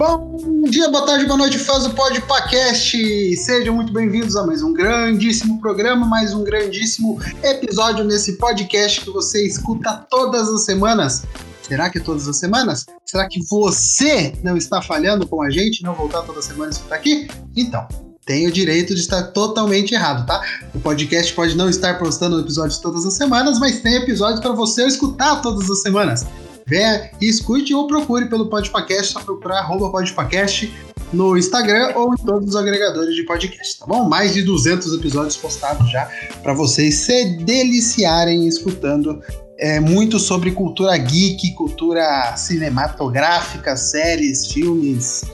Bom dia, boa tarde, boa noite, fãs do Podpacast! Sejam muito bem-vindos a mais um grandíssimo programa, mais um grandíssimo episódio nesse podcast que você escuta todas as semanas. Será que todas as semanas? Será que você não está falhando com a gente, não voltar toda semana e escutar aqui? Então, tem o direito de estar totalmente errado, tá? O podcast pode não estar postando episódios todas as semanas, mas tem episódios para você escutar todas as semanas. Venha e escute ou procure pelo Podpacast, só procurar Podpacast no Instagram ou em todos os agregadores de podcast, tá bom? Mais de 200 episódios postados já para vocês se deliciarem escutando é, muito sobre cultura geek, cultura cinematográfica, séries, filmes,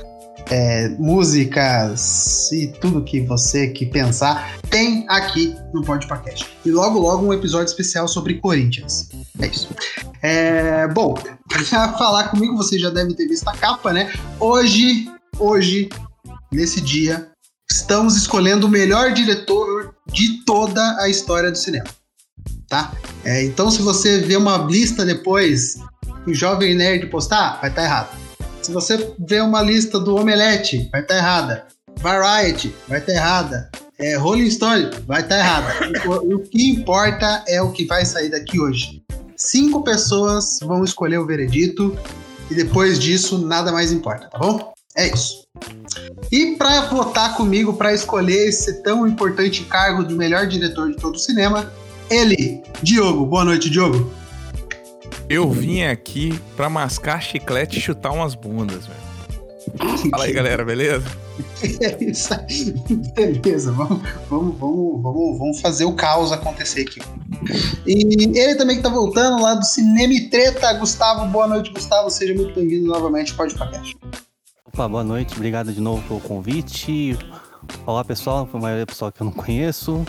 é, músicas e tudo que você que pensar tem aqui no Podpacast. E logo logo um episódio especial sobre Corinthians. É isso. É, bom, para falar comigo, você já deve ter visto a capa, né? Hoje, hoje, nesse dia, estamos escolhendo o melhor diretor de toda a história do cinema. Tá? É, então, se você vê uma lista depois que o Jovem Nerd postar, vai estar tá errado. Se você vê uma lista do Omelete, vai estar tá errada. Variety, vai estar tá errada. É, Rolling Stone, vai estar tá errada. o, o que importa é o que vai sair daqui hoje. Cinco pessoas vão escolher o veredito e depois disso nada mais importa, tá bom? É isso. E para votar comigo para escolher esse tão importante cargo de melhor diretor de todo o cinema, ele, Diogo. Boa noite, Diogo. Eu vim aqui pra mascar chiclete e chutar umas bundas, velho. Fala aí, galera, beleza? É isso aí. Beleza, vamos, vamos, vamos, vamos, vamos fazer o caos acontecer aqui. E ele também que tá voltando lá do Cinema e Treta, Gustavo. Boa noite, Gustavo. Seja muito bem-vindo novamente ao podcast. Opa, boa noite. Obrigado de novo pelo convite. Olá, pessoal. Foi uma pessoal que eu não conheço.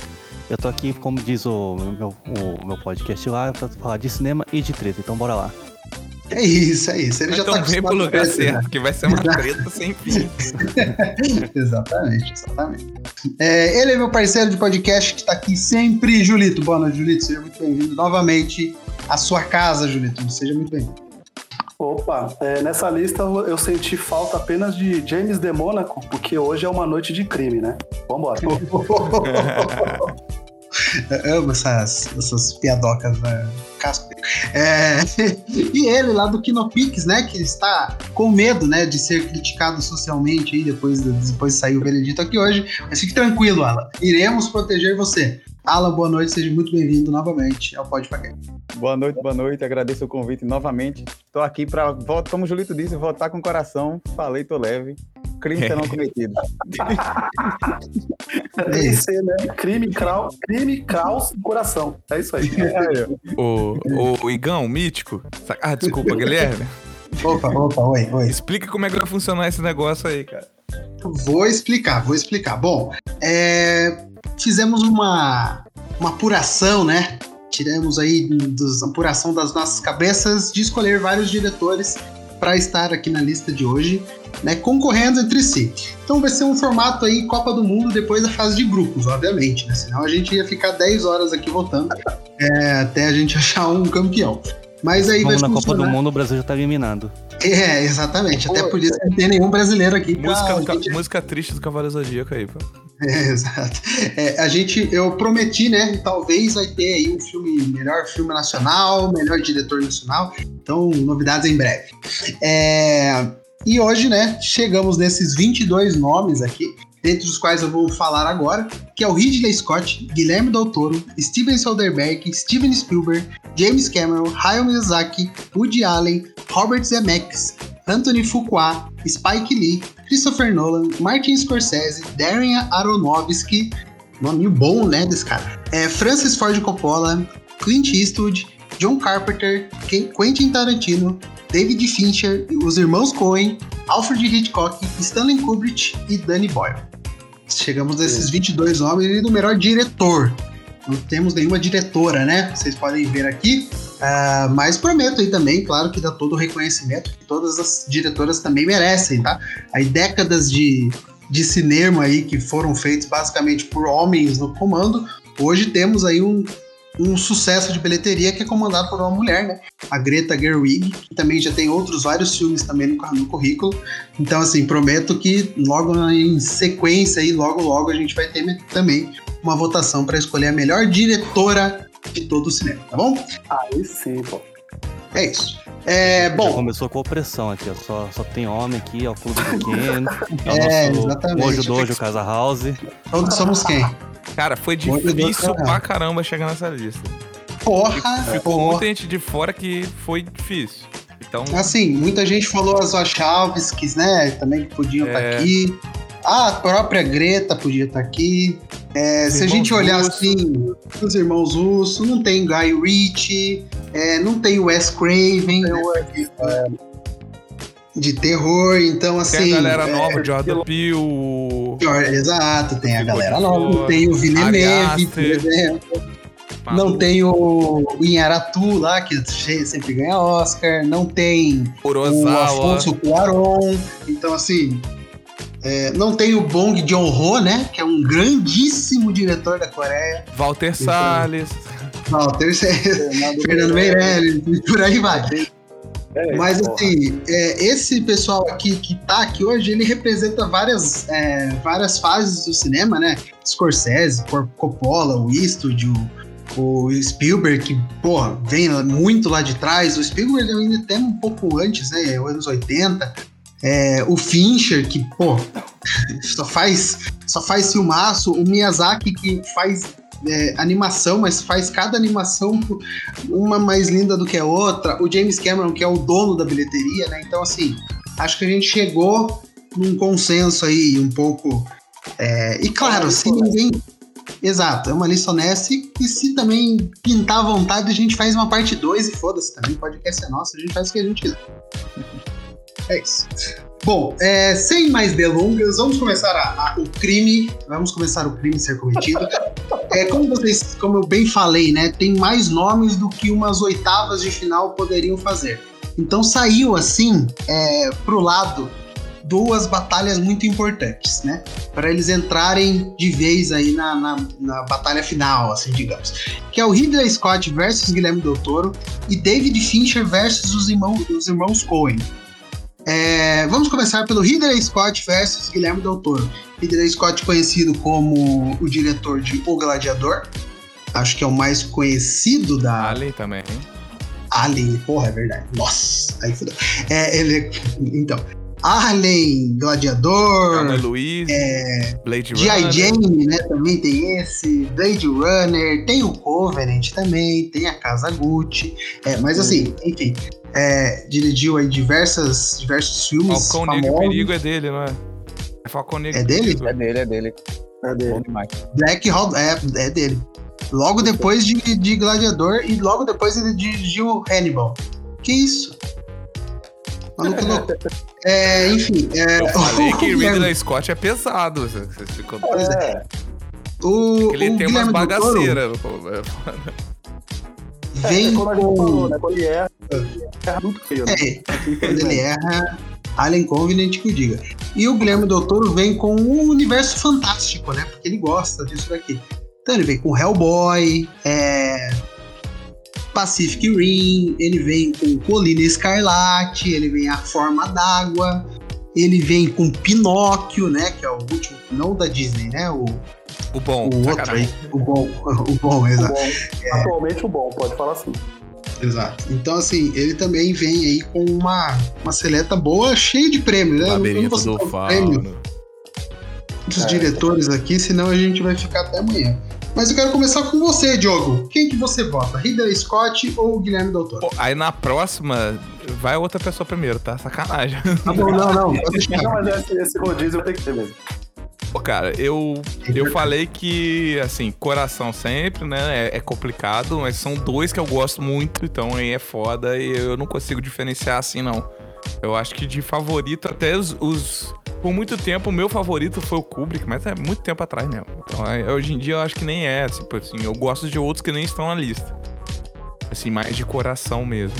Eu tô aqui, como diz o meu, o meu podcast lá, pra falar de cinema e de treta. Então bora lá. É isso, é isso. Ele então já tá vem pro lugar certo, né? que vai ser uma treta sem fim. exatamente, exatamente. É, ele é meu parceiro de podcast que está aqui sempre, Julito. Boa noite, Julito. Seja muito bem-vindo novamente à sua casa, Julito. Seja muito bem-vindo. Opa, é, nessa lista eu senti falta apenas de James de Mônaco, porque hoje é uma noite de crime, né? Vambora. Eu amo essas, essas piadocas, né? Casco. É, e ele lá do Kinopix, né? Que está com medo, né? De ser criticado socialmente aí depois, depois de sair o veredito aqui hoje. Mas fique tranquilo, Alan. Iremos proteger você. Alan, boa noite, seja muito bem-vindo novamente ao Pode Paquete. Boa noite, boa noite, agradeço o convite novamente. Estou aqui para, como o Julito disse, votar com o coração. Falei, tô leve. Crime não cometido. é isso aí, né? Crime, crau, crime, caos e coração. É isso aí. o, o Igão, mítico. Ah, desculpa, Guilherme. Opa, opa, oi, oi. Explica como é que vai funcionar esse negócio aí, cara. Vou explicar, vou explicar. Bom, é, fizemos uma, uma apuração, né? Tiramos aí dos, apuração das nossas cabeças de escolher vários diretores para estar aqui na lista de hoje, né, concorrendo entre si. Então vai ser um formato aí Copa do Mundo depois da fase de grupos, obviamente, né? Senão a gente ia ficar 10 horas aqui votando é, até a gente achar um campeão. Mas aí Como vai na Copa do Mundo o Brasil já tá eliminado. É, exatamente. Até por isso não tem nenhum brasileiro aqui. Música, pra... música triste do Cavaleiro Zodíaco aí, pô. Exato. É, a gente, eu prometi, né? Talvez vai ter aí um filme, melhor filme nacional, melhor diretor nacional. Então, novidades em breve. É, e hoje, né, chegamos nesses 22 nomes aqui dentre os quais eu vou falar agora, que é o Ridley Scott, Guilherme Del Toro, Steven Soderbergh, Steven Spielberg, James Cameron, Hayao Miyazaki, Woody Allen, Robert Zemeckis, Anthony Fuqua, Spike Lee, Christopher Nolan, Martin Scorsese, Darren Aronofsky, nome bom, né, desse cara, é, Francis Ford Coppola, Clint Eastwood, John Carpenter, Quentin Tarantino, David Fincher, os irmãos Coen, Alfred Hitchcock, Stanley Kubrick e Danny Boyle. Chegamos nesses 22 nomes e do melhor diretor. Não temos nenhuma diretora, né? Vocês podem ver aqui. Uh, mas prometo aí também, claro, que dá todo o reconhecimento que todas as diretoras também merecem, tá? Aí décadas de, de cinema aí que foram feitos basicamente por homens no comando. Hoje temos aí um um sucesso de bilheteria que é comandado por uma mulher, né? A Greta Gerwig, que também já tem outros vários filmes também no, no currículo. Então, assim, prometo que logo em sequência aí, logo logo a gente vai ter também uma votação para escolher a melhor diretora de todo o cinema, tá bom? Aí sim, pô. É isso. É, bom. Já começou com opressão aqui, ó. Só, só tem homem aqui, é o clube pequeno. É, é exatamente. Dojo Dojo, Casa House. Todos somos quem? Cara, foi difícil pra caramba chegar nessa lista. Porra! Ficou porra. muita gente de fora que foi difícil. Então... Assim, muita gente falou as Wachowskis, né? Também que podiam estar é... tá aqui. A própria Greta podia estar tá aqui. É, se a gente olhar Russo. assim, os irmãos Russo, não tem Guy Ritchie, é, não tem Wes Craven. Tem o é, de terror, então assim. Tem a galera é, nova, Jordan Peele. Exato, tem a galera nova. Tem o Villeneuve, por exemplo. Não tem o Inharatu lá, que sempre ganha Oscar. Não tem o Afonso Cuarón. Então, assim, é, não tem o Bong Joon-ho, né? Que é um grandíssimo diretor da Coreia. Walter então, Salles. Walter Salles. Fernando Meirelles. Por aí vai. É, Mas assim, é, esse pessoal aqui que tá aqui hoje, ele representa várias, é, várias fases do cinema, né? Scorsese, Coppola, o Eastwood, o, o Spielberg, que, porra, vem muito lá de trás. O Spielberg ainda até um pouco antes, né? Anos 80. É, o Fincher, que, pô, só faz, só faz filmaço. O Miyazaki, que faz é, animação, mas faz cada animação uma mais linda do que a outra. O James Cameron, que é o dono da bilheteria, né? Então, assim, acho que a gente chegou num consenso aí um pouco. É, e claro, se ninguém. Exato, é uma lista honesta e, se também pintar à vontade, a gente faz uma parte 2 e foda-se também, pode quer ser nosso, a gente faz o que a gente quiser. É isso. Bom, é, sem mais delongas, vamos começar a, a, o crime. Vamos começar o crime ser cometido. É, como vocês, como eu bem falei, né? Tem mais nomes do que umas oitavas de final poderiam fazer. Então saiu assim é, pro lado duas batalhas muito importantes, né? Para eles entrarem de vez aí na, na, na, batalha final, assim, digamos. Que é o Ridley Scott versus Guilherme Del Toro e David Fincher versus os irmãos, os irmãos Coen. É, vamos começar pelo Ridley Scott versus Guilherme Del Toro. Ridley Scott conhecido como o diretor de O Gladiador. Acho que é o mais conhecido da... Alien também, hein? Alien, porra, é verdade. Nossa, aí fudeu. É, ele... Então, Alien, Gladiador, Ana Luiz, é, Blade Runner. G.I. Jane, né? Também tem esse, Blade Runner, tem o Covenant também, tem a Casa Gucci. É, mas assim, enfim, é, dirigiu aí diversas, diversos filmes. Falcão Negro e Perigo é dele, não é? É Falcão Negro É dele? É dele, é dele. É dele. Black Hawk, é, é dele. Logo depois de, de Gladiador e logo depois ele dirigiu Hannibal. Que isso? Maluco louco. É, enfim. É, Eu falei que Ridley Scott é pesado. Você ficou... É. O, ele o tem umas bagaceiras. Vem é, como a gente falou, né? Quando ele erra, erra muito feio. Né? É, quando ele erra, Alien Covenant que o diga. E o Guilherme Doutor vem com um universo fantástico, né? Porque ele gosta disso daqui. Então ele vem com Hellboy, é, Pacific Rim, ele vem com Colina Escarlate, ele vem A Forma d'Água, ele vem com Pinóquio, né? Que é o último, não da Disney, né? O, o bom, o outro aí. O bom, o bom, exato. O bom. É. Atualmente o bom, pode falar assim. Exato. Então, assim, ele também vem aí com uma, uma seleta boa, cheia de prêmios, né? Labirinto do Fauno. Dos é. diretores aqui, senão a gente vai ficar até amanhã. Mas eu quero começar com você, Diogo. Quem que você vota? Ridley Scott ou Guilherme Doutor? Pô, aí na próxima, vai outra pessoa primeiro, tá? Sacanagem. Tá bom, não, não. não, mas esse, esse rodízio tem que ter mesmo. Pô, cara, eu, eu falei que, assim, coração sempre, né? É, é, complicado, mas são dois que eu gosto muito, então aí é foda e eu não consigo diferenciar assim, não. Eu acho que de favorito, até os, os por muito tempo, o meu favorito foi o Kubrick, mas é muito tempo atrás, né? Então, é, hoje em dia eu acho que nem é, tipo assim, eu gosto de outros que nem estão na lista. Assim, mais de coração mesmo.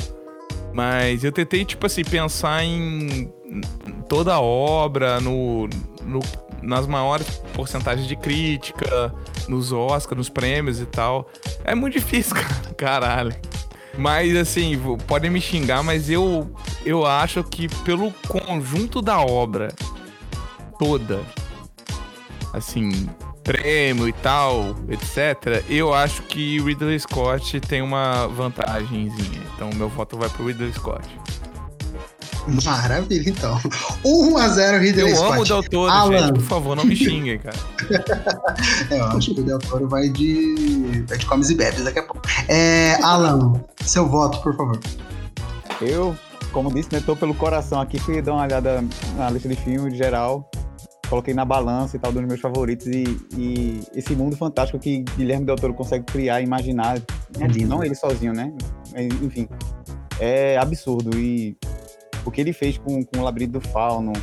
Mas eu tentei, tipo assim, pensar em toda a obra, no, no nas maiores porcentagens de crítica, nos Oscars, nos prêmios e tal. É muito difícil, cara. Caralho. Mas assim, podem me xingar, mas eu eu acho que pelo conjunto da obra toda, assim, prêmio e tal, etc., eu acho que Ridley Scott tem uma vantagemzinha. Então meu voto vai pro Ridley Scott. Maravilha, então. 1x0 Ridley eu Scott. Eu amo o Del Toro, Alan. gente. Por favor, não me xingue, cara. é, eu acho que o Del Toro vai de, vai de comes e bebes daqui a pouco. É, Alan, seu voto, por favor. Eu, como disse, né, tô pelo coração aqui, fui dar uma olhada na lista de filmes de geral coloquei na balança e tal, dos meus favoritos. E, e esse mundo fantástico que Guilherme Del Toro consegue criar, imaginar, é não ele sozinho, né? Enfim, é absurdo. E o que ele fez com, com o Labirinto do Fauno,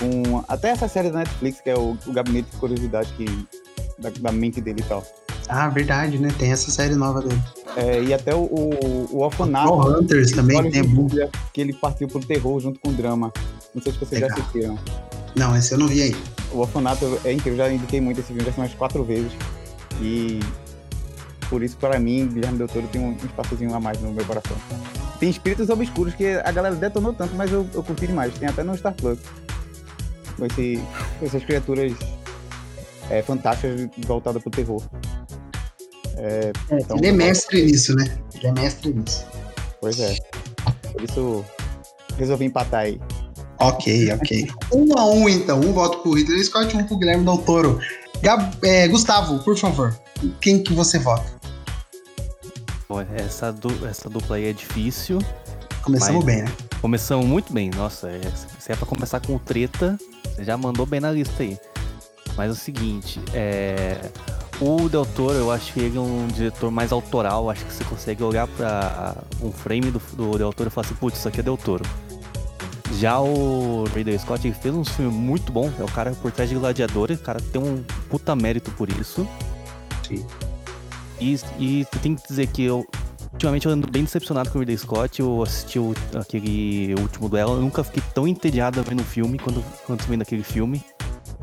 com até essa série da Netflix, que é o, o Gabinete de Curiosidade que, da, da, mente dele e tal. Ah, verdade, né? Tem essa série nova dele. É, e até o, o, o Orfanato. O Hunters também tem. Que ele partiu pro terror junto com o drama. Não sei se vocês Legal. já assistiram. Não, esse eu não vi aí. O Orfanato é incrível, já indiquei muito esse filme, já umas quatro vezes. E por isso, para mim, Guilherme Del Toro tem um espaçozinho a mais no meu coração. Tem Espíritos Obscuros, que a galera detonou tanto, mas eu, eu curti demais. Tem até no Star Plus. Com esse, essas criaturas é, fantásticas voltadas pro terror. É, é, então, ele é mestre nisso, né? Ele é mestre nisso. Pois é. Por isso, resolvi empatar aí. Ok, ok. um a um, então. Um voto pro Ridley Scott, um pro Guilherme Del Toro. Gab, é, Gustavo, por favor, quem que você vota? Essa, du essa dupla aí é difícil. Começamos bem, né? Começamos muito bem. Nossa, é, se é pra começar com treta, você já mandou bem na lista aí. Mas é o seguinte, é... O Del Toro, eu acho que ele é um diretor mais autoral. Acho que você consegue olhar para um frame do, do Del Toro e falar assim, putz, isso aqui é Del Toro. Já o Ridley Scott fez um filme muito bom. É o cara por trás de Gladiador. O cara tem um puta mérito por isso. Sim. E, e tem que dizer que eu. Ultimamente eu ando bem decepcionado com o Ridley Scott. Eu assisti o, aquele último duelo. Eu nunca fiquei tão entediado vendo o filme quando, quando vendo aquele filme.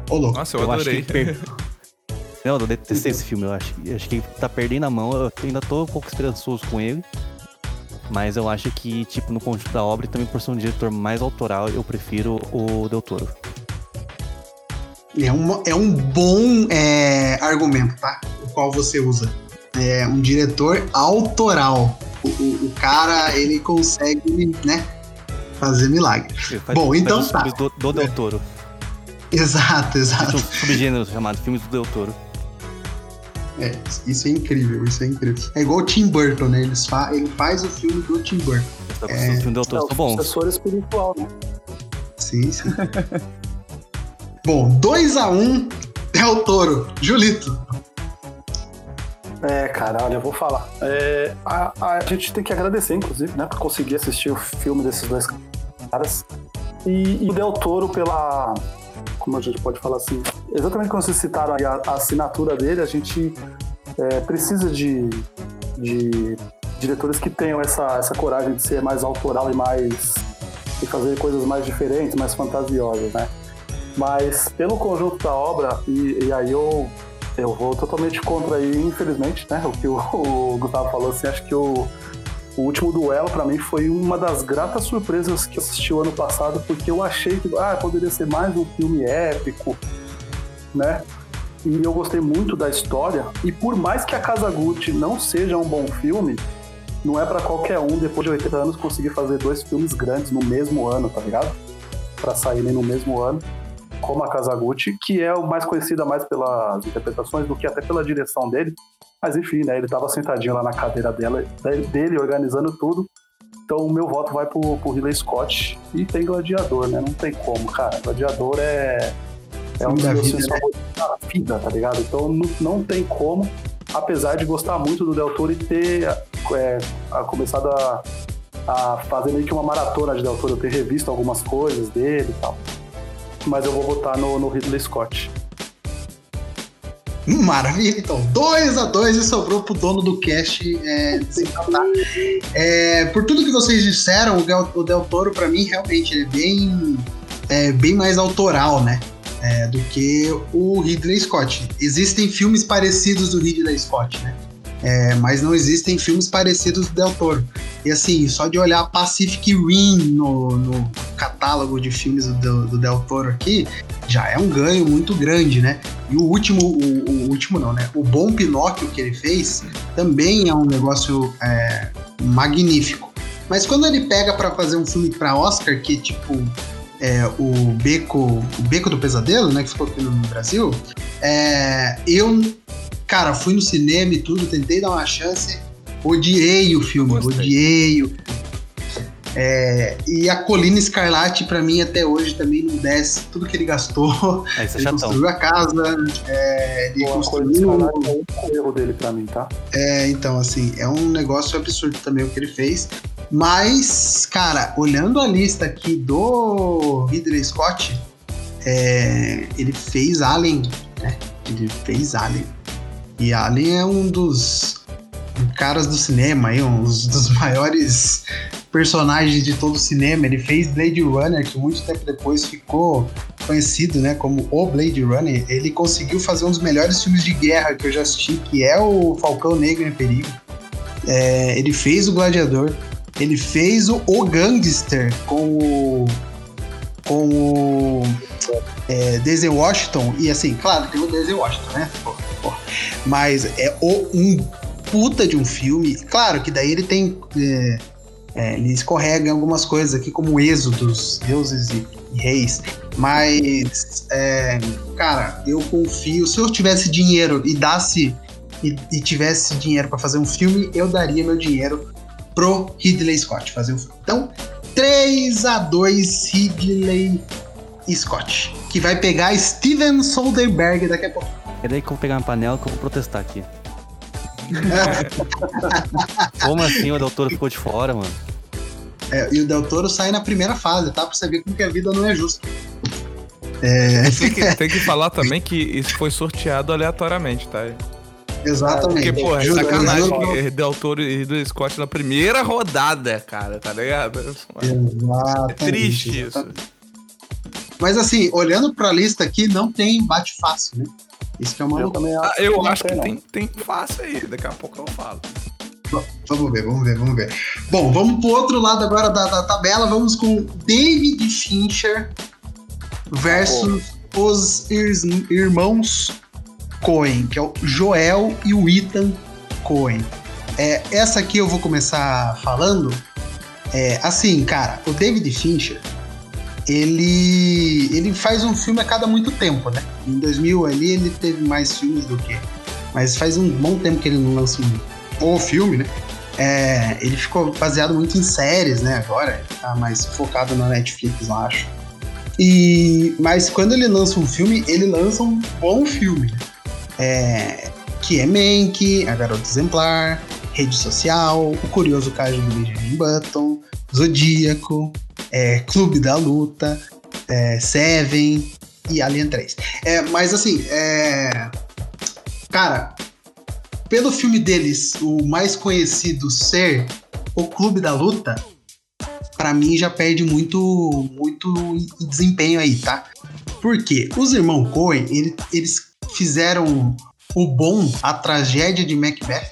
Ô, louco. Nossa, eu, eu adorei. Per... Não, eu detestei esse filme. Eu acho, eu acho que ele tá perdendo a mão. Eu ainda tô um pouco esperançoso com ele. Mas eu acho que, tipo, no conjunto da obra, e também por ser um diretor mais autoral, eu prefiro o Del Toro. É, uma, é um bom é, argumento, tá? O qual você usa. É um diretor autoral. O, o, o cara, ele consegue, né? Fazer milagre. Faz, bom, então tá. Do, do Del Toro. Exato, exato. Tem um subgênero chamado filmes do Del Toro. É, isso é incrível, isso é incrível. É igual o Tim Burton, né? Eles fa ele faz o filme do Tim Burton. É, o filme do autor é, bom. Professor espiritual, né? Sim, sim. bom, 2x1 um, é o Toro. Julito. É, cara, olha, eu vou falar. É, a, a, gente tem que agradecer, inclusive, né, por conseguir assistir o filme desses dois caras. E, e o Del Toro pela, como a gente pode falar assim, exatamente como vocês citaram a, a assinatura dele, a gente é, precisa de, de diretores que tenham essa, essa coragem de ser mais autoral e mais e fazer coisas mais diferentes, mais fantasiosas, né? Mas pelo conjunto da obra, e, e aí eu, eu vou totalmente contra aí, infelizmente, né? O que o, o Gustavo falou, assim, acho que o, o último duelo, para mim, foi uma das gratas surpresas que eu assisti o ano passado, porque eu achei que ah, poderia ser mais um filme épico, né? E eu gostei muito da história. E por mais que a Casa Gucci não seja um bom filme, não é para qualquer um, depois de 80 anos, conseguir fazer dois filmes grandes no mesmo ano, tá ligado? Para saírem no mesmo ano, como a Casa Gucci, que é o mais conhecida mais pelas interpretações do que até pela direção dele. Mas enfim, né? Ele tava sentadinho lá na cadeira dela, dele, organizando tudo. Então o meu voto vai pro, pro Ridley Scott. E tem Gladiador, né? Não tem como, cara. Gladiador é. É um dos meus filmes da vida, tá ligado? Então não, não tem como, apesar de gostar muito do Del Toro e ter é, começado a, a fazer meio que uma maratona de Del Toro, eu ter revisto algumas coisas dele e tal. Mas eu vou votar no, no Ridley Scott. Maravilha, então 2 a 2 e sobrou pro dono do cast é. É, por tudo que vocês disseram, o Del, o Del Toro, para mim, realmente, é bem, é, bem mais autoral, né? é, do que o Ridley Scott. Existem filmes parecidos do Ridley Scott, né? É, mas não existem filmes parecidos do Del Toro. E assim, só de olhar Pacific Rim no, no catálogo de filmes do, do, Del Toro aqui, já é um ganho muito grande, né? E o último, o, o último não, né? O Bom Pinóquio que ele fez também é um negócio é, magnífico. Mas quando ele pega para fazer um filme para Oscar, que tipo é, o Beco, o Beco do Pesadelo, né, que ficou aqui no Brasil, é, eu Cara, fui no cinema e tudo, tentei dar uma chance, odiei o filme, Gostei. odiei o é, e a Colina Escarlate, para mim, até hoje também não desce tudo que ele gastou. É, é ele chatão. construiu a casa, é, ele Pô, construiu. É o erro dele pra mim, tá? É, então, assim, é um negócio absurdo também o que ele fez. Mas, cara, olhando a lista aqui do Ridley Scott, é, ele fez Alien, né? Ele fez Alien. E Alien é um dos caras do cinema, aí, um dos maiores personagens de todo o cinema. Ele fez Blade Runner, que muito tempo depois ficou conhecido né, como o Blade Runner. Ele conseguiu fazer um dos melhores filmes de guerra que eu já assisti, que é o Falcão Negro em Perigo. É, ele fez o Gladiador. Ele fez o, o Gangster com o. com o. É, Denzel Washington. E assim, claro, tem o Denzel Washington, né? Mas é o, um puta de um filme. Claro que daí ele tem. É, é, ele escorrega em algumas coisas aqui, como êxodos, deuses e, e reis. Mas, é, cara, eu confio. Se eu tivesse dinheiro e dasse. E, e tivesse dinheiro para fazer um filme, eu daria meu dinheiro pro Ridley Scott fazer um filme. Então, 3 a 2 Ridley Scott. Que vai pegar Steven Soderbergh daqui a pouco. É daí que eu vou pegar uma panela que eu vou protestar aqui. Como assim o doutor ficou de fora, mano? É, e o Del Toro sai na primeira fase, tá? Pra você ver como que a vida não é justa. É... Tem, que, tem que falar também que isso foi sorteado aleatoriamente, tá? Exatamente. Porque, pô, é sacanagem que Del Toro e do Scott na primeira rodada, cara, tá ligado? É Exatamente. triste isso. Mas assim, olhando pra lista aqui, não tem bate fácil, né? Isso que é uma Eu também Ah, eu não acho que tem, tem fácil aí, daqui a pouco eu falo. Vamos ver, vamos ver, vamos ver. Bom, vamos pro outro lado agora da, da tabela. Vamos com David Fincher versus os ir- irmãos Coen, que é o Joel e o Ethan Coen. É, essa aqui eu vou começar falando. É, assim, cara, o David Fincher, ele, ele faz um filme a cada muito tempo, né? Em 2000 ali ele teve mais filmes do que. Mas faz um bom tempo que ele não lança um, o filme, né? É, ele ficou baseado muito em séries, né? Agora tá mais focado na Netflix, eu acho. E, mas quando ele lança um filme, ele lança um bom filme. né? É, que é Mank, A Garota Exemplar, Rede Social, O Curioso Caso do Benjamin Button, Zodíaco, é, Clube da Luta, é, Seven e Alien 3. É, mas assim, é, cara, pelo filme deles, o mais conhecido ser O Clube da Luta, pra mim já perde muito, muito em desempenho aí, tá? Porque os irmãos Coen, ele- eles fizeram o bom, a tragédia de Macbeth,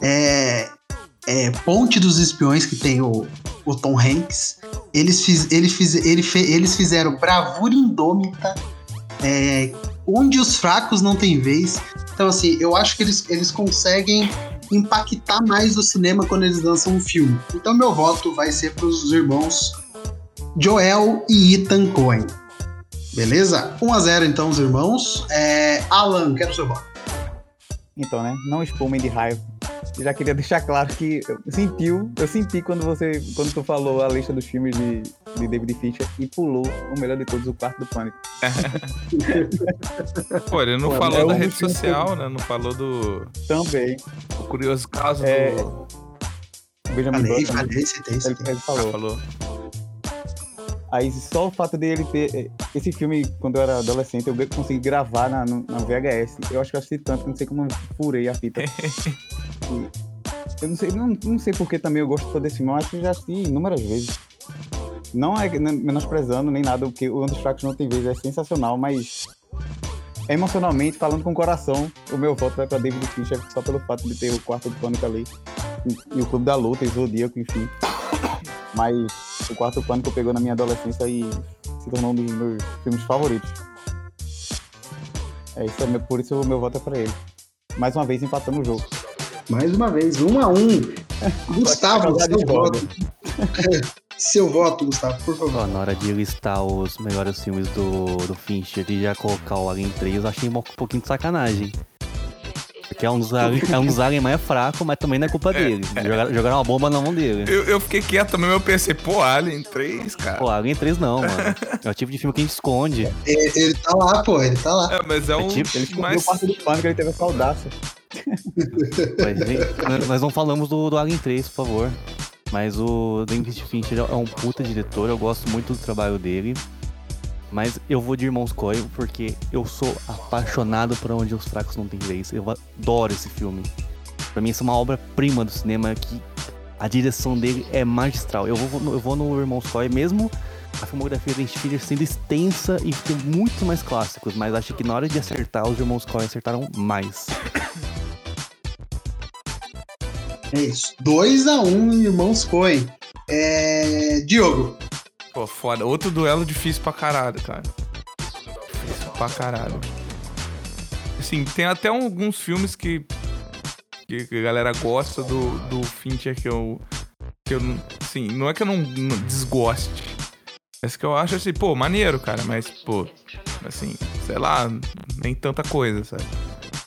é, é, Ponte dos Espiões, que tem o, o Tom Hanks. Eles, fiz, ele fiz, ele fe- eles fizeram Bravura Indômita, é, Onde os Fracos Não Têm Vez. Então, assim, eu acho que eles, eles conseguem impactar mais o cinema quando eles lançam um filme. Então, meu voto vai ser para os irmãos Joel e Ethan Coen. Beleza? 1x0 então, os irmãos. É, Alan, quero seu voto. Então, né? Não espumem de raiva. Eu já queria deixar claro que eu sentiu, eu senti quando você, quando tu falou a lista dos filmes de, de David Fincher e pulou o melhor de todos, o quarto do pânico. Pô, ele não Pô, falou é da rede social, né? Não falou do, Também. do curioso caso É, do. O Benjamin Falei, Button, né? falei, citei, ele, citei. ele Ah, falou. falou. Aí só o fato dele ter. eh, Esse filme, quando eu era adolescente, eu consegui gravar na, na VHS. Eu acho que eu assisti tanto, que não sei como eu furei a fita. Eu não sei, não, não sei porque também eu gosto desse filme, que eu já assisti inúmeras vezes. Não é menosprezando nem nada, porque o dos Fracos Não Tem Vez é sensacional, mas emocionalmente, falando com o coração, o meu voto vai pra David Fincher só pelo fato de ter o Quarto do Pânico ali, e, e o Clube da Luta, e Zodíaco, enfim. Mas o Quarto Pânico pegou na minha adolescência e se tornou um dos meus filmes favoritos. É isso, é meu- por isso o meu voto é pra ele. Mais uma vez empatando o jogo. Mais uma vez, um a um. Gustavo, seu voto. seu voto, Gustavo, por favor. Ó, na hora de listar os melhores filmes do, do Fincher e já colocar o Alien 3, eu achei um pouquinho de sacanagem. Porque é um dos Alien, é um dos Alien mais fraco, mas também não é culpa dele. Jogaram, jogaram uma bomba na mão dele. Eu, eu fiquei quieto também, mas eu pensei, pô, Alien 3, cara. Pô, Alien 3 não, mano. É o tipo de filme que a gente esconde. Ele, ele tá lá, pô, ele tá lá. É, mas é um tipo, Ele escolheu mais... o Quarto do Pânico, ele teve essa audácia. Mas, gente, nós- nós não falamos do, do Alien 3, por favor. Mas o David Fincher é um puta diretor, eu gosto muito do trabalho dele. Mas eu vou de Irmãos Coen porque eu sou apaixonado por Onde os Fracos Não Têm Vez. Eu adoro esse filme. Pra mim, isso é uma obra-prima do cinema que a direção dele é magistral. Eu vou, eu vou no Irmãos Coen, mesmo a filmografia do Fincher sendo extensa e tem muito mais clássicos, mas acho que na hora de acertar, os Irmãos Coen acertaram mais. É isso. 2 a 1 um, irmãos Coen. É... Diogo. Pô, foda. Outro duelo difícil pra caralho, cara. Difícil pra caralho. Assim, tem até alguns filmes que, que a galera gosta do, do Fincher que eu. Que eu. Assim, não é que eu não, não desgoste. Mas que eu acho assim, pô, maneiro, cara. Mas, pô, assim, sei lá, nem tanta coisa, sabe?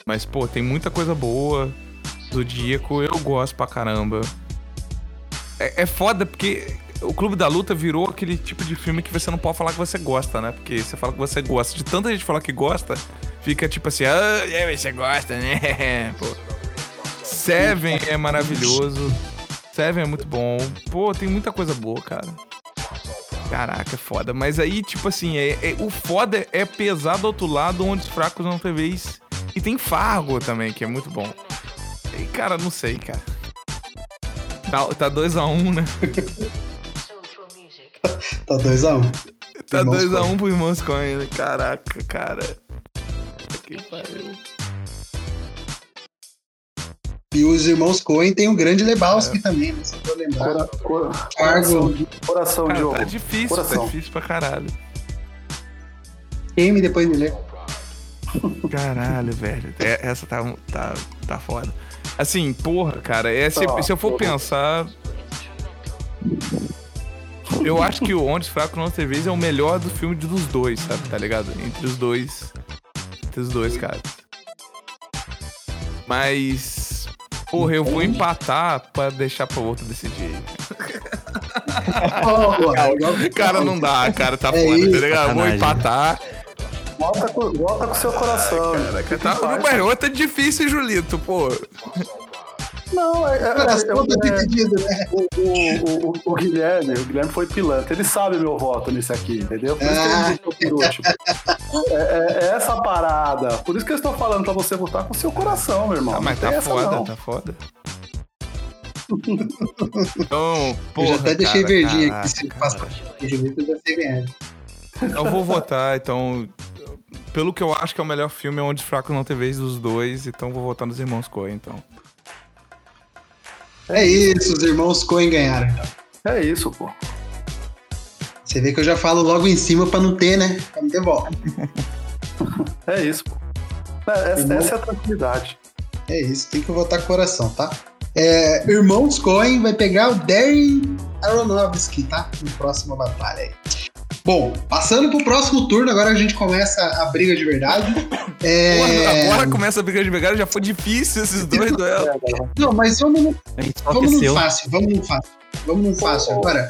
Mas, pô, tem muita coisa boa. Zodíaco, eu gosto pra caramba. É, é foda porque o Clube da Luta virou aquele tipo de filme que você não pode falar que você gosta, né? Porque você fala que você gosta. De tanta gente falar que gosta, fica tipo assim, ah, é, você gosta, né? Pô. Seven é maravilhoso. Seven é muito bom. Pô, tem muita coisa boa, cara. Caraca, é foda. Mas aí, tipo assim, é, é- o foda é pesar do outro lado onde os fracos não tem vez. E tem Fargo também, que é muito bom. E, cara, não sei, cara. Tá 2x1, um, né? Tá 2 a 1 um. Tá Irmãos 2x1 Coen. um pro Irmãos Coen, né? Caraca, cara. Que pariu. E os irmãos Coen tem o grande Lebowski É. também, né? Só pra lembrar. Cora, coração, de- coração Cara, Diogo. tá difícil, Coração. tá difícil pra caralho. Queime depois de ler. Caralho, velho. É- Essa tá, tá, tá foda. Assim, porra, cara, é, se, Ó, se eu for eu- pensar. Eu acho que o Onde os Fracos Não Tem Vez é o melhor do filme dos dois, sabe? Tá ligado? Entre os dois. Entre os dois, caras. Mas. Porra, eu vou empatar pra deixar pro outro decidir. Cara, não dá, cara, tá É foda, isso, tá ligado? Vou empatar. Volta com, volta com seu coração. Caraca, tá, mas outro é difícil, Julito, pô. Não, é, é, é, é- o, o, o, o Guilherme, o Guilherme foi pilantra. Ele sabe meu voto nisso aqui, entendeu? Por isso que Ah. ele deixou por último. É, é- é essa parada. Por isso que eu estou falando pra você votar com seu coração, meu irmão. Ah, mas Não tá foda, não. tá foda. Então, Eu porra, já até deixei cara, verdinho caraca, aqui. Se passar o vai ser ganhado. Eu vou votar, então. Pelo que eu acho que é o melhor filme, é Onde os Fracos Não Tem Vez dos dois, então vou votar nos Irmãos Coen, então. É isso, os irmãos Coen ganharam. então. É isso, pô. Você vê que eu já falo logo em cima pra não ter, né? Pra não ter volta. É isso, pô. É, essa, Irmão- essa é a tranquilidade. É isso, tem que votar com o coração, tá? É, Irmãos Coen vai pegar o Darren Aronofsky, tá? No próximo batalha aí. Bom, passando pro próximo turno, agora a gente começa a briga de verdade. É, Porra, agora começa a briga de pegada, já foi difícil esses dois duelos. Não, mas vamos no, vamos no fácil, vamos no fácil. Vamos no fácil agora.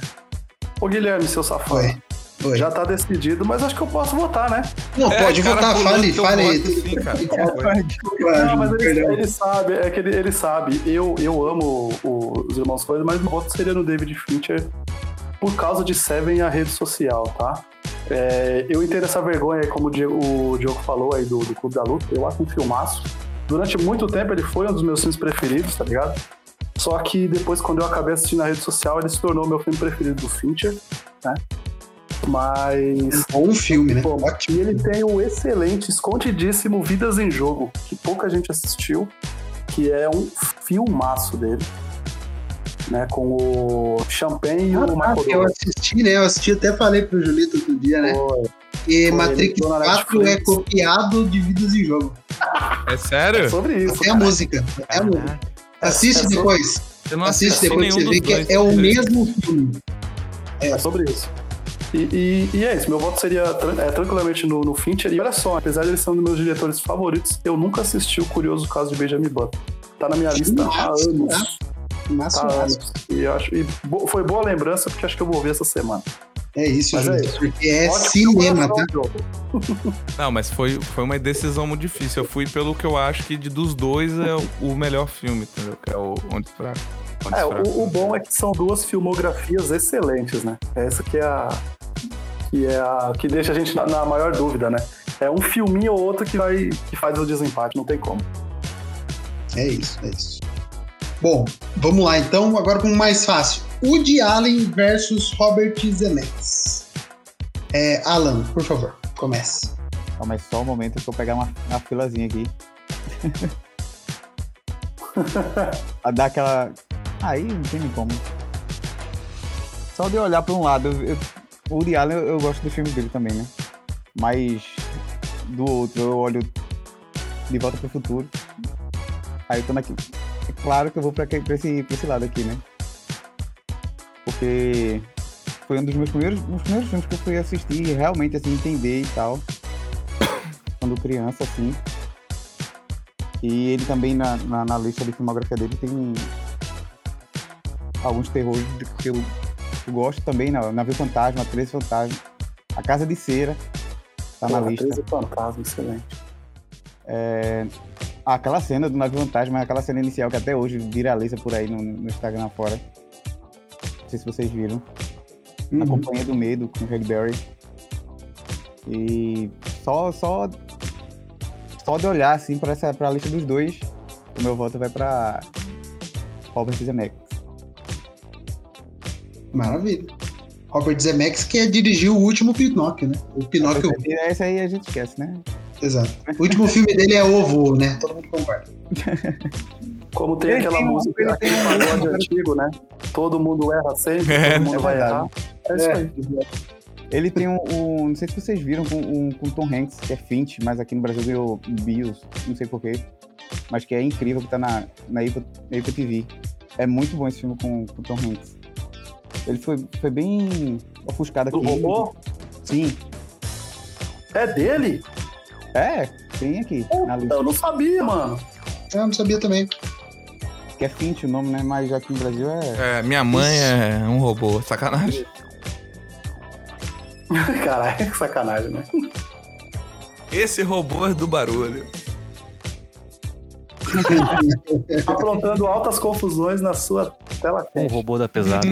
Ô, Guilherme, seu safado. Foi. Foi. Já tá decidido, mas acho que eu posso votar, né? Não, pode É, cara, votar, fale, fale. sim, cara. Não, mas ele, ele sabe, é que ele, ele sabe. Eu, eu amo o- os Irmãos Coen, mas meu voto seria no David Fincher por causa de Seven e a rede social, tá? É, eu entendo essa vergonha aí, como o Diego, o Diogo falou aí do, do Clube da Luta, eu acho um filmaço. Durante muito tempo ele foi um dos meus filmes preferidos, tá ligado? Só que depois, quando eu acabei assistindo na rede social, ele se tornou meu filme preferido do Fincher, né? Mas. Bom filme, né? Bom. E ele tem o excelente, escondidíssimo Vidas em Jogo, que pouca gente assistiu, que é um filmaço dele. Né, com o Champagne e o Ah, Michael eu assisti, né? Eu assisti, até falei pro Julito outro dia, né? Pô, E Matrix ele entrou na 4 é copiado de Vidas em Jogo. É sério? É sobre isso. Até a música. Até a música. Assiste é depois. Eu não Assiste assisti depois você dois. que é o mesmo filme. É sobre isso. E, e- e é isso, meu voto seria é, tranquilamente no, no Fincher. E olha só, apesar de ele ser um dos meus diretores favoritos, eu nunca assisti o curioso caso de Benjamin Button. Tá na minha Que lista há anos. Massa, Tá massa. E, eu acho, e bo- foi boa lembrança, porque acho que eu vou ver essa semana. É isso, Mas é Julito. isso. Porque é Ótimo cinema, tá? Não, mas foi, foi uma decisão muito difícil. Eu fui pelo que eu acho que de, dos dois é o, o melhor filme, entendeu? Que é o Onde Fraco. Onde É, o, o bom é que são duas filmografias excelentes, né? Essa que é a. Que é a. que deixa a gente na, na maior dúvida, né? É um filminho ou outro que vai. que faz o desempate, não tem como. É isso, é isso. Bom, vamos lá então, agora com o mais fácil. Woody Allen versus Robert Zemeckis. É, Alan, por favor, comece. Mas só um momento que eu vou pegar uma, uma filazinha aqui. a dar aquela. Aí não tem nem como. Só de olhar pra um lado, eu, o Woody Allen eu, eu gosto dos filmes dele também, né? Mas do outro eu olho De Volta pro Futuro. Aí eu tô naquele. Claro que eu vou pra, pra esse, pra esse lado aqui, né? Porque foi um dos meus primeiros, um dos primeiros filmes que eu fui assistir e realmente assim, entender e tal. Quando criança, assim. E ele também na, na, na lista de filmografia dele tem alguns terrores que eu, eu gosto também, né? Navio Fantasma, 13 Fantasma, A Casa de Cera, tá na Porra, lista. 13 Fantasma, excelente. É, aquela cena do Navio Fantasma, aquela cena inicial que até hoje viraliza por aí no, no Instagram fora. Não sei se vocês viram. A Uhum. Companhia do Medo com o Halle Berry. E só, só, só de olhar assim para essa pra lista dos dois, o meu voto vai para Robert Zemeckis. Maravilha. Robert Zemeckis que dirigiu o último Pinóquio, né? O Pinóquio, Esse aí a gente esquece, né? Exato. O último filme dele é Ovo, né? Todo mundo concorda. Como tem aquela tem música, aquele tem um- pagode antigo, né? Todo mundo erra sempre, É, todo mundo é vai errar. É isso É. aí. Ele tem um, um- Não sei se vocês viram com, um, com Tom Hanks, que é Finch, mas aqui no Brasil ganhou Bios, não sei porquê. Mas que é incrível, que tá na, na na Apple TV. É muito bom esse filme com, com Tom Hanks. Ele foi, foi bem ofuscado Do aqui. robô? Sim. É dele? É, tem aqui na lista. Eu não sabia, mano. Eu não sabia também. Que é Finch o nome, né? Mas aqui no Brasil é. É, minha mãe é um robô, sacanagem. Caralho, que sacanagem, né? Esse robô é do barulho. Aprontando altas confusões na sua tela Um robô da pesada.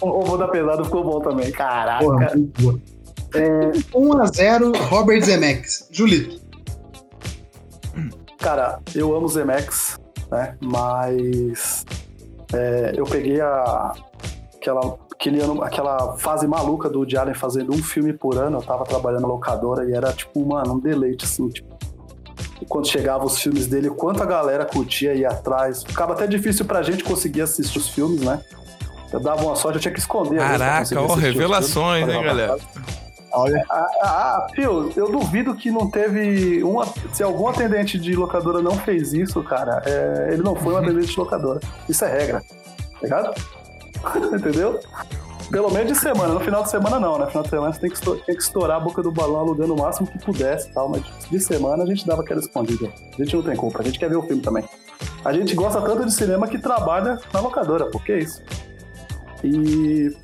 O robô da pesada ficou bom também. Caraca. Porra. É, 1x0 Robert Zemeckis. Julito. Cara, eu amo Zemex, né? Mas é, eu peguei a, aquela, aquele ano, aquela fase maluca do Woody Allen fazendo um filme por ano. Eu tava trabalhando na locadora e era tipo, mano, um deleite, assim, tipo. Quando chegavam os filmes dele, o quanto a galera curtia ir atrás. Ficava até difícil pra gente conseguir assistir os filmes, né? Eu dava uma sorte, eu tinha que esconder. pra Caraca, ó, revelações, filmes. hein, galera? Olha, Ah, ah, Fio, eu duvido que não teve uma. Se algum atendente de locadora não fez isso, cara, é, ele não foi um atendente de locadora. Isso é regra. Tá ligado? Entendeu? Pelo menos de semana. No final de semana não, né? No final de semana você tem que, esto- tem que estourar a boca do balão alugando o máximo que pudesse tal. Mas de semana a gente dava aquela escondida. A gente não tem culpa, a gente quer ver o filme também. A gente gosta tanto de cinema que trabalha na locadora, por que isso? E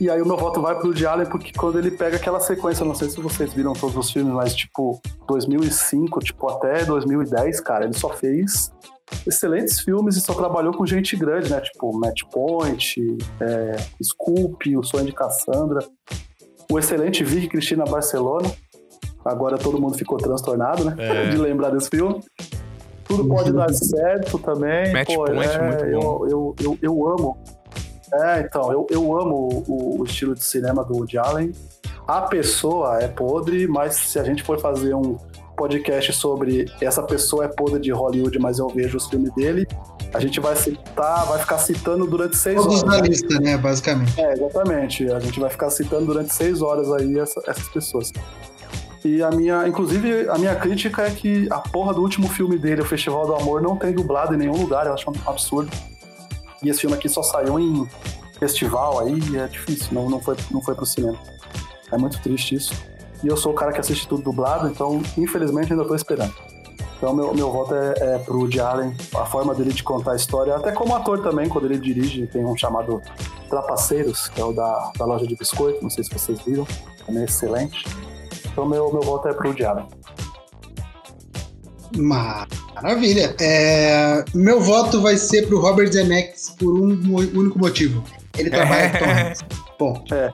e aí o meu voto vai pro Woody Allen, porque quando ele pega aquela sequência, não sei se vocês viram todos os filmes, mas tipo, 2005, tipo, até 2010, cara, ele só fez excelentes filmes e só trabalhou com gente grande, né? Tipo, Match Point, é, Scoop, O Sonho de Cassandra, o excelente Vicky Cristina Barcelona. Agora todo mundo ficou transtornado, né? É. De lembrar desse filme. tudo pode dar certo também. Match Pô, point, é, muito bom. eu, eu, eu, eu amo. É, então, eu, eu amo o, o estilo de cinema do Woody Allen. A pessoa é podre, mas se a gente for fazer um podcast sobre essa pessoa é podre de Hollywood, mas eu vejo os filmes dele, a gente vai citar, vai ficar citando durante seis Todos horas. na lista, né, basicamente. É, exatamente. A gente vai ficar citando durante seis horas aí essa- essas pessoas. E a minha, inclusive, a minha crítica é que a porra do último filme dele, o Festival do Amor, não tem dublado em nenhum lugar. Eu acho um absurdo. E esse filme aqui só saiu em festival aí, é difícil, não, não, foi, não foi pro cinema. É muito triste isso. E eu sou o cara que assiste tudo dublado, então, infelizmente, ainda tô esperando. Então, meu, meu voto é, é pro Woody Allen, a forma dele de contar a história, até como ator também, quando ele dirige, tem um chamado Trapaceiros, que é o da, da loja de biscoito, não sei se vocês viram, também é excelente. Então, meu, meu voto é pro Woody Allen. Maravilha. É, meu voto vai ser pro Robert Zemeckis por um único motivo. Ele trabalha com Tom Hanks. Bom. É.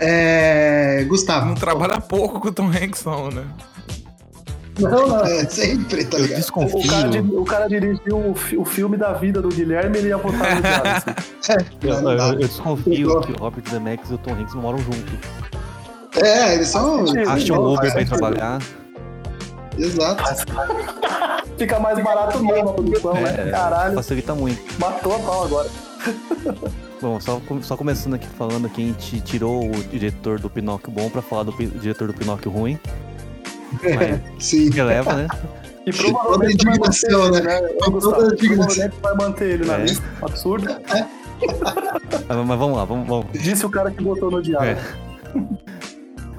É, Gustavo. Não trabalha pouco com o Tom Hanks, não, né? Não, não, é sempre, tá Eu ligado? desconfio. O cara, o cara dirigiu o, o filme da vida do Guilherme, ele ia votar no Allen. assim. Eu, Não eu- dá. eu desconfio que o Robert Zemeckis e o Tom Hanks não moram juntos. É, eles são. Faz Acha não, um Uber pra ir sentido. trabalhar. Exato. Fica mais barato mesmo a produção, né? É, Caralho, facilita muito. matou a pau agora. Bom, só, só começando aqui falando que a gente tirou o diretor do Pinóquio bom pra falar do diretor do Pinóquio ruim. Mas Sim. releva, né? E Toda provavelmente vai manter indignação, ele, né? né? Toda Gustavo, indignação. provavelmente vai manter ele na É. lista. Absurdo. Mas, mas vamos lá, vamos, vamos, Disse o cara que votou no diário. É.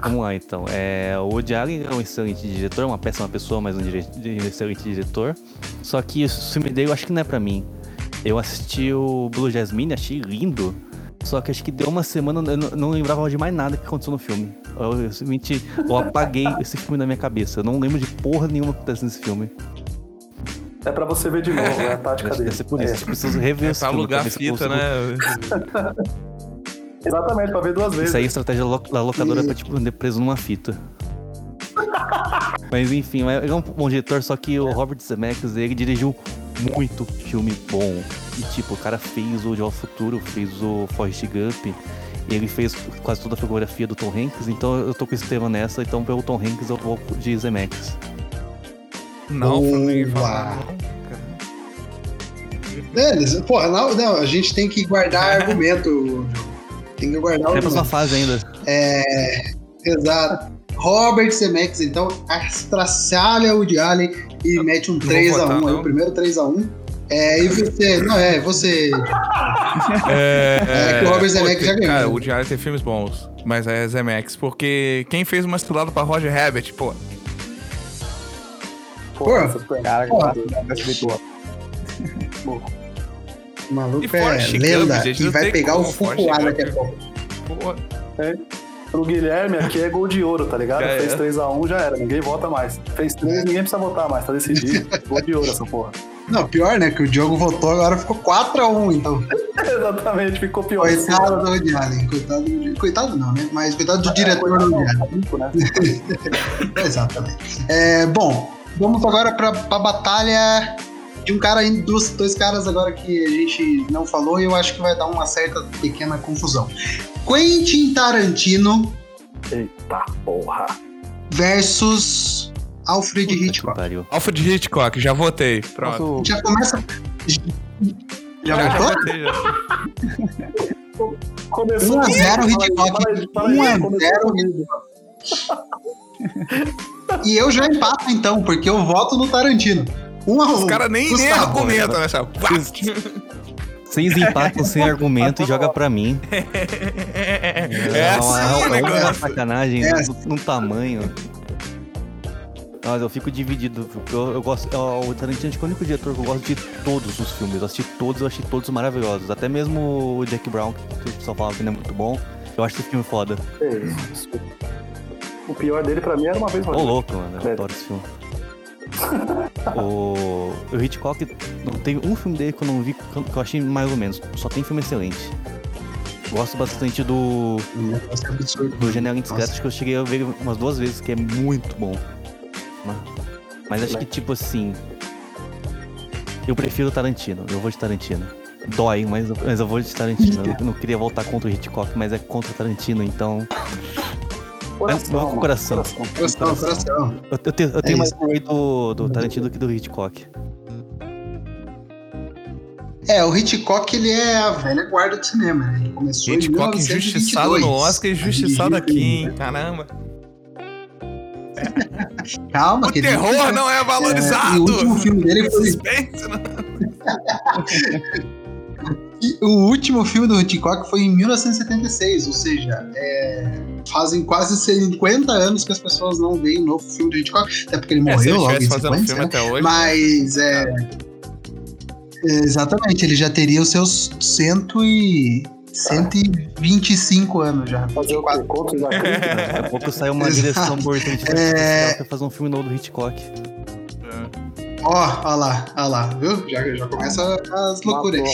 vamos lá então. É, o Woody Allen é um excelente diretor, uma péssima pessoa, mas um, dire- um excelente diretor. Só que o filme dele eu acho que não é pra mim. Eu assisti o Blue Jasmine, achei lindo. Só que acho que deu uma semana, eu não, não lembrava de mais nada que aconteceu no filme. Eu, eu simplesmente eu apaguei esse filme da minha cabeça. Eu não lembro de porra nenhuma que acontece nesse filme. É pra você ver de novo, é a tática dele. deve ser por isso. É, Eu preciso rever É esse pra filme alugar eu fita, consigo- né? exatamente, pra ver duas vezes. Isso aí é estratégia da locadora pra te prender preso numa fita. Mas enfim, ele é um bom diretor, só que o Robert Zemeckis, ele dirigiu muito filme bom. E tipo, o cara fez o De Volta ao Futuro, fez o Forrest Gump, e ele fez quase toda a fotografia do Tom Hanks, então eu tô com esse tema nessa, então pelo Tom Hanks eu vou de Zemeckis. Não, Boa. É, eles- porra, não, não, a gente tem que guardar argumento. Tem que guardar Tem a próxima argumento. fase ainda. É, exato. Robert Zemeckis, então, estraçalha o de Allen e mete um Não vou 3x1, votar, aí, não. o primeiro 3x1. É, e você, não é, você. É, É, que o Robert Zemeckis pô, já ganhou. Cara, o Diário tem filmes bons, mas é Zemeckis, porque quem fez uma estrelada pra Roger Rabbit, pô, Pô, Pô, essa foi- Cara, Pô. SBT. O maluco E é Gump, lenda gente, e vai pegar o como, Forrest Fukuá daqui a pouco. Pro Guilherme aqui é gol de ouro, tá ligado? É, Fez é. 3x1, já era. Ninguém vota mais. Fez 3, ninguém precisa votar mais, tá decidido. gol de ouro essa porra. Não, pior, né? Que o Diogo votou, agora ficou 4x1, então. Exatamente, ficou pior. Coitado do Woody Allen. Coitado, do- coitado não, né? Mas coitado do diretor do Woody Allen. Né? Exatamente. É, bom, vamos agora pra, pra batalha de um cara, aí, dos dois caras agora que a gente não falou e eu acho que vai dar uma certa pequena confusão. Quentin Tarantino Eita porra. versus Alfred Puta Hitchcock. pariu. Alfred Hitchcock, já votei. Pronto. Já começa. Já já votou? votei, já. Começou 1 a 0 Fala aí, Hitchcock. fala aí, fala aí, 1 a começou 0 comigo. E eu já empato então, porque eu voto no Tarantino. 1 a 1. Os caras nem, nem Gustavo, argumentam, né, chapa? Vocês empatam sem argumento e joga pra mim. É assim o uma, é uma negócio. sacanagem É no, no tamanho. Mas eu fico dividido, porque eu, eu gosto. eu- O Tarantino acho que é o único diretor que eu gosto de todos os filmes. Eu assisti todos, eu achei todos maravilhosos. Até mesmo o Jack Brown, que o pessoal fala que não é muito bom. Eu acho esse filme foda. É. O pior dele pra mim era uma vez Ô mais. louco, mano. Eu É. adoro esse filme. O, o Hitchcock, não tem um filme dele que eu não vi que eu achei mais ou menos. Só tem filme excelente. Gosto bastante do, do Janela Indiscreta, acho que eu cheguei a ver umas duas vezes, que é muito bom. Mas acho que, tipo assim, Eu prefiro Tarantino, eu vou de Tarantino. Dói, mas, mas eu vou de Tarantino. Eu não queria voltar contra o Hitchcock, mas é contra o Tarantino, então. Coração, com o coração. coração. Coração, coração. Eu, eu tenho, eu tenho É mais orgulho do, do Tarantino do que do Hitchcock. É, o Hitchcock, ele é a velha guarda do cinema, né? Ele começou em Hitchcock 1922. injustiçado no Oscar e injustiçado A dirigir aqui, hein? Caramba. Calma, O querido. terror não é É, valorizado. e o último filme dele foi Suspense, né? E o último filme do Hitchcock foi em 1976, ou seja, é, fazem quase 50 anos que as pessoas não veem o novo filme do Hitchcock, até porque ele É, morreu logo em sequência, né? hoje. Mas é, é, Exatamente, ele já teria os seus cento e, 125 anos já. Fazer o quê? Contos da? Daqui a pouco sai uma Exato. direção importante É. fazer um filme novo do Hitchcock. Ó, ó lá, ó lá, viu? Já, já começa as loucuras.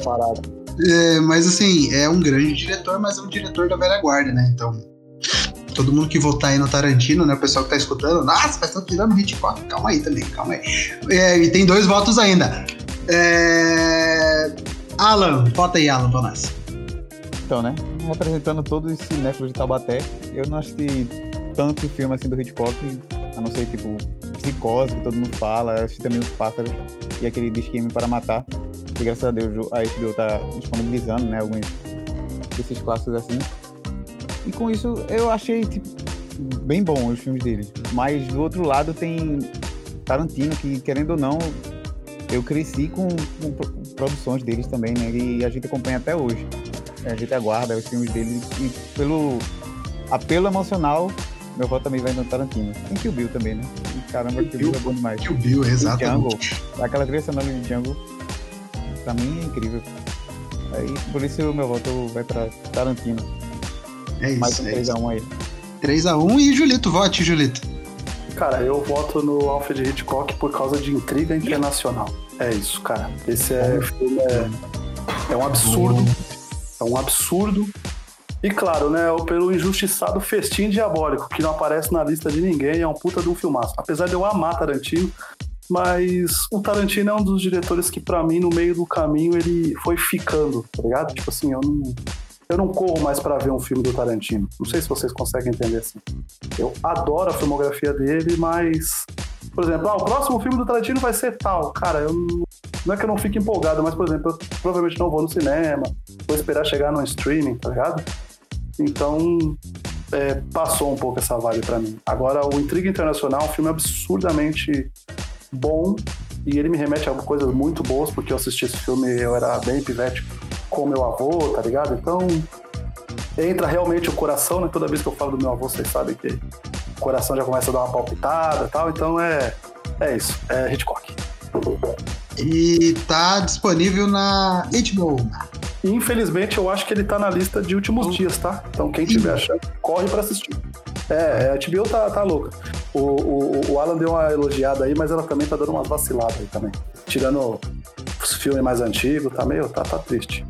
É, mas assim, é um grande diretor, mas é um diretor da velha guarda, né? Então, todo mundo que votar aí no Tarantino, né? O pessoal que tá escutando, nossa, mas estão tirando o Hitchcock. Calma aí também, calma aí. É, e tem dois votos ainda. É... Alan, vota aí, Alan, nós. Então, né? Representando todos os cinéfilos de Taubaté, eu não assisti tanto filme assim do Hitchcock, a não ser tipo Psicose, que todo mundo fala, assisti também Os Pássaros e aquele Disqueme para Matar, que graças a Deus a HBO tá disponibilizando, né? Alguns desses clássicos assim. E com isso eu achei tipo, bem bom os filmes dele. Mas do outro lado tem Tarantino, que querendo ou não, eu cresci com, com pro- produções deles também, né? E a gente acompanha até hoje. A gente aguarda os filmes dele e pelo apelo emocional, meu voto também vai no Tarantino. Tem Kill Bill também, né? E, caramba, Kill Bill é bom demais. Kill Bill, exatamente. Django, aquela trilha sonora de Django, pra mim é incrível. Aí, por isso o meu voto vai pra Tarantino. É Mais isso, um é isso. 3x1 aí. 3x1 e Julito, vote, Julito. Cara, eu voto no Alfred Hitchcock por causa de intriga internacional. É isso, cara. Esse é, filme é, é um absurdo. É um absurdo. E claro, né, pelo injustiçado Festim Diabólico, que não aparece na lista de ninguém, é um puta de um filmaço. Apesar de eu amar Tarantino, mas o Tarantino é um dos diretores que, pra mim, no meio do caminho, ele foi ficando, tá ligado? Tipo assim, eu não, eu não corro mais pra ver um filme do Tarantino. Não sei se vocês conseguem entender assim. Eu adoro a filmografia dele, mas. Por exemplo, ah, o próximo filme do Tarantino vai ser tal. Cara, eu não, não é que eu não fique empolgado, mas, por exemplo, eu provavelmente não vou no cinema, vou esperar chegar no streaming, tá ligado? Então, é, passou um pouco essa vibe pra mim. Agora, o Intriga Internacional é um filme absurdamente bom e ele me remete a coisas muito boas, porque eu assisti esse filme, eu era bem pivete com meu avô, tá ligado? Então, entra realmente o coração, né? Toda vez que eu falo do meu avô, vocês sabem que o coração já começa a dar uma palpitada e tal. Então, é, é isso. É Hitchcock. E tá disponível na HBO. Infelizmente, eu acho que ele tá na lista de últimos dias, tá? Então, quem tiver achando, corre pra assistir. É, a HBO tá, tá louca. O, o, o Alan deu uma elogiada aí, mas ela também tá dando umas vaciladas aí também. Tirando os filmes mais antigos, tá meio, tá, tá triste.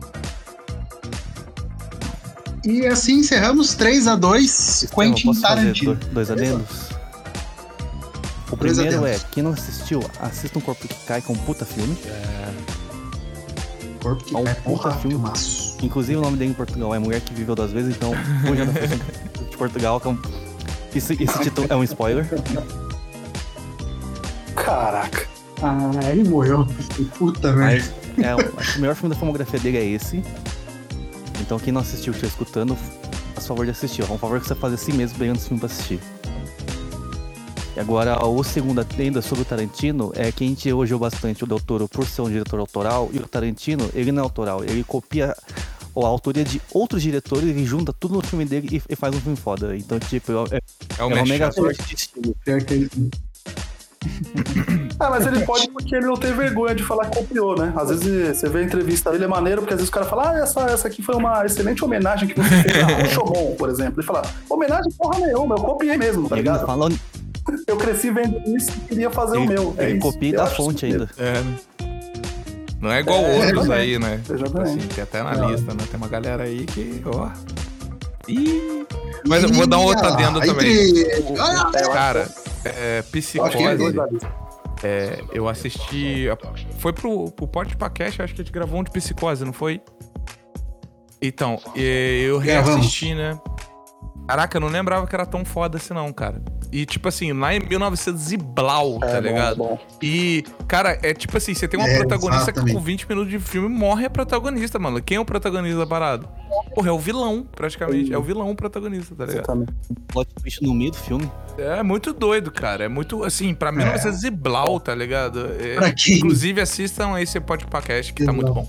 E assim encerramos 3x2 Quentin posso fazer Tarantino. do- dois adendos? O primeiro adendos. é, quem não assistiu, assista um Corpo que Cai, que é um puta filme. Corpo que É um cai, puta porra, filme. filmaço. Inclusive o nome dele em Portugal é Mulher que Viveu Duas Vezes, então versão de Portugal, que é um... Esse, esse título é um spoiler. Caraca. Ah, ele morreu. Puta merda. Mas é, o- que melhor filme da filmografia dele é esse. Então quem não assistiu, estiver escutando, faz favor de assistir. É um favor que você faz assim mesmo, pegando esse filme pra assistir. E agora, o segundo adendo sobre o Tarantino é que a gente elogiou bastante o Del Toro por ser um diretor autoral, e o Tarantino, ele não é autoral, ele copia a autoria de outros diretores, ele junta tudo no filme dele e, e faz um filme foda. Então, tipo, é, É é o uma mega Mestre. sorte de estilo. Ah, mas ele pode porque ele não tem vergonha de falar que copiou, né? Às vezes você vê a entrevista dele, é maneiro, porque às vezes o cara fala, ah, essa, essa aqui foi uma excelente homenagem que você fez a Rashomon, por exemplo. Ele fala, homenagem porra nenhuma, eu copiei mesmo, tá Ele não ligado? fala, Eu cresci vendo isso e queria fazer o meu. É ele isso. copia da fonte isso ainda. É? Não é igual É, outros aí, né? Tipo Exatamente. assim, tem até na Não. lista, né? Tem uma galera aí que, ó. Ih. Mas eu vou dar um outro adendo ah, também. É, Cara, é, que é psicose. É, eu assisti. Foi pro, pro Porte Podcast, acho que a gente gravou um de psicose, não foi? Então, eu reassisti, né? Caraca, eu não lembrava que era tão foda assim, não, cara. E, tipo assim, lá em 1900 e blau, tá É bom, ligado? é bom. E, cara, é tipo assim, você tem uma É, protagonista que exatamente. com 20 minutos de filme morre a protagonista, mano. Quem é o protagonista da parada? Porra, é o vilão, praticamente. É o vilão o protagonista, tá ligado? Exatamente. Plot twist no meio do filme. É muito doido, cara. É muito, assim, pra 1900 e blau, tá ligado? É, Pra quem? Inclusive, assistam esse podcast que tá muito bom.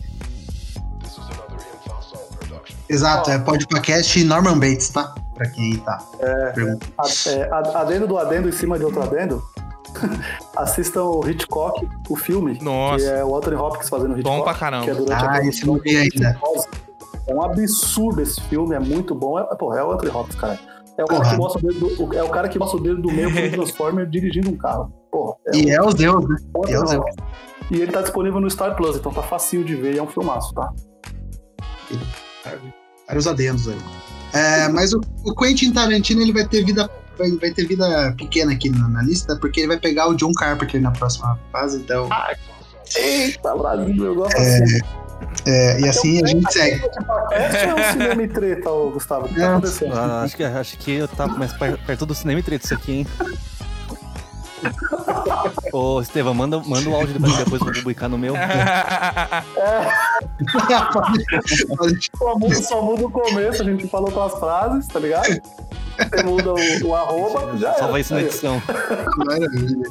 Exato, é podcast Norman Bates, tá? Pra quem tá. é, a- adendo do adendo em cima de outro adendo. Assistam o Hitchcock, o filme. Nossa. Que é o Anthony Hopkins fazendo Hitchcock. Bom pra caramba. Que é durante Ah, a esse não vi ainda. É um absurdo esse filme, é muito bom. É, porra, é o Anthony Hopkins, cara. É o cara que mostra o dedo do, é o cara que mostra o dedo do meio pro Transformer dirigindo um carro. Porra, é E é os Deus, né? o é o Hopkins. E ele tá disponível no Star Plus, então tá facinho de ver e é um filmaço, tá? Vários adendos aí. É, mas o, o Quentin Tarantino ele vai ter vida vai, vai ter vida pequena aqui na, na lista porque ele vai pegar o John Carpenter na próxima fase, então Eita, Brasil, eu gosto assim. é, e assim a gente segue. É um cinema e treta, ô, Gustavo. O que tá acontecendo? Ah, acho, que, acho que eu tava mais per- perto do cinema e treta isso aqui, hein? Ô, Estevam, manda, manda o áudio depois, depois eu vou publicar no meu. Só muda, só muda o começo, a gente falou com as frases, tá ligado? Você muda o, o arroba, já Só vai isso na Aí, edição. Maravilha.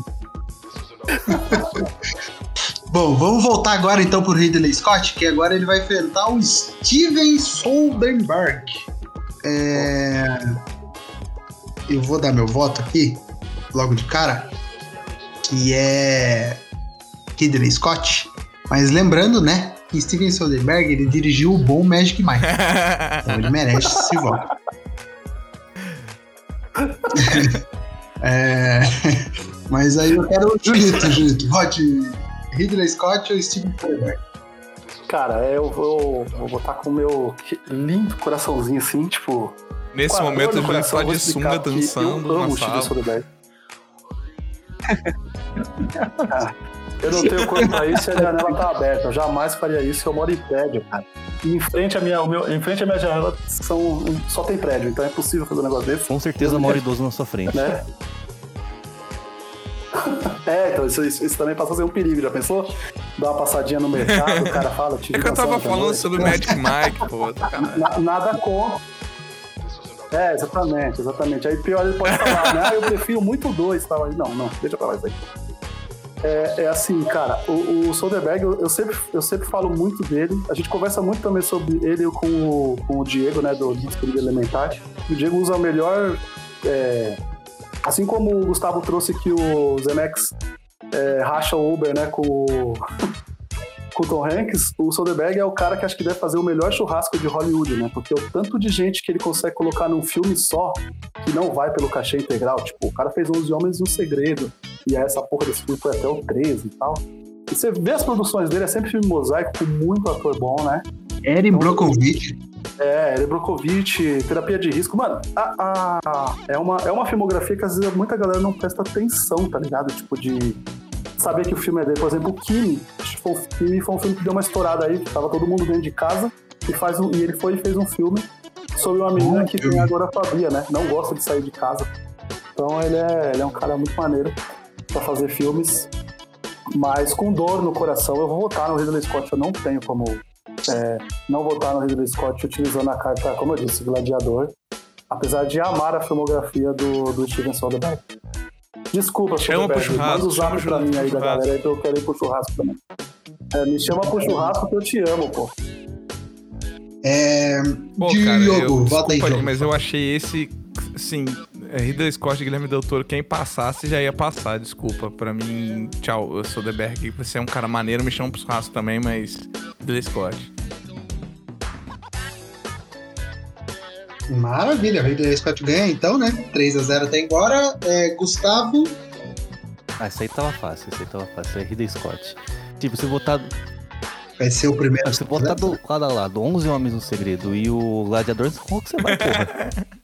Bom, vamos voltar agora então pro Ridley Scott, que agora ele vai enfrentar o Steven Soderbergh. É... Eu vou dar meu voto aqui, logo de cara, que é Ridley Scott. Mas lembrando, né, que Steven Soderbergh ele dirigiu o bom Magic Mike. Então ele merece esse voto. É, Mas aí eu quero o Julito, Julito. Vote Ridley Scott ou Steven Soderbergh? Cara, eu vou, vou botar com o meu lindo coraçãozinho assim, tipo. Nesse momento, eu vou de explicar sunga dançando Eu amo na o Steven sala. Cara, eu não tenho corpo pra isso e a janela tá aberta. Eu jamais faria isso, eu moro em prédio, cara. E em frente à minha, o meu, em frente à minha janela são, só tem prédio, então é impossível fazer um negócio desse. Com certeza mora idoso na sua frente. né? É, então isso, isso- isso também passa a ser um perigo, já pensou? Dá uma passadinha no mercado, o cara fala, te É que eu tava falando sobre o Magic Mike, pô. tá. Na- nada contra. É, exatamente, exatamente. Aí pior ele pode falar, né? Ah, eu prefiro muito dois, tal. Aí, Não, não, deixa pra lá isso aí. É, é assim, cara, o, o Soderbergh, eu, eu sempre, eu sempre falo muito dele. A gente conversa muito também sobre ele com o, com o Diego, né, do Disco Elementar. O Diego usa o melhor. é, assim como o Gustavo trouxe que o Zemex é, racha o Uber, né, com o, com o Tom Hanks, o Soderbergh é o cara que acho que deve fazer o melhor churrasco de Hollywood, né? Porque o tanto de gente que ele consegue colocar num filme só que não vai pelo cachê integral. Tipo, o cara fez 11 Homens e um Segredo. E aí essa porra desse filme foi até o 13 e tal. E você vê as produções dele, é sempre filme mosaico com muito ator bom, né? Erin Brockovich. É, ele Brokovich, terapia de risco. Mano, a, a- é, uma, é uma filmografia que às vezes muita galera não presta atenção, tá ligado? Tipo, de saber que o filme é dele. Por exemplo, o Kimi. Foi, um- Kimi foi um filme que deu uma estourada aí, que tava todo mundo dentro de casa. E, faz um, e ele foi e fez um filme sobre uma menina que tem agorafobia, né? Não gosta de sair de casa. Então ele é, ele é um cara muito maneiro pra fazer filmes. Mas com dor no coração, eu vou votar no Ridley Scott. Eu não tenho como é, não votar no Ridley Scott utilizando a carta, como eu disse, gladiador. Apesar de amar a filmografia do, do Steven Soderbergh. Desculpa, Chama pro churrasco, Manda o zap pra mim aí da galera aí que eu quero ir pro churrasco também. É, me chama pro churrasco que eu te amo, pô. É, Pô, Diogo, cara, eu, volta aí, desculpa, Diogo. mas eu achei esse, assim, é, Ridley Scott e Guilherme Del Toro, quem passasse já ia passar, desculpa. Pra mim, tchau, eu sou The Berg, você é um cara maneiro, me chama pro churrasco também, mas Ridley Scott. Maravilha, Ridley Scott ganha então, né? 3x0 até agora. É, Gustavo, Ah, isso aí tava fácil, isso aí tava fácil. É Ridley Scott. Tipo, se botar, vai ser o primeiro. se botar do lado a lado 11 Homens no Segredo e o Gladiador, qual que você vai, porra?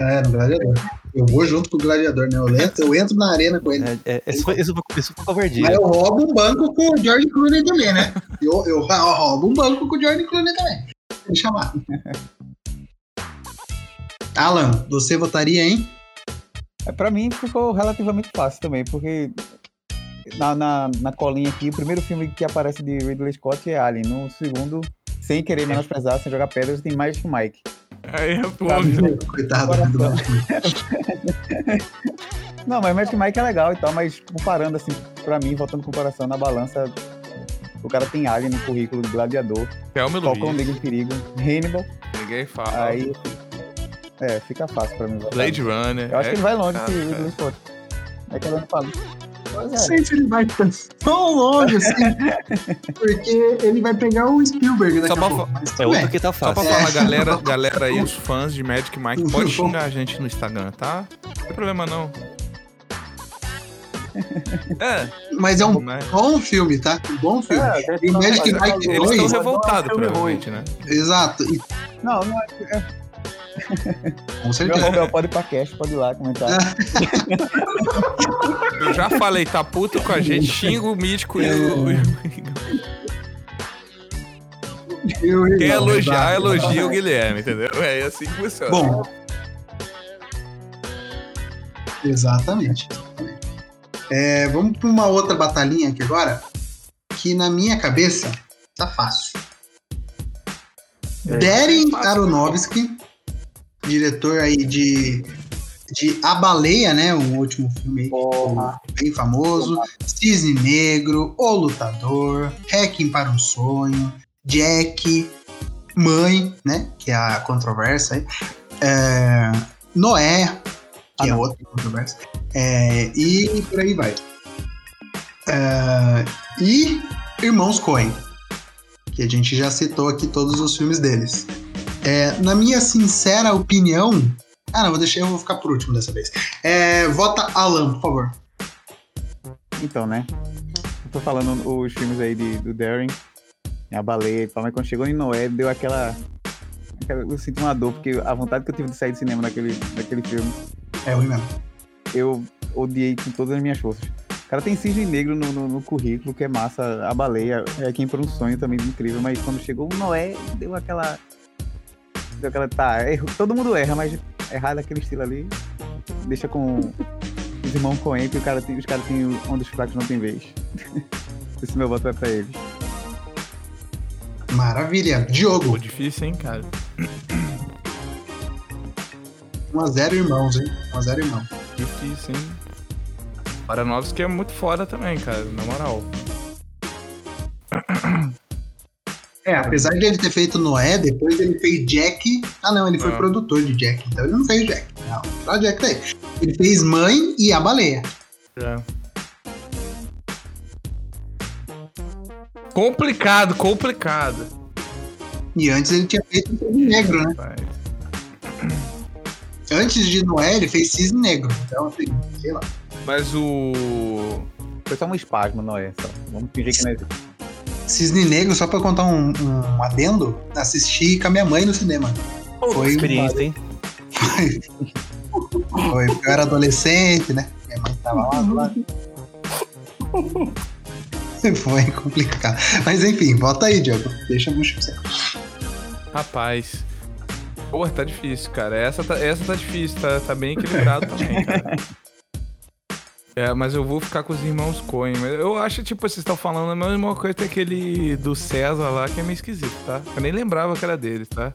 É, no Gladiador. Eu vou junto com o gladiador, né? Eu entro, eu entro na arena com ele. É, é, esse foi, esse foi, esse foi covardia. Mas eu roubo um banco com o George Clooney também, né? Eu, eu, eu roubo um banco com o George Clooney também. Deixa lá. Alan, você votaria, hein? É, pra mim ficou relativamente fácil também, porque na, na, na colinha aqui, o primeiro filme que aparece de Ridley Scott é Alien. No segundo, sem querer menosprezar, sem jogar pedras, tem mais que o Mike. Aí é pô, Sabe? Coitado. Não, mas Magic Mike é legal e tal, mas comparando assim, pra mim, voltando com o coração na balança, o cara tem Alien no currículo do Gladiador, Thelma e Falcão Luiz. Negro em Perigo, Hannibal, Ninguém fala. aí. É, fica fácil pra mim. Blade Runner. Eu acho é que ele vai longe cara, que o cara. Ridley Scott. É que ela não fala. Pois Não é. sei se ele vai tão longe assim, porque ele vai pegar o Spielberg daqui Só a pra pouco. É outro que tá Só pra fácil. falar, galera, galera aí, os fãs de Magic Mike, pode xingar a gente no Instagram, tá? Não tem problema não. É, Mas é um né? bom filme, tá? Um bom filme. É, a gente E Magic Mike Eles estão revoltados, filme ruim. provavelmente, né? Exato. E, Não, não é. É com meu certeza. arroba pode ir pra cast, pode ir lá comentar. Eu já falei, tá puto com a gente, xinga o mítico e o. Eu- Quem elogiar, elogia o Guilherme, entendeu? É assim que funciona. Bom. Exatamente. É, vamos para uma outra batalhinha aqui agora, que na minha cabeça tá fácil. Darren fácil, Aronofsky, diretor aí de, de A Baleia, né? Um último filme aí, Porra. bem famoso. Cisne Negro, O Lutador, Hacking para um Sonho, Jack, Mãe, né? Que é a controvérsia aí. É, Noé, que Ah, é não. outra controvérsia. É, e por aí vai. É, e Irmãos Coen, que a gente já citou aqui todos os filmes deles. É, na minha sincera opinião. Ah, não, vou deixar, eu vou ficar por último dessa vez. É, vota Alan, por favor. Então, né? Eu tô falando os filmes aí de, do Darren, a baleia e tal, mas quando chegou em Noé, deu aquela, aquela- Eu senti uma dor, porque a vontade que eu tive de sair do cinema naquele, naquele filme, É ruim mesmo. eu odiei com todas as minhas forças. O cara tem cisne negro no, no- no currículo, que é massa, a baleia, é quem por um sonho também incrível, mas quando chegou o Noé, deu aquela. Deu aquela. Tá, erro- todo mundo erra, mas errar daquele estilo ali, deixa com os irmãos Coen, que o cara tem, os caras têm onde os fracos não tem vez. Esse meu voto vai pra eles. Maravilha. Diogo, Pô, difícil, hein, cara? 1x0 irmãos, hein? 1x0 irmão. Difícil, hein? Paranovski é muito foda também, cara, na moral. É, apesar de ele ter feito Noé, depois ele fez Jack. Ah, não, ele foi Ah. produtor de Jack, então ele não fez Jack. Não, só Jack daí. Ele fez Mãe e A Baleia. É. Complicado, complicado. E antes ele tinha feito Cisne Negro, né? Vai. Antes de Noé, ele fez Cisne Negro. Então, assim, sei lá. Mas o. Foi só um espasmo, Noé. Só. Vamos fingir que não é. Cisne Negro, só pra contar um, um adendo, assisti com a minha mãe no cinema. Foi, Experiência, hein? foi, eu era adolescente, né? Minha mãe tava lá do lado. Foi complicado. Mas enfim, volta aí, Diogo. Deixa eu puxar você. Rapaz. Porra, tá difícil, cara. Essa tá, essa tá difícil, tá, tá bem equilibrado também, cara. É, mas eu vou ficar com os irmãos Coen. Eu acho, tipo, vocês estão falando a mesma coisa que aquele do César lá, que é meio esquisito, tá? Eu nem lembrava que era dele, tá?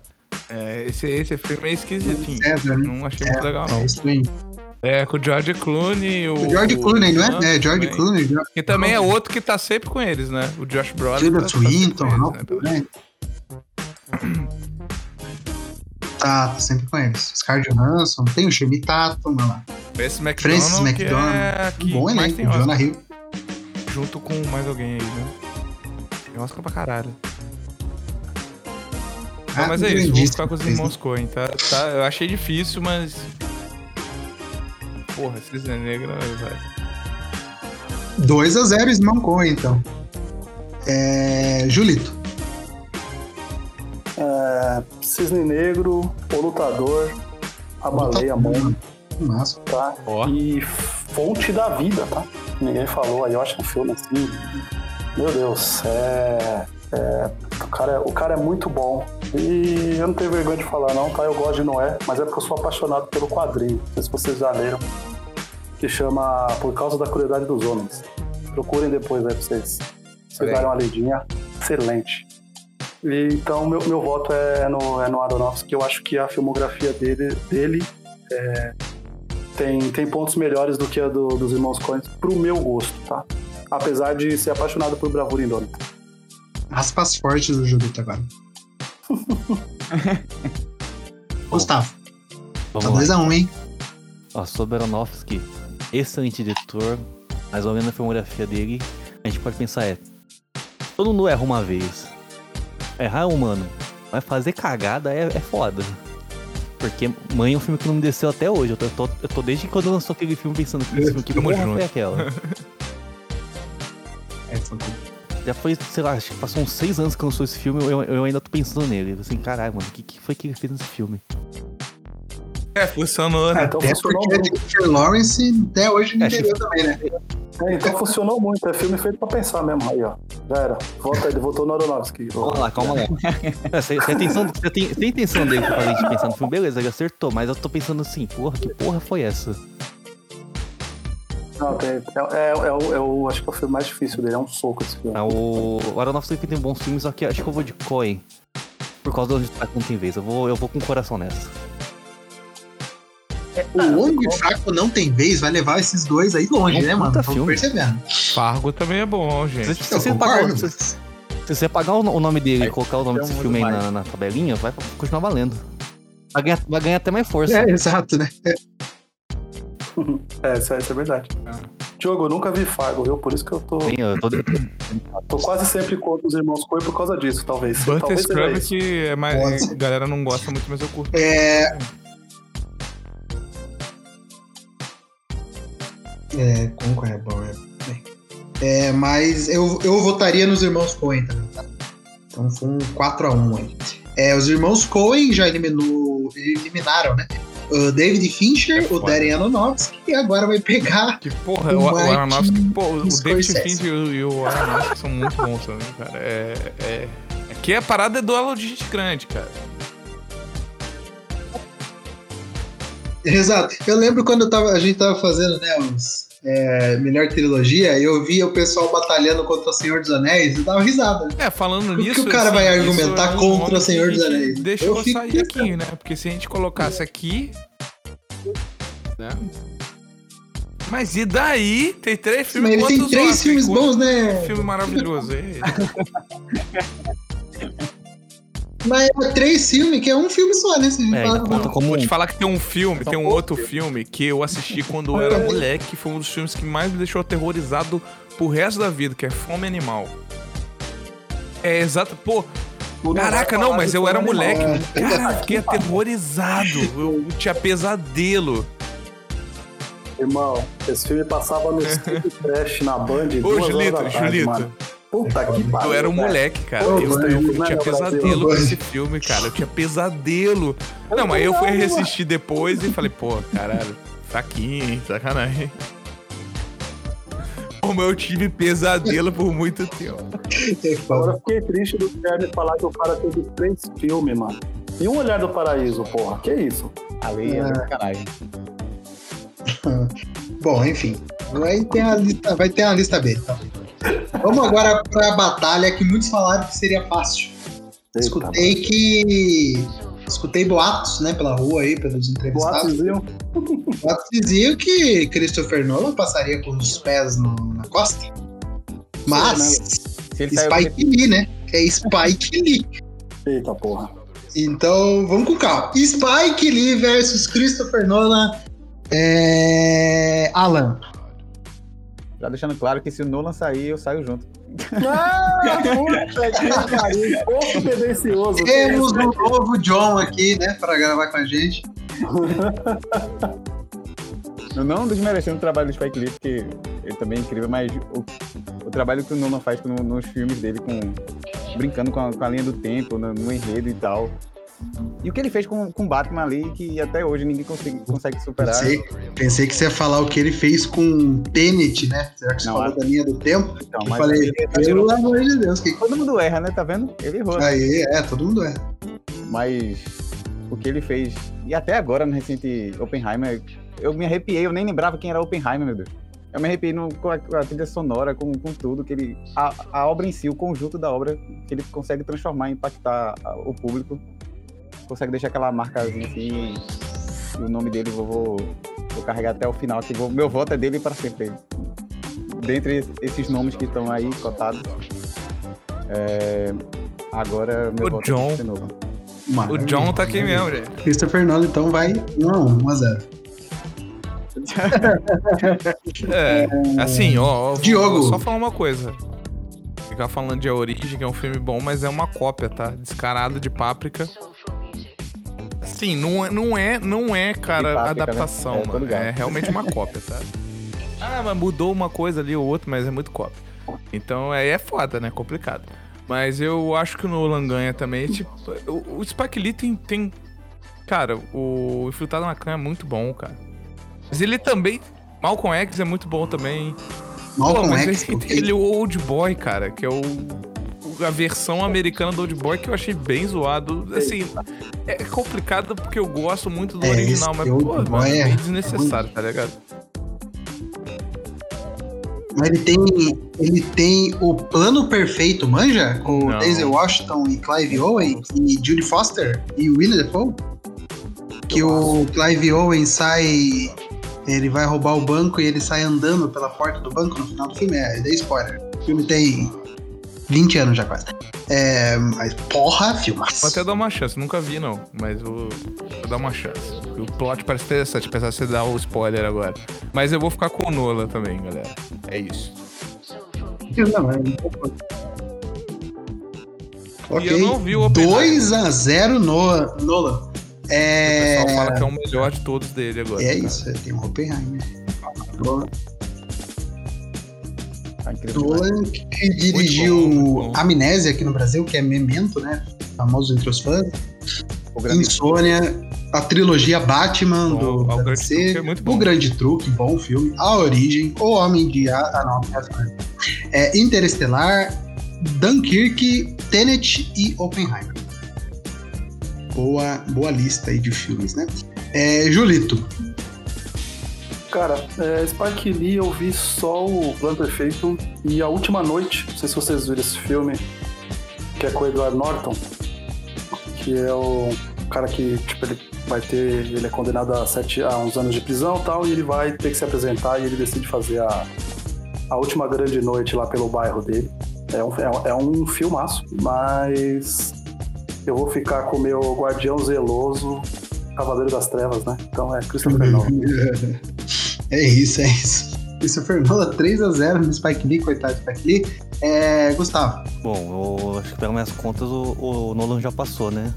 É, esse, esse filme é esquisitinho. César, né? Não achei muito legal, não. É isso aí. É, com o George Clooney. O, O George Clooney, não é? É, George também. Clooney. George Que também é outro que tá sempre com eles, né? O Josh Brolin. Tilda tá, tá Swinton, Ralph eles, né? Tá, tá sempre com eles. Scarlett Johansson, tem o Shirley Tatum, lá. Francis McDonald, Francis que McDormand. é que Bom elenco, Oscar, Jonah Hill. junto com mais alguém aí, né? Tem Oscar pra caralho. Ah, mas é isso, vou grandíssimo. ficar com os irmãos Coen, tá? tá? Eu achei difícil, mas... Porra, Cisne Negra, velho. 2x0 Ismão Coen, então. É... Julito. É, Cisne Negro, O Lutador, A Baleia, Mãe. Massa. tá? E Fonte da Vida, tá? Ninguém falou aí, eu acho um filme assim. Meu Deus, é. é, o, cara é o cara é muito bom. E eu não tenho vergonha de falar, não, tá? Eu gosto de Noé, mas é porque eu sou apaixonado pelo quadrinho. Não sei se vocês já leram. Que chama Por Causa da Crueldade dos Homens. Procurem depois aí pra vocês, pra vocês aí. darem uma lidinha. Excelente. E, então, meu, meu voto é no, é no Aronofsky. Eu acho que a filmografia dele, dele é, tem, tem pontos melhores do que a do- dos irmãos Coen pro meu gosto, tá? Apesar de ser apaixonado por Bravura Indômita. Aspas fortes do Judito agora. Gustavo, tá Vamos lá. 2x1, hein? Ó, sobre Aronofsky, excelente diretor, mais ou menos a filmografia dele, a gente pode pensar é. Todo mundo erra uma vez. Errar é humano. Mas fazer cagada é, é foda. Porque Mãe é um filme que não me desceu até hoje. Eu tô, eu tô, eu tô desde quando lançou aquele filme pensando que esse filme que porra foi aquela. É. Já foi, sei lá, acho que passou uns seis anos que lançou esse filme, eu, eu ainda tô pensando nele. Assim, caralho, mano, o que, que foi que ele fez nesse filme? É, funcionou, né? então Até funcionou muito. Jennifer Lawrence até hoje não É, entendeu também, né? É, então funcionou muito. É filme feito pra pensar mesmo. Aí, ó. Já era. Volta ele votou no Aronofsky. Calma lá, calma lá. É, Você tem intenção, você tem, tem intenção dele pra gente pensar no filme, beleza, ele acertou, mas eu tô pensando assim, porra, que porra foi essa? Não, tem, é, é, é o, é o- acho que é o filme mais difícil dele. É um soco esse filme. O o Aronofsky tem bons filmes, só que acho que eu vou de Coen. Por causa do onde tá não tem vez. Eu vou, eu vou com o coração nessa. O Homem Fraco não tem vez, vai levar esses dois aí longe, É um né, mano? Vamos filme. percebendo. Fargo também é bom, gente. se você pagar, se, mas- se você pagar o, o nome dele e colocar o nome desse filme aí na, na tabelinha, vai continuar valendo. Vai ganhar, vai ganhar até mais força. É, exato, né? É, isso é, isso é verdade. Diogo, eu nunca vi Fargo, viu? Por isso que eu tô, Bem, eu tô- tô quase sempre contra os irmãos Coen por causa disso, talvez. Butter talvez Scrub que é mais. A galera não gosta muito, mas eu curto. É. É, como é bom, é. É, mas eu, eu votaria nos irmãos Coen também, tá? Então foi um 4x1 aí. É, os irmãos Coen já eliminou, eliminaram, né? O David Fincher, É o. Darren Aronofsky, e agora vai pegar. Que porra, O o, o Aronofsky, pô, o David. Fincher e o- e o Aronofsky são muito bons também, cara. É, é, aqui a parada é duelo de gente grande, cara. Exato. Eu lembro quando eu tava, a gente tava fazendo, né, os é, melhor trilogia, eu via o pessoal batalhando contra o Senhor dos Anéis e dava risada. É, falando Por que nisso. o cara vai isso argumentar é um contra o Senhor que dos Anéis? Deixou Eu fico sair pensando. aqui, né? Porque se a gente colocasse aqui. Né? Mas e daí? Tem três Mas filmes ele tem três Oscars? filmes bons, né? Filme maravilhoso. é. Mas é três filmes, que é um filme só, né? Se a gente É, falar ainda com- conta como Vou te falar que tem um filme, tem um outro filme que eu assisti quando eu era moleque, que foi um dos filmes que mais me deixou aterrorizado pro resto da vida, que é Fome Animal. É exato, pô, caraca, negócio não, mas eu era moleque, É. cara, eu fiquei aterrorizado, eu tinha pesadelo. Irmão, esse filme passava no Cine Trash na Band. Ô, duas Julito, horas da tarde, Julito. Puta que pariu. Eu era um moleque, cara. Ô, Eu, eu né, tinha pesadelo com esse filme, cara. Eu tinha pesadelo. Não, mas eu fui reassistir depois e falei, pô, caralho, fraquinho, hein? Sacanagem. Como eu tive pesadelo por muito tempo. É. Agora eu fiquei triste do Guilherme falar que o cara teve três filmes, mano. E um Olhar do Paraíso, porra. Que isso? Ali é Ah. sacanagem. Bom, enfim. Vai ter a lista, vai ter a lista B. Tá? Vamos agora pra batalha que muitos falaram que seria fácil. Eita, Escutei que. Escutei boatos, né, pela rua aí, pelos entrevistados. Boatos diziam que Christopher Nolan passaria com os pés no- na costa. Mas Se ele Spike Lee, né? É Spike Lee. Eita, porra. Então, vamos com calma. Spike Lee versus Christopher Nolan. É... Alan. Já deixando claro que se o Nolan sair, eu saio junto. Ah, puta que pariu. Pouco tendencioso. Temos um novo John aqui, né, para gravar com a gente. Eu não desmerecendo o trabalho do Spike Lee, porque ele também é incrível, mas o, o trabalho que o Nolan faz no- nos filmes dele, com brincando com a, com a linha do tempo, no, no enredo e tal, E o que ele fez com o Batman ali, que até hoje ninguém consegue, consegue superar. Pensei, pensei que você ia falar o que ele fez com Tenet, né? Será que você Não, falou é- da linha do tempo? Então, Eu mas falei, ele pelo amor de Deus, que Todo mundo erra, né? Tá vendo? Ele errou. Aí, é, todo mundo é. Mas o que ele fez. E até agora, no recente Oppenheimer, eu me arrepiei, eu nem lembrava quem era Oppenheimer, meu Deus. Eu me arrepiei no- com, a, com a trilha sonora, com, com tudo, que ele. A, a obra em si, o conjunto da obra, que ele consegue transformar, impactar a- o público. Consegue deixar aquela marcazinha assim. E o nome dele eu vou, vou carregar até o final. Que vou, meu voto é dele para sempre. Dentre esses nomes que estão aí cotados. é, agora meu O voto John. é de novo. O John tá aqui mesmo, gente. Christopher Nolan, então vai 1 a 1, 1 a 0. É, assim, ó, ó, Diogo. vou só falar uma coisa. Ficar falando de A Origem, que é um filme bom, mas é uma cópia, tá? Descarado de Páprica. Assim, não é, não é, não é cara, De Páprica, adaptação, né? É, mano. ligado. É realmente uma cópia, tá? Ah, mas mudou uma coisa ali ou outra, mas é muito cópia. Então aí é foda, né? Complicado. Mas eu acho que o Nolan ganha também. Tipo, o, o Spike Lee tem, tem. Cara, o Infiltrado na Clã é muito bom, cara. Mas ele também. Malcolm X é muito bom também. Pô, Malcolm mas X, ele, ele é o Old Boy, cara, que é o. A versão americana do Old Boy que eu achei bem zoado. Assim, é complicado porque eu gosto muito do É, original, mas, pô, mano, é é meio desnecessário, tá ligado? Mas ele tem, ele tem o plano perfeito, manja? Com Não. Denzel Washington e Clive Owen e Judy Foster e William Defoe? Que o Clive Owen sai. Ele vai roubar o banco e ele sai andando pela porta do banco no final do filme. É, dei spoiler. O filme tem 20 anos já quase. É, mas porra, filmaço. Vou até dar uma chance, nunca vi não, mas vou, vou dar uma chance. O plot parece interessante, apesar de você dar o spoiler agora. Mas eu vou ficar com o Nola também, galera. É isso. Não, é... Ok. E eu não vi o Oppenheimer. 2x0 no, Nolan. O É... pessoal fala que é o melhor de todos dele agora. É cara. isso, tem um Oppenheimer. Tá. Nolan que dirigiu Muito bom, muito bom. Amnésia aqui no Brasil, que é Memento, né? Famoso entre os fãs. O Insônia, a trilogia Batman Bom, do o da Grande Truque é muito bom. O Grande Truque, bom filme. A Origem, O Homem de A... Ah, não, é. é Interestelar, Dunkirk, Tenet e Oppenheimer. Boa, boa lista aí de filmes, né? É, Julito, Cara, é, Spike Lee eu vi só o Plano Perfeito e A Última Noite, não sei se vocês viram esse filme, que é com o Edward Norton, que é o cara que, tipo, ele vai ter, ele é condenado a, sete, a uns anos de prisão e tal, e ele vai ter que se apresentar e ele decide fazer a, a última grande noite lá pelo bairro dele. É um, é, é um filmaço, mas eu vou ficar com o meu guardião zeloso, Cavaleiro das Trevas, né? Então é Christopher Nolan. É isso, é isso. Christopher Nolan 3x0 no Spike Lee, coitado do Spike Lee. É, Gustavo, Bom, eu acho que pelas minhas contas o, o Nolan já passou, né?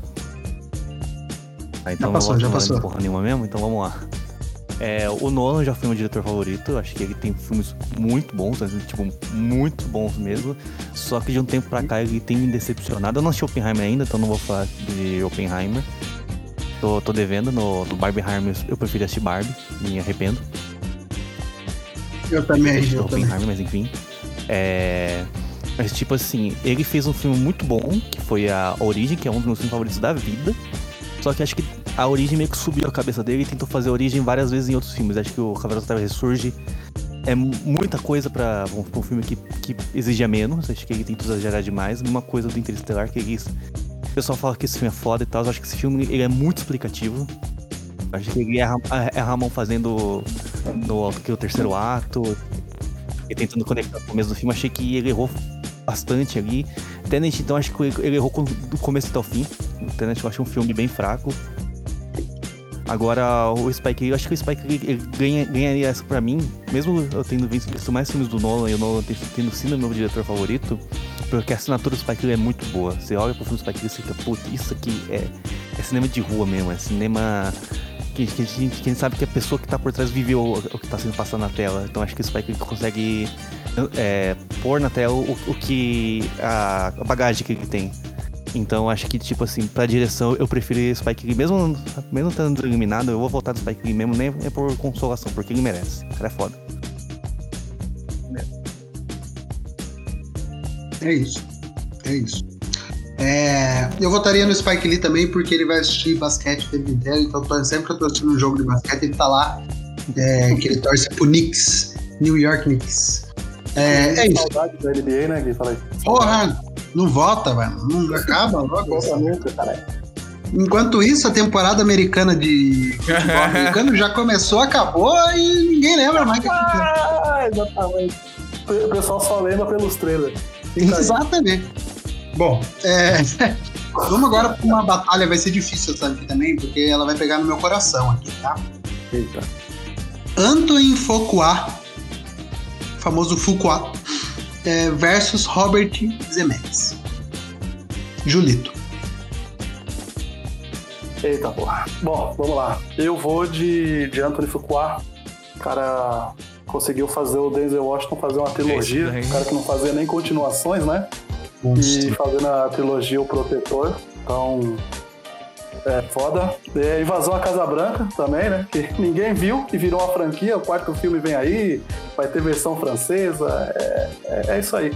Ah, então passou, já não vou passou. porra nenhuma mesmo, então vamos lá. É, o Nolan já foi meu diretor favorito, eu acho que ele tem filmes muito bons, assim, tipo, muito bons mesmo. Só que de um tempo pra cá ele tem me decepcionado. Eu não assisti Oppenheimer ainda, então não vou falar de Oppenheimer. Tô, tô devendo no, no Barbieheimer, eu prefiro assistir Barbie, me arrependo. Eu também. Eu também. Oppenheimer, mas enfim. É... Mas tipo assim, ele fez um filme muito bom, que foi a Origem, que é um dos meus filmes favoritos da vida. Só que acho que a Origem meio que subiu a cabeça dele e tentou fazer a Origem várias vezes em outros filmes. Acho que o Cavaleiro da Terra Ressurge é muita coisa pra um, um filme que, que exigia menos. Acho que ele tentou exagerar demais. Mesma coisa do Interestelar, que ele... o pessoal fala que esse filme é foda e tal. Eu acho que esse filme ele é muito explicativo. Acho que ele erra, erra a mão fazendo no, terceiro ato e tentando conectar com o começo do filme, achei que ele errou bastante ali. Tenet, então, acho que ele- errou do começo até o fim. O Tenet eu achei um filme bem fraco. Agora, o Spike Lee, eu acho que o Spike Lee ganha, ganharia essa pra mim, mesmo eu tendo visto, mais filmes do Nolan e o Nolan tendo, sido meu diretor favorito, porque a assinatura do Spike Lee é muito boa. Você olha pro filme do Spike Lee e fica, putz, isso aqui é, é cinema de rua mesmo, é cinema que, que, a gente, sabe que a pessoa que tá por trás viveu o, que tá sendo passado na tela. Então acho que o Spike consegue é, pôr na tela o, o que. A, a bagagem que ele tem. Então acho que, tipo assim, pra direção eu preferi Spike Lee. Mesmo, mesmo estando eliminado, eu vou voltar do Spike Lee mesmo, nem é por consolação, porque ele merece. O cara é foda. É isso. É isso. É, eu votaria no Spike Lee também, porque ele vai assistir basquete o tempo inteiro. Então, tô- sempre que eu tô assistindo um jogo de basquete, ele tá lá. É, que ele torce pro Knicks, New York Knicks. É, é isso. Saudade da NBA, né, Gui? Fala aí. Porra, não vota, velho. Não acaba logo. Gosta nunca, caralho. Enquanto isso, a temporada americana de futebol americano já começou, acabou e ninguém lembra mais. Ah, exatamente. O pessoal só lembra pelos trailers. Exatamente. Bom, é, vamos agora para uma batalha, vai ser difícil essa aqui também, porque ela vai pegar no meu coração aqui, tá? Eita. Antoine Fuqua, famoso Fuqua, é, versus Robert Zemeckis. Julito. Eita porra. Bom, vamos lá. Eu vou de, de Anthony Fuqua. O cara conseguiu fazer o Denzel Washington fazer uma trilogia. O cara que não fazia nem continuações, né? E Monstro. fazendo a trilogia O Protetor. Então. É foda. É, Invasão à Casa Branca também, né? Que ninguém viu, que virou uma franquia. O quarto filme vem aí, vai ter versão francesa. É, é, é isso aí.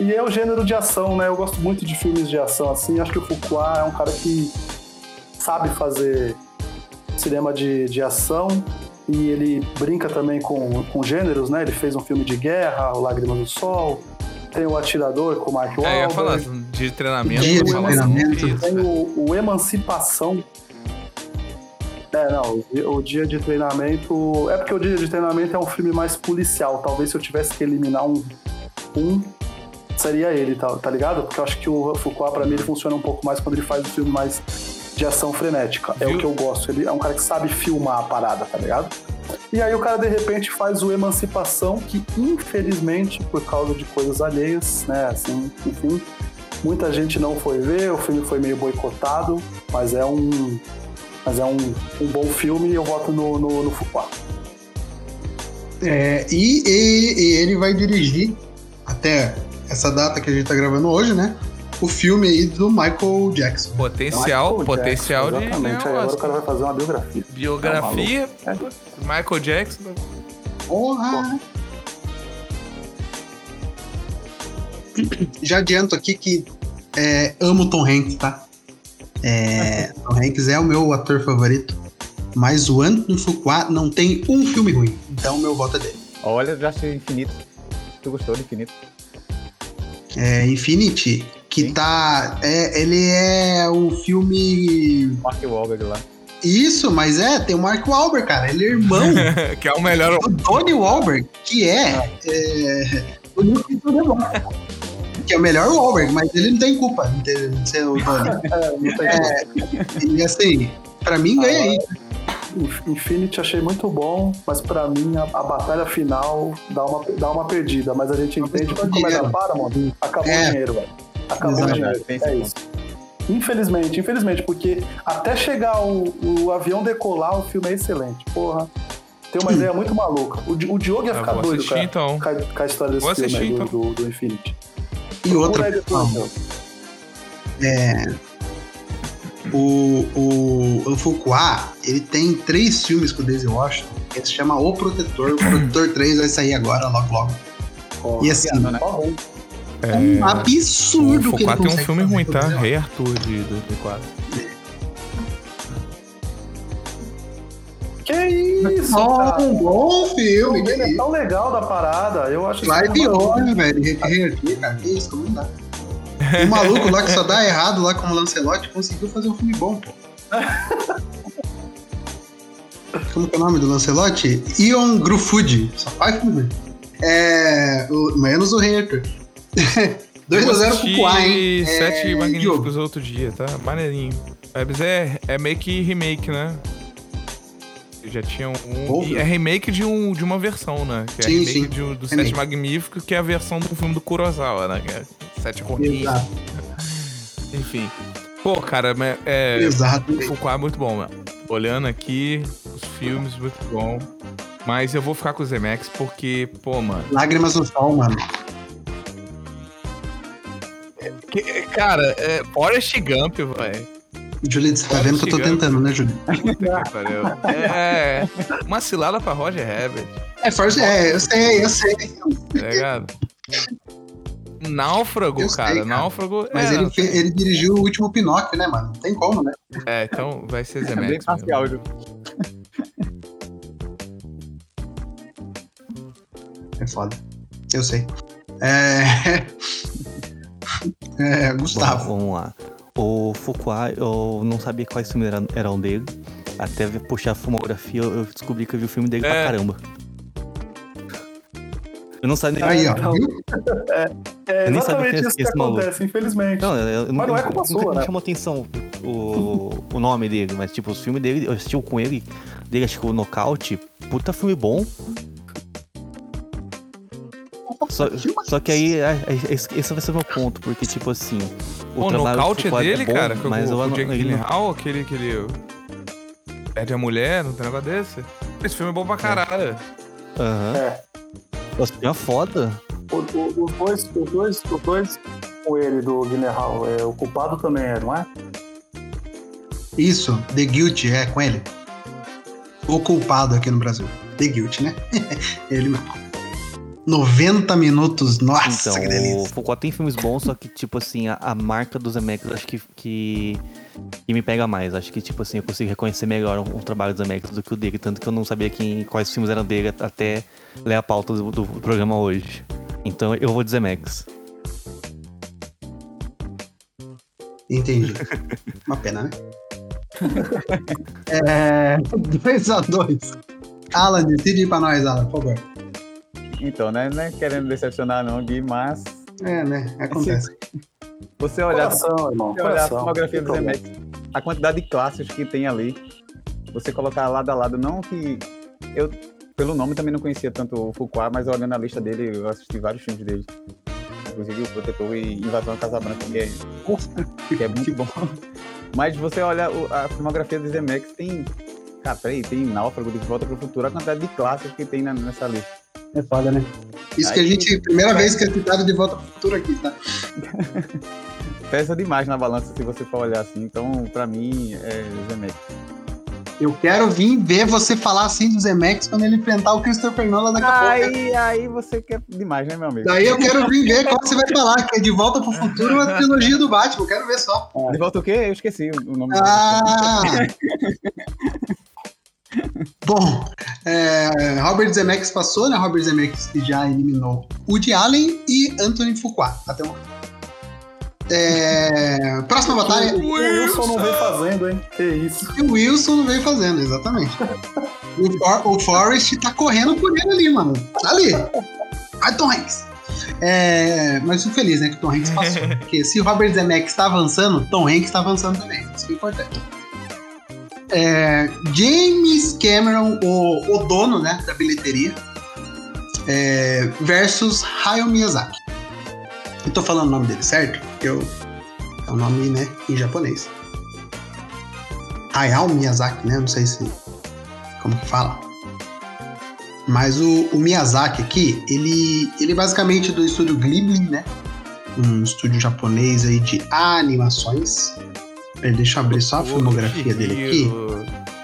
E é o gênero de ação, né? Eu gosto muito de filmes de ação assim. Acho que o Fuqua é um cara que sabe fazer cinema de, de ação e ele brinca também com, com gêneros, né? Ele fez um filme de guerra, O Lágrimas do Sol. Tem o Atirador com o Mark Wahlberg. É, eu ia falar de treinamento. De ia falar treinamento. isso. Tem o, o Emancipação. É, não, o dia- de treinamento. É porque o dia de treinamento é um filme mais policial. Talvez se eu tivesse que eliminar um, um seria ele, tá, tá ligado? Porque eu acho que o Foucault, pra mim, ele funciona um pouco mais quando ele faz um filme mais de ação frenética. É Viu? o que eu gosto. Ele é um cara que sabe filmar a parada, tá ligado? E aí o cara, de repente, faz o Emancipação, que infelizmente, por causa de coisas alheias, né, assim, enfim, muita gente não foi ver, o filme foi meio boicotado, mas é um. Mas é um, um bom filme e eu voto no, no, no Foucault. É, e, e- e ele vai dirigir, até essa data que a gente tá gravando hoje, né? O filme aí do Michael Jackson. Potencial, Michael potencial Jackson, de Exatamente, aí agora o cara vai fazer uma biografia. Biografia, Tá Michael Jackson. Porra! Já adianto aqui que é, amo Tom Hanks, tá? É, Tom Hanks é o meu ator favorito, mas o Anthony Fuqua não tem um filme ruim, então meu voto é dele. Olha, já achei infinito. Tu gostou de infinito? É Infinity, que Sim. tá. É, ele é o filme. Mark Wahlberg lá. Isso, mas é, tem o Mark Wahlberg, cara. Ele é irmão que é o melhor. do Donnie Wahlberg, que é. é o Nick Fury, que é o melhor Wahlberg, mas ele não tem culpa de ter- de ser o Donnie. É, não tem E assim, pra mim ganha aí. Inf- Infinity achei muito bom, mas pra mim a, a batalha final dá uma, dá uma perdida. Mas a gente entende que como é da Paramount, acabou É. o dinheiro, velho. Acabou Exato. Pensa É isso. Infelizmente, infelizmente, porque até chegar o, o avião decolar, o filme é excelente. Porra. Tem uma ideia muito maluca. O, o Diogo ia Eu ficar doido, assistir cara. então. Com a, com a história desse Vou filme aí, assistir, do, do, do Infinity. E outra, Procura depois, pessoal, Diogo. o, o, o Fuqua, ele tem três filmes com o Daisy Washington, que se chama O Protetor. O Protetor 3 vai sair agora, logo logo. Ó, E assim, né? É um O absurdo que ele Foucault tem um consegue filme ruim, tá? o Rei Arthur de 2004. Que isso, Bom, cara? um bom O filme, que é tão legal da parada. Eu acho Live isso uma- on, velho. Rei Arthur, cara, que isso, como não dá. O maluco lá que só dá errado lá como Lancelot conseguiu fazer um filme bom, pô. Como que é o nome do Lancelot? Ion Gruffudd. Só faz filme. É. O, menos o Rei Arthur. 2x0 pro Kuai, hein? Sete É, Magníficos outro dia, tá? Maneirinho. É, mas é, é meio que remake, né? Já tinha um. É remake de, um, de uma versão, né? Que é Sim, remake sim. de do Remake. Sete Magníficos, que é a versão do filme do Kurosawa, né? Que é Sete Ronin. Enfim. Pô, cara, é. Exato. O é muito bom, mano. Olhando aqui, os filmes, muito bom. Mas eu vou ficar com o Zemex porque, pô, mano. Lágrimas no sol, mano. Que- cara, é Forrest Gump, velho. Juliette, você tá vendo que eu tô Chegando. tentando, né, Juliette? É. Uma cilada pra Roger Herbert, É, Force, é, eu sei, eu sei. tá ligado? Náufrago, sei, cara. cara. Náufrago. Mas é, ele, ele dirigiu o último Pinóquio, né, mano? Não tem como, né? É, então vai ser É bem parcial, Ju. É foda. Eu sei. É. É, Bom, Gustavo. vamos lá. O Fuqua, eu não sabia quais filmes eram, eram dele. Até puxar a filmografia, eu descobri que eu vi o filme dele É. pra caramba. Eu não sabia Aí, ó. Então, viu? É Eu nem sabia exatamente que isso que esse maluco. acontece, infelizmente. Não, eu, eu Mas não é nunca, culpa nunca sua, me né? chamou atenção o, o nome dele, mas tipo, os filmes dele, eu assisti um com ele, dele acho que o Nocaute, puta filme bom. Só, só que aí, é- é- esse esse vai ser o meu ponto, porque tipo assim. O trabalho do nocaute é dele, bom, cara? Mas o, o não- Jake Gyllenhaal, aquele que ele perde a mulher, não tem negócio desse? Esse filme é bom pra caralho. Aham. É. Nossa, é foda. O- o- Os dois, os dois, os dois com ele do Guilherme é, o culpado também é, não é? Isso, The Guilty, é com ele. O culpado aqui no Brasil. The Guilty, né? ele mesmo. 90 minutos, nossa, então, que o delícia. Foucault tem filmes bons, só que, tipo assim, a, a marca dos Zemeckis acho que, que, que me pega mais. Acho que, tipo assim, eu consigo reconhecer melhor o, o trabalho dos Zemeckis do que o dele. Tanto que eu não sabia quem, quais filmes eram dele até ler a pauta do, do programa hoje. Então eu vou de Zemeckis. Entendi. Uma pena, né? é. 2x2. Alan, decide aí pra nós, Alan, por favor. Então, né? Não é querendo decepcionar não, Gui, mas É, né? Acontece. você olhar, Coração, irmão. você olhar a filmografia do Zemeckis, a quantidade de clássicos que tem ali, você colocar lado a lado, não que eu pelo nome também não conhecia tanto o Foucault, mas olhando a lista dele, eu assisti vários filmes dele. Inclusive o Protetor e Invasão à Casa Branca, que é, que é muito bom. Mas você olha a filmografia do Zemeckis, tem. Cara, peraí, tem Náufrago de Volta para o Futuro, a quantidade de clássicos que tem nessa lista. É foda, né? Isso que a Aí- gente. Primeira vez que é citado de volta pro futuro aqui, tá? Pesa demais na balança se você for olhar assim. Então, pra mim, é Zemeckis. Eu quero vir ver você falar assim do Zemex quando ele enfrentar o Christopher Nolan daqui a pouco. Aí, aí você quer demais, né, meu amigo? Daí eu quero vir ver qual você vai falar, que é De Volta pro Futuro uma trilogia do Batman. Eu quero ver só. De volta o quê? Eu esqueci o nome. Ah! Bom, é, Robert Zemeckis passou, né? Robert Zemeckis que já eliminou Woody Allen e Anthony Fuqua. Até o é, Próxima batalha. O Wilson não vem fazendo, hein? Que isso. o Wilson não veio fazendo, exatamente. O, For, o Forrest tá correndo por ele ali, mano. Tá ali. Vai, Tom Hanks. É, mas fico feliz, né, que o Tom Hanks passou. Porque se o Robert Zemeckis tá avançando, Tom Hanks tá avançando também. Isso que é importante. É, James Cameron, o, o dono né, da bilheteria, é, versus Hayao Miyazaki. Eu tô falando o nome dele certo? Eu, é o nome né, em japonês. Hayao Miyazaki, né? Não sei se. Como que fala? Mas o, o Miyazaki aqui, ele, ele é basicamente do estúdio Ghibli, né? Um estúdio japonês aí de animações. Peraí, Deixa eu abrir só a filmografia dele aqui.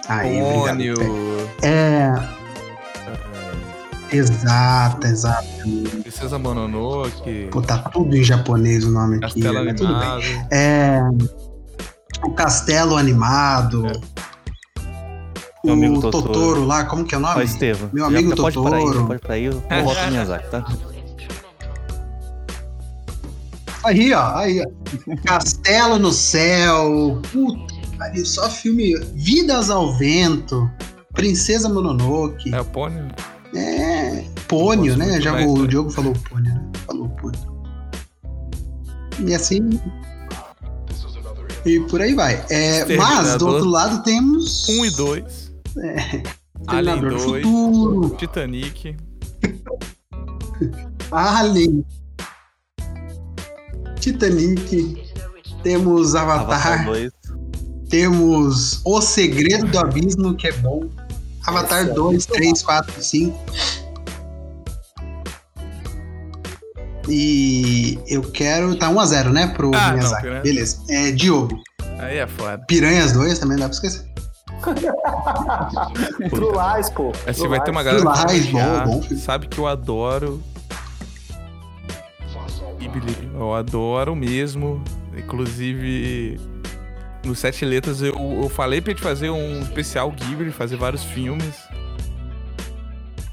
Aí, Ônio. obrigado. É, exato, exato. Princesa Mononoke. Pô, tá tudo em japonês o nome aqui, Castelo mas tudo bem. Animado. É. O Castelo Animado. Meu amigo o Totoro. Totoro. lá, como que é o Ó, nome? Estevam. Meu amigo já pode parar aí, Totoro. pode parar aí, eu em Miyazaki, tá? Aí, ó, aí, ó. Castelo no Céu. Puta pariu, só filme. Vidas ao Vento. Princesa Mononoke. É o Pônio? É. Pônio, né? Já mais, o? Diogo falou Pônio, né? Falou Pônio. E assim. E por aí vai. É, mas, do outro lado, temos. 1 e 2. Alien Exterminador do 2. Futuro. Titanic. Alien. Titanic. Temos Avatar Avatar. 2. Temos O Segredo do Abismo, que é bom. Avatar Esse é 2, 3, 4, 5. E eu quero. Tá 1x0, né? Pro Ah, não, Miyazaki. Piranha- Beleza. É, Diogo. Aí é foda. Piranhas 2 também dá pra esquecer. True Lies, pô. Assim, True vai ter uma galera que odiar, bom, bom sabe que eu adoro Ghibli. Eu adoro mesmo. Inclusive, no Sete Letras eu, eu falei pra gente fazer um especial Ghibli, fazer vários filmes.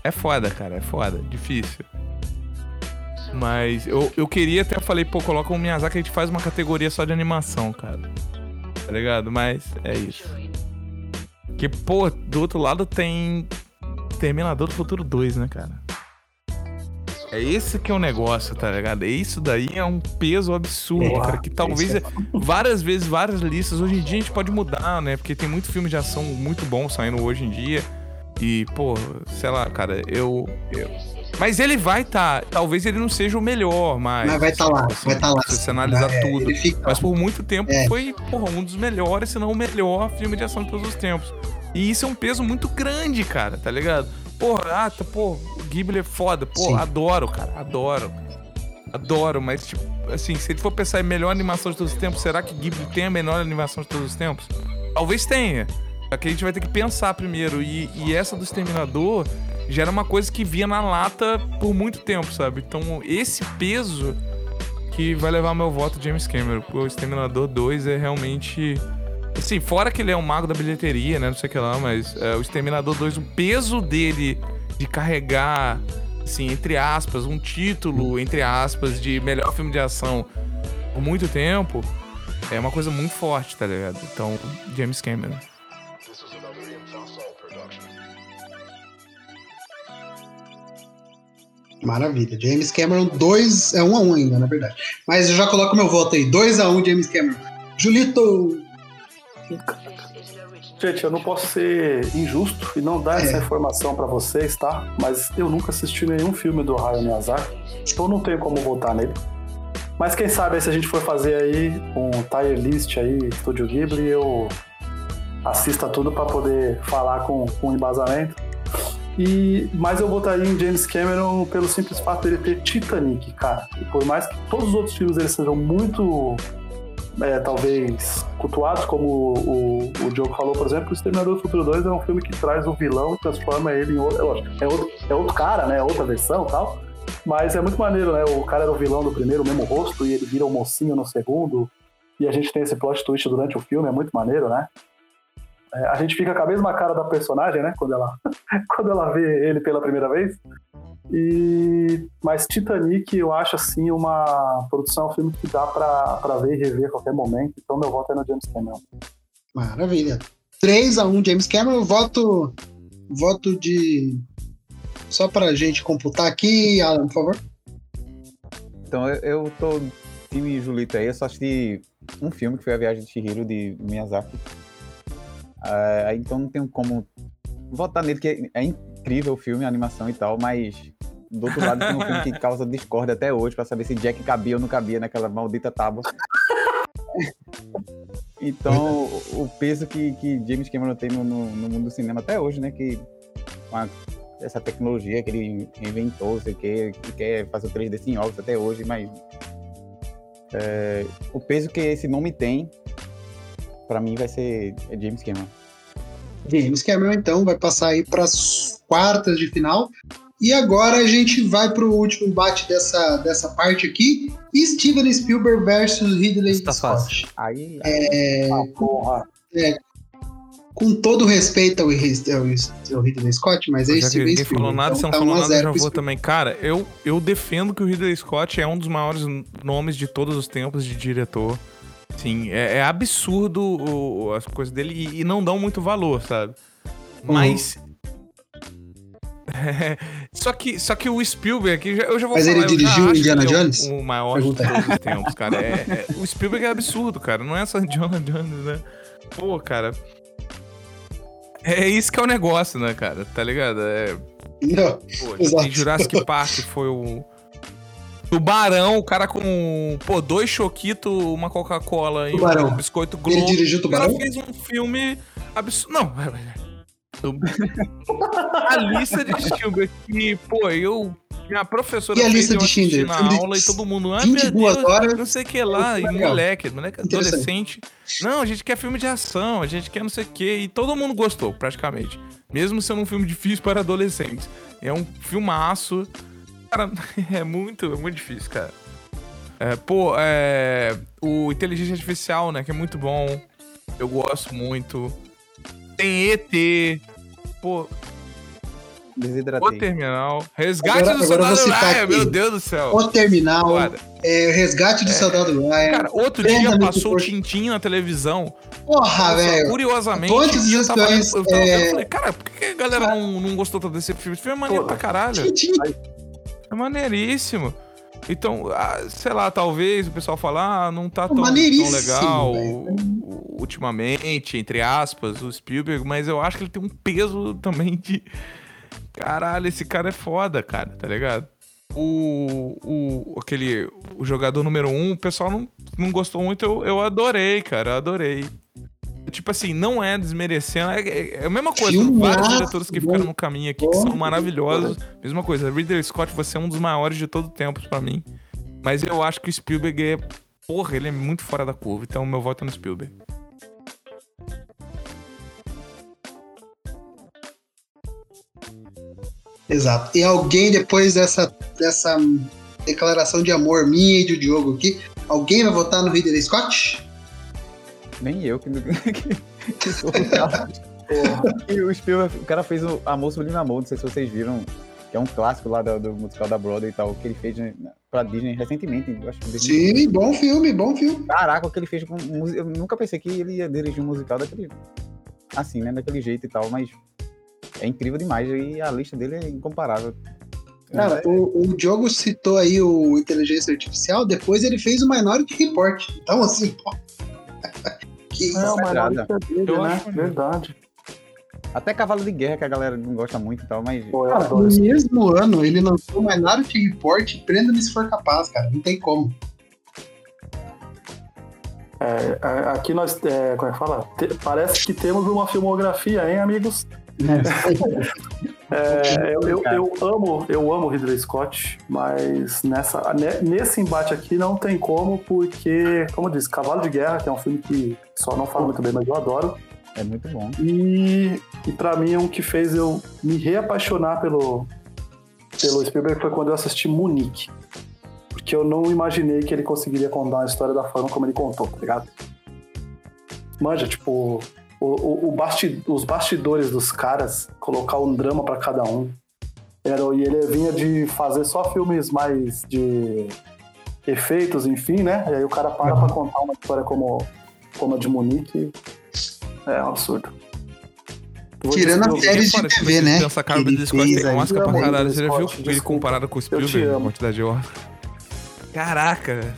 É foda, cara, é foda, difícil. Mas eu, eu queria até, falei, pô, coloca o Miyazaki, a gente faz uma categoria só de animação, cara. Tá ligado? Mas é isso. Que, pô, do outro lado tem Terminador do Futuro 2, né, cara? É esse que é o negócio, tá ligado? É Isso daí é um peso absurdo, É, cara. Que talvez isso várias vezes, várias listas. Hoje em dia a gente pode mudar, né? Porque tem muito filme de ação muito bom saindo hoje em dia. E, pô, sei lá, cara, eu. eu... Mas ele vai tá. Talvez ele não seja o melhor, mas. Mas vai estar lá, assim, vai estar lá. Se você analisar É, tudo. Mas por muito tempo É. foi porra, um dos melhores, se não o melhor filme de ação de todos os tempos. E isso é um peso muito grande, cara, tá ligado? Porra, ah, tá, pô, o Ghibli é foda. Pô, Sim. adoro, cara, adoro. Adoro, mas, tipo, assim, se ele for pensar em melhor animação de todos os tempos, será que Ghibli tem a melhor animação de todos os tempos? Talvez tenha. Só que a gente vai ter que pensar primeiro. E, e essa do Exterminador já era uma coisa que via na lata por muito tempo, sabe? Então, esse peso que vai levar meu voto James Cameron. O Exterminador 2 é realmente. Assim, fora que ele é um mago da bilheteria, né? Não sei o que lá, mas é, o Exterminador 2, o peso dele de carregar, assim, entre aspas, um título, entre aspas, de melhor filme de ação por muito tempo, é uma coisa muito forte, tá ligado? Então, James Cameron. Maravilha. James Cameron 2 é 1 a 1 ainda, na verdade. Mas eu já coloco meu voto aí. 2 a 1 James Cameron. Julito. Gente, eu não posso ser injusto e não dar É. essa informação pra vocês, tá? Mas eu nunca assisti nenhum filme do Hayao Miyazaki, então não tenho como votar nele. Mas quem sabe se a gente for fazer aí um tier list aí, Estúdio Ghibli, eu assista tudo pra poder falar com, com embasamento. E, mas eu votaria em James Cameron pelo simples fato dele ter Titanic, cara. E por mais que todos os outros filmes eles sejam muito é, talvez cultuados, como o, o Diogo falou, por exemplo, o Exterminador do Futuro 2 é um filme que traz o vilão e transforma ele em outro. É, lógico, é outro, é outro cara, né? Outra versão e tal. Mas é muito maneiro, né? O cara era o vilão do primeiro, o mesmo rosto, e ele vira o mocinho no segundo. E a gente tem esse plot twist durante o filme, é muito maneiro, né? É, a gente fica com a mesma cara da personagem, né? Quando ela, quando ela vê ele pela primeira vez. E mas Titanic eu acho assim uma produção, um filme que dá pra, pra ver e rever a qualquer momento. Então meu voto é no James Cameron. Maravilha. 3 a 1 James Cameron. Voto. Voto de. Só pra gente computar aqui, Alan, por favor. Então eu, eu tô time Julito aí, eu só assisti um filme que foi A Viagem de Chihiro de Miyazaki. Ah, então não tenho como votar nele, que é incrível o filme, a animação e tal, mas do outro lado tem um filme que causa discórdia até hoje pra saber se Jack cabia ou não cabia naquela maldita tábua. Então, o peso que, que James Cameron tem no, no, no mundo do cinema até hoje, né? Que com a- essa tecnologia que ele inventou, sei o que, que quer fazer o 3D sem óculos até hoje, mas é, o peso que esse nome tem, pra mim, vai ser é James Cameron. James Cameron, então, vai passar aí para as quartas de final. E agora a gente vai para o último embate dessa, dessa parte aqui. Steven Spielberg versus Ridley Isso tá Scott. fácil. Aí, É, Ah, porra. com todo respeito ao, ao, ao Ridley Scott, mas é Steven ninguém falou Spielberg. nada, então você não tá falou 1 a nada, eu 0 já vou Spielberg. também. Cara, eu, eu defendo que o Ridley Scott é um dos maiores nomes de todos os tempos de diretor. Sim, é, é absurdo o- as coisas dele e, e não dão muito valor, sabe? Uhum. Mas. só, que, só que o Spielberg aqui, eu já vou Mas falar. ele dirigiu que Indiana ele é o- Jones? O, maior de todos os tempos, cara. É- é- o Spielberg é absurdo, cara. Não é só Indiana Jones, né? Pô, cara. É isso que é o negócio, né, cara? Tá ligado? É, Não, Pô, Exato. Jurassic Park foi o. Tubarão, o cara com, pô, dois choquitos, uma Coca-Cola e Tubarão. um biscoito ele Globo. dirigiu o O cara Tubarão? fez um filme absurdo. Não, a lista de Spielberg que, pô, eu Minha professora E a lista de Schindler? na Filme de aula e todo mundo, ah, 22 meu Deus, horas. não sei o que lá, e moleque, moleque adolescente. Não, a gente quer filme de ação, a gente quer não sei o que, e todo mundo gostou, praticamente. Mesmo sendo um filme difícil para adolescentes. É um filmaço. Cara, é muito, é muito difícil, cara. É, pô, é, o Inteligência Artificial, né, que é muito bom. Eu gosto muito. Tem ET. Pô, o Desidratei. Terminal. Resgate Agora- do agora eu Soldado Ryan, aqui. meu Deus do céu. O Terminal, é, Resgate do Soldado Ryan. Cara, outro dia passou o. Tintim na televisão. Porra, velho. Curiosamente, dos eu tava, eu tava é- e falei, cara, por que a galera não, não gostou tanto desse filme? Esse filme é maneiro Pô, pra caralho. Tintim. É maneiríssimo. Então, ah, sei lá, talvez o pessoal fala, ah, não tá tão, tão maneiríssimo, legal velho. u- ultimamente, entre aspas, o Spielberg, mas eu acho que ele tem um peso também de. Caralho, esse cara é foda, cara, tá ligado? O, o, aquele, o jogador número um, o pessoal não, não gostou muito, eu, eu adorei, cara, eu adorei. Tipo assim, não é desmerecendo, é, é- é a mesma coisa, Filmaço, vários diretores que ficaram no caminho aqui, que são maravilhosos. Mesma coisa, Ridley Scott, você é um dos maiores de todo o tempo pra mim. Mas eu acho que o Spielberg é. Porra, ele é muito fora da curva. Então meu voto é no Spielberg. Exato. E alguém, depois dessa, dessa declaração de amor minha e do Diogo aqui, alguém vai votar no Ridley Scott? Nem eu que, que, que sou o cara. E o Spielberg, o cara fez o Amor Sublime Amor, não sei se vocês viram, que é um clássico lá do, do musical da Broadway e tal, que ele fez né, pra Disney recentemente, eu acho que 2020. Sim, bom filme, bom filme. Caraca, o que ele fez com música. Eu nunca pensei que ele ia dirigir um musical daquele. Assim, né? Daquele jeito e tal, mas é incrível demais e a lista dele é incomparável. Cara, o, o Diogo citou aí o Inteligência Artificial, depois ele fez o Minority Report. Então, assim, pô. Que É, o Sagrada. melhor dele, Eu né? acho. Verdade. Até Cavalo de Guerra, que a galera não gosta muito e tal, mas. Pô, eu Cara, adoro no mesmo ano ele lançou o Minority Report e Prenda-me se for capaz, cara. Não tem como. É, é, aqui nós, é, como é que fala? Te- parece que temos uma filmografia, hein, amigos? É, eu, eu, eu amo, eu amo Ridley Scott, mas nessa, ne- nesse embate aqui não tem como, porque, como eu disse, Cavalo de Guerra, que é um filme que só não fala muito bem, mas eu adoro. É muito bom. E, e para mim, um que fez eu me reapaixonar pelo, pelo Spielberg foi quando eu assisti Munique. Porque eu não imaginei que ele conseguiria contar a história da forma como ele contou, tá ligado? Manja, tipo, o, o, o basti- os bastidores dos caras, colocar um drama pra cada um. Era, e ele vinha de fazer só filmes mais de efeitos, enfim, né? E aí o cara para pra contar uma história como, como a de Munique. É um absurdo. Tirando as séries de TV, né? pensam, cara, o que ele Ridley Scott fez tem aí. Oscar pra caralho. Você já viu ele comparado com o Spielberg? Amo. quantidade de Oscar. Caraca.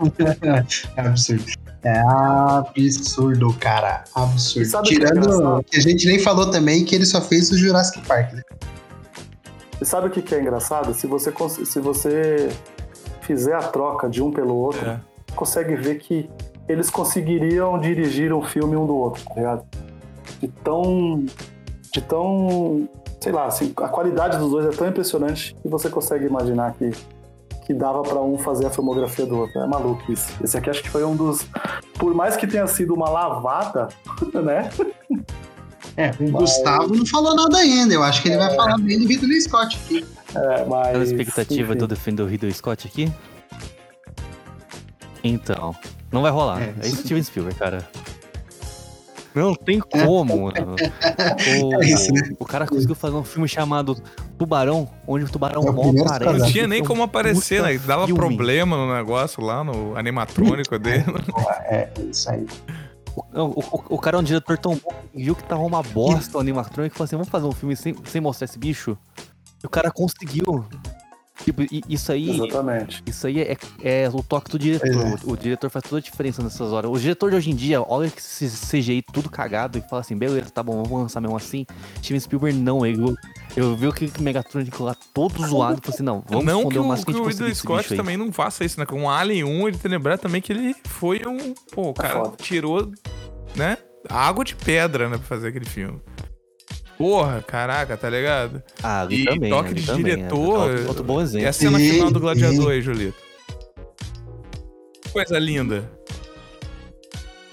É absurdo. É absurdo, cara. Absurdo. sabe o que é Tirando que a gente nem falou também que ele só fez o Jurassic Park, né? E sabe o que, que é engraçado? Se você, se você fizer a troca de um pelo outro, É. consegue ver que eles conseguiriam dirigir um filme um do outro, tá ligado? De tão. De tão. Sei lá, assim, a qualidade dos dois é tão impressionante que você consegue imaginar que, que dava pra um fazer a filmografia do outro. É maluco isso. Esse aqui acho que foi um dos. Por mais que tenha sido uma lavada, né? É, o Gustavo não falou nada ainda. Eu acho que ele vai falar bem do Ridley Scott aqui. É, mas. A expectativa enfim. do defender o Ridley Scott aqui? Então, não vai rolar. É, É, isso Steven Spielberg, cara. Não tem como. mano. o, É isso, né? o cara conseguiu fazer um filme chamado Tubarão, onde o tubarão É aparece. Não tinha nem É como aparecer, né? Dava filme. problema no negócio lá, no animatrônico dele. É, isso aí. O, o- o cara é um diretor tão bom que viu que tava uma bosta o animatrônico e falou assim: vamos fazer um filme sem, sem mostrar esse bicho? E o cara conseguiu. Tipo, isso aí. Exatamente. Isso aí é, é o toque do diretor. É. O, o diretor faz toda a diferença nessas horas. O diretor de hoje em dia olha que esse CGI tudo cagado e fala assim: beleza, tá bom, vamos lançar mesmo assim. Steven Spielberg não, ele, eu vi aquele Megatronic lá todo zoado e falei assim: não, vamos não esconder que o o, máximo que que a o gente esse Scott bicho aí. também não faça isso, né? Com o Alien 1, ele tem que lembrar também que ele foi um. Pô, o cara foda. tirou, né? Água de pedra, né? Pra fazer aquele filme. Porra, caraca, tá ligado? Ah, ali E também. toque ali de também, é. diretor, Outro, outro bom E a exemplo. cena final do Gladiador aí, Julito? Coisa linda.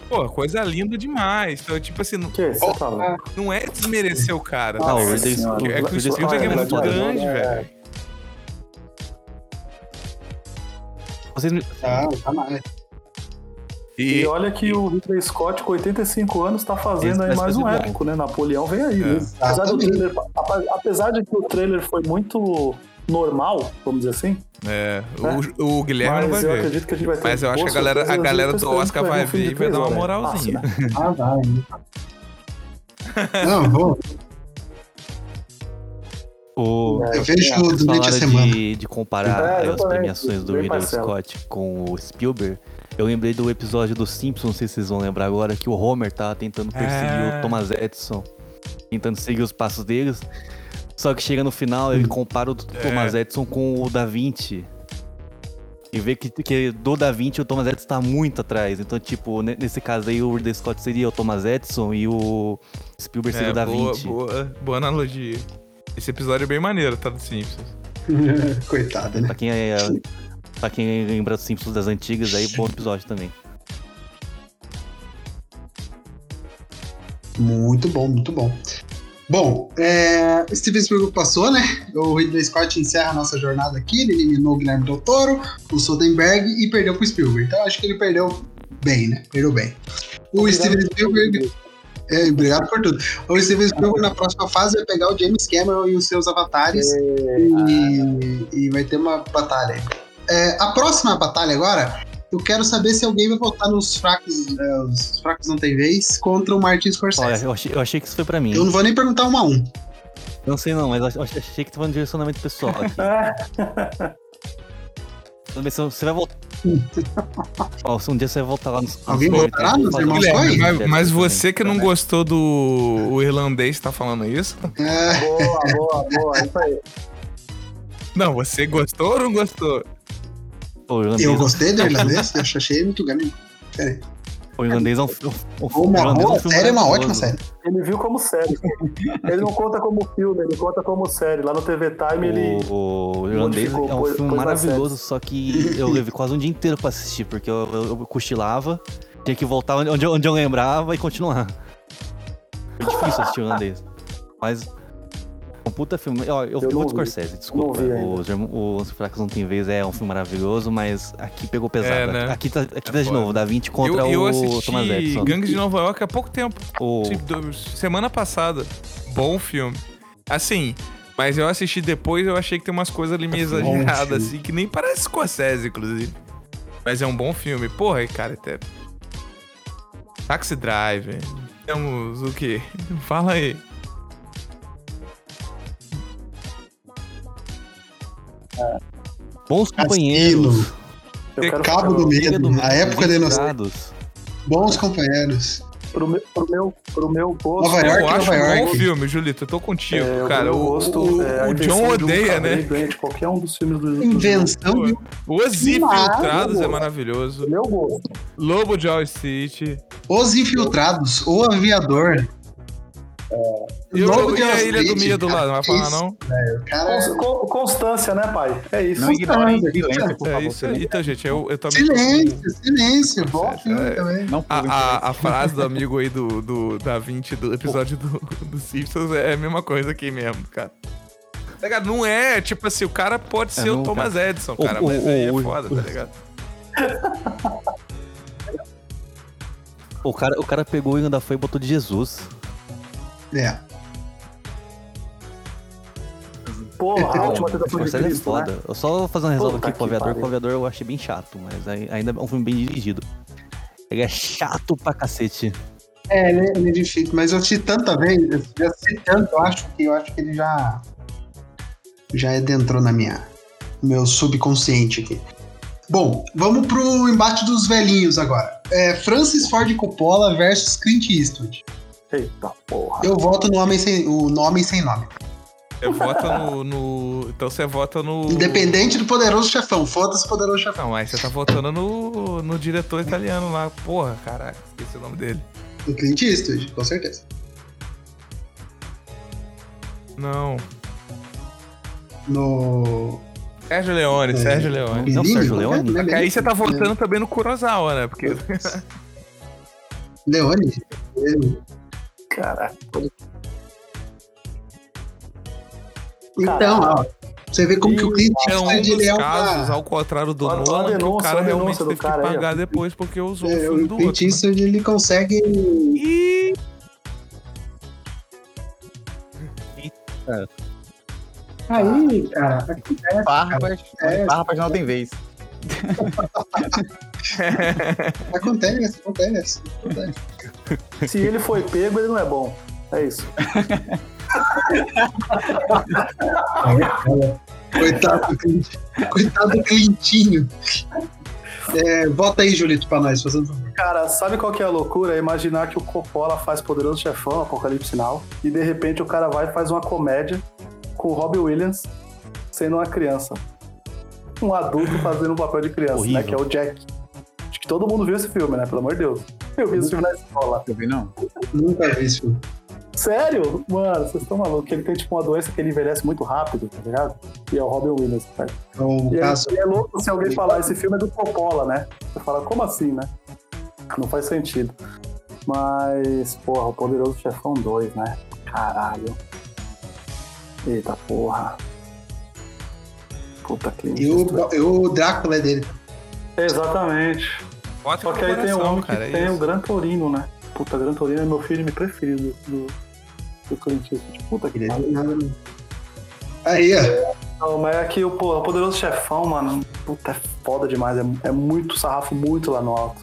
Pô, coisa linda demais. Então, tipo assim, não, Que você fala? não é desmerecer o cara. Ah, tá. Scott- É que o Ridley Scott Spielberg é Ah, muito Gladiador, grande, é. velho. Vocês me- Tá, tá mais. E E, olha que o Ridley Scott, com 85 anos, tá fazendo aí mais um épico, né? Napoleão vem aí. É. né? Apesar, trailer, apesar de que o trailer foi muito normal, vamos dizer assim, é, o, o Guilherme não vai mas eu ver. acredito que a gente vai ter Mas eu acho que a galera, a galera do Oscar vai ver e vai dar uma moralzinha. Né? Ah, vai. Não, vou. O, Eu vejo é, durante a semana. de, de comparar É, as premiações do Ridley. Scott com o Spielberg. Eu lembrei do episódio dos Simpsons, não sei se vocês vão lembrar agora, que o Homer tava tentando perseguir É. o Thomas Edison, tentando seguir os passos deles. Só que chega no final, ele compara o Thomas Edison com o Da Vinci. E vê que, que do Da Vinci o Thomas Edison tá muito atrás. Então, tipo, ne- nesse caso aí, o Ridley Scott seria o Thomas Edison e o Spielberg seria É, o Da boa, Vinci. boa, boa analogia. Esse episódio é bem maneiro, tá? Do Simpsons. Coitada, né? Pra quem, é, pra quem lembra dos Simpsons das antigas, aí bom episódio também. Muito bom, muito bom. Bom, é, Steven Spielberg passou, né? O Ridley Scott encerra a nossa jornada aqui. Ele eliminou o Guilherme Del Toro, o Soderbergh e perdeu pro Spielberg. Então acho que ele perdeu bem, né? Perdeu bem. O Steven Spielberg. É, obrigado por tudo. O Steven Spielberg na próxima fase vai pegar o James Cameron e os seus avatares e, e vai ter uma batalha. aí. É, a próxima batalha agora, eu quero saber se alguém vai votar nos fracos, é, os fracos não tem vez, contra o Martin Olha, Scorsese. eu achei, eu achei que isso foi pra mim. Eu não vou nem perguntar um a um. Não sei não, mas eu achei, achei que tava no direcionamento pessoal aqui. Você vai voltar. Ó, se um dia você vai voltar lá nos. Alguém voltará nos Irmãos Coen? mas, mas você que não gostou do o irlandês tá falando isso? É, Boa, boa, boa. Isso aí. Não, você gostou ou não gostou? Pô, irlandês, eu gostei do irlandês, eu achei muito grande. Peraí. o irlandês é um, um, um, Uma irlandês boa um filme série é uma ótima série. Ele viu como série. Ele não conta como filme, ele conta como série. Lá no TV Time ele. O, o irlandês é um filme maravilhoso, só que eu levei quase um dia inteiro pra assistir, porque eu, eu, eu cochilava, tinha que voltar onde, onde eu- onde eu lembrava e continuar. Foi difícil assistir o irlandês. Mas. Um puta filme. Ó, eu, Eu eu vou de. Scorsese, desculpa. Irmão- os Fracos Não Tem Vez é um filme maravilhoso, mas aqui pegou pesado. É, né? Aqui tá, aqui É tá de novo, Da Vinci contra eu, eu o assisti Thomas Edison. Gangues de Nova York há pouco tempo. O, Tipo, semana passada. Bom filme. Assim, mas eu assisti depois eu achei que tem umas coisas ali meio exageradas, assim, que nem parece Scorsese, inclusive. Mas é um bom filme. Porra, cara, até. Taxi Driver. Temos o quê? Fala aí. Bons companheiros. Cabo do Medo, do- a época da inocência. Bons companheiros. Pro meu, pro meu, pro meu gosto. Nova York, eu acho Nova um bom York. filme, Julito. Eu tô contigo, é, cara. O, gosto, o- é, o John de um odeia, carré né? de qualquer um dos filmes do. Invenção de Os Infiltrados é maravilhoso. Meu gosto. Lobo de Wall Street. Os Infiltrados, O Aviador. E, o- e a Ilha do Medo lá, não vai falar isso? não? Cara con- Constância, né, pai? É isso. Não silêncio, por É favor. isso aí. Então, gente, eu, eu também. Silêncio, silêncio. Bom É, filme é. também. Não A, a, a frase do amigo aí do, do da 20 do episódio do, do Simpsons é a mesma coisa aqui mesmo, cara. Tá ligado? Não é, tipo assim, o cara pode ser o não, Thomas Edison, cara, o- mas aí é foda, tá ligado? O cara, o cara pegou e ainda foi e botou de Jesus. É. Porra, a última O tentativa de é Cristo, né? foda. Eu só vou fazer uma ressalva aqui pro que aviador, que pariu. o aviador eu achei bem chato, mas ainda é um filme bem dirigido. Ele é chato pra cacete. É, ele, ele é difícil, mas eu assisti tanta vez, eu já assisti tanto, eu acho que eu acho que ele já já adentrou na minha no meu subconsciente aqui. Bom, vamos pro embate dos velhinhos agora. É, Francis Ford Coppola versus Clint Eastwood. Eita porra. Eu voto no homem sem o no homem sem nome. Você vota no, no- Então você vota no. Independente do poderoso chefão, foda-se o poderoso chefão. Não, mas você tá votando no, no diretor italiano lá. Porra, caraca, esqueci o nome dele. O Clint Eastwood, com certeza. Não. No. Sérgio Leone, É. Sérgio Leone. Não, Bellini, Sérgio? Leone? É Porque aí você tá votando também no Kurosawa, né? Porque. Leone? Caraca. Então, ó. Você vê como que o Clint É um dos casos, uma. ao contrário do Nolan, que o cara realmente teve que cara aí, pagar depois porque usou o É, filme o do Clint outro. né? Eastwood ele consegue. Ih, Aí, cara, acontece. Farpas, É. farpas não tem vez. Acontece, acontece. acontece. Se ele foi pego, ele não é bom. É isso. Coitado do Clint. Coitado do Clintinho. É, bota aí, Julito, pra nós, fazendo favor. Cara, sabe qual que é a loucura? É imaginar que o Coppola faz Poderoso Chefão, Apocalipse Sinal, e de repente o cara vai e faz uma comédia com o Robbie Williams sendo uma criança. Um adulto fazendo um papel de criança, né? Horrível. Que é o Jack. Acho que todo mundo viu esse filme, né? Pelo amor de Deus. Eu vi esse filme na escola. Eu vi, não. Nunca vi isso. filme. Sério? Mano, vocês estão malucos. Ele tem tipo uma doença que ele envelhece muito rápido, tá ligado? E é o Robin Williams, cara. Então, E é, caso. é louco se alguém falar, esse filme é do Coppola, né? Você fala, como assim, né? Não faz sentido. Mas, porra, o Poderoso Chefão 2, né? Caralho. Eita porra. Puta que E o, e o Drácula é dele. Exatamente. Bota Só que aí tem o coração, homem cara. que é tem isso. o Gran Torino, né? Puta, Gran Torino é meu filme preferido do, do Clint Eastwood. Puta que é pariu. do nada, não. Aí, ó. Não, mas é que o, Poderoso Chefão, mano, puta, é foda demais. É, é muito sarrafo, muito lá no alto.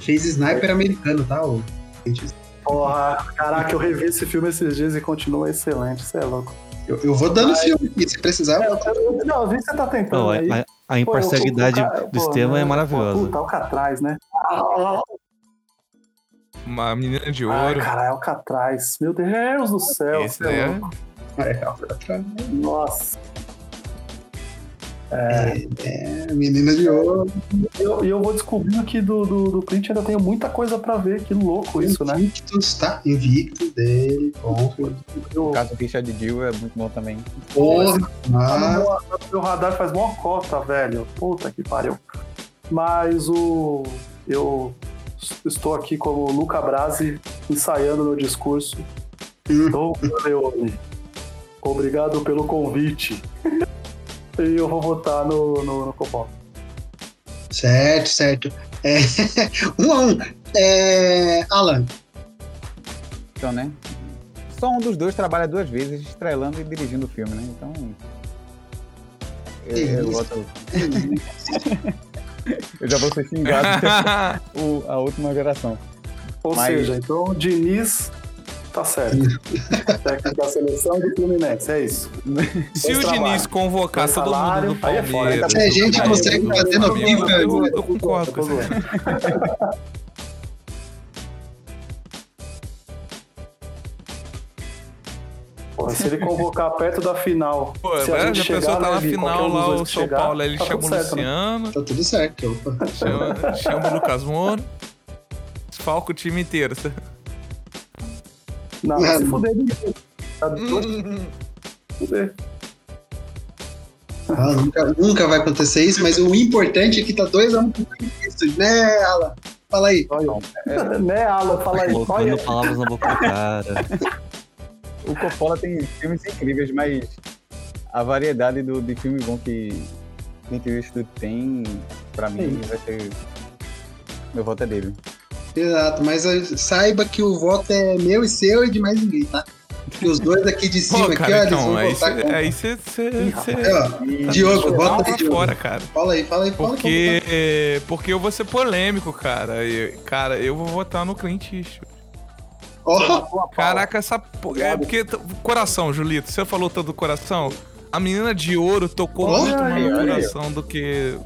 Fez sniper americano, tá? O. Porra, caraca, eu revi esse filme esses dias e continua excelente. Você é louco. Eu, eu vou dando filme aqui, se precisar. É, eu eu, não, eu vi que você tá tentando Não, aí. a, a imparcialidade Pô, o- o cara- do pô, Estevam é né? maravilhosa. Puta, Alcatraz, né? Uma menina de Ai, ouro. caralho, Alcatraz. Meu Deus do céu. Esse você é é. É, Alcatraz. Nossa. É, menina de ouro. E eu, eu vou descobrindo que do, do, do Clint ainda tenho muita coisa pra ver. Que louco isso, né? Invictus, tá? Invictus dele. Bom. O caso do Richard Dill é muito bom também. Porra. Tá Mas, meu, tá radar faz mó cota, velho. Puta que pariu. Mas o. Eu estou aqui como Luca Brasi ensaiando meu discurso. Hum. Douglas Leone, obrigado pelo convite. E eu vou votar no, no, no Coppola. certo, certo. É, um a um. É, Alan, Então, né? Só um dos dois trabalha duas vezes, estrelando e dirigindo o filme, né? Então. Eu, eu voto. eu já vou ser xingado o, a última geração. Ou Mas- seja, então o Diniz tá certo. Técnico da seleção do Fluminense, é isso. Se o Diniz convocar todo mundo do é. Palmeiras... A gente consegue fazer no FIFA, eu, concordo com você. se ele convocar perto da final, Pô, se a né, gente já pensou chegar, tá né, na Vi, final lá, o São chegar, Paulo, ele tá chama o tudo certo, né? Luciano, tá tudo certo. Opa. chama, chama o Lucas Moura, desfalca o time inteiro. Não, vai se fuder de Tá doido? Fuder. Ah, nunca, nunca vai acontecer isso, mas o importante é que tá 2x1 pro Clint Eastwood, né, Alan? Fala aí. Olha, né, Alan? Fala aí. Olha, Colocando palavras na boca do cara. O Coppola tem filmes incríveis, mas a variedade do, de filme bom que Clint Eastwood tem, pra mim, vai ser. Meu voto é dele. Exato, mas saiba que o voto é meu e seu e de mais ninguém, tá? Que os dois aqui de cima, Pô, aqui, cara, ó, eles então, vão aí votar você com- aí cê- cê- Ih, cê- Aí, ó, E Diogo, pra aí, Diogo. fora, cara. Fala aí, fala aí, fala. Porque, porque eu vou ser polêmico, cara. E, cara, eu vou votar no Clint Eastwood. Ó, Caraca, essa. É porque. Coração, Julito, você falou tanto do coração. A menina de ouro tocou Olha muito mais no coração do que.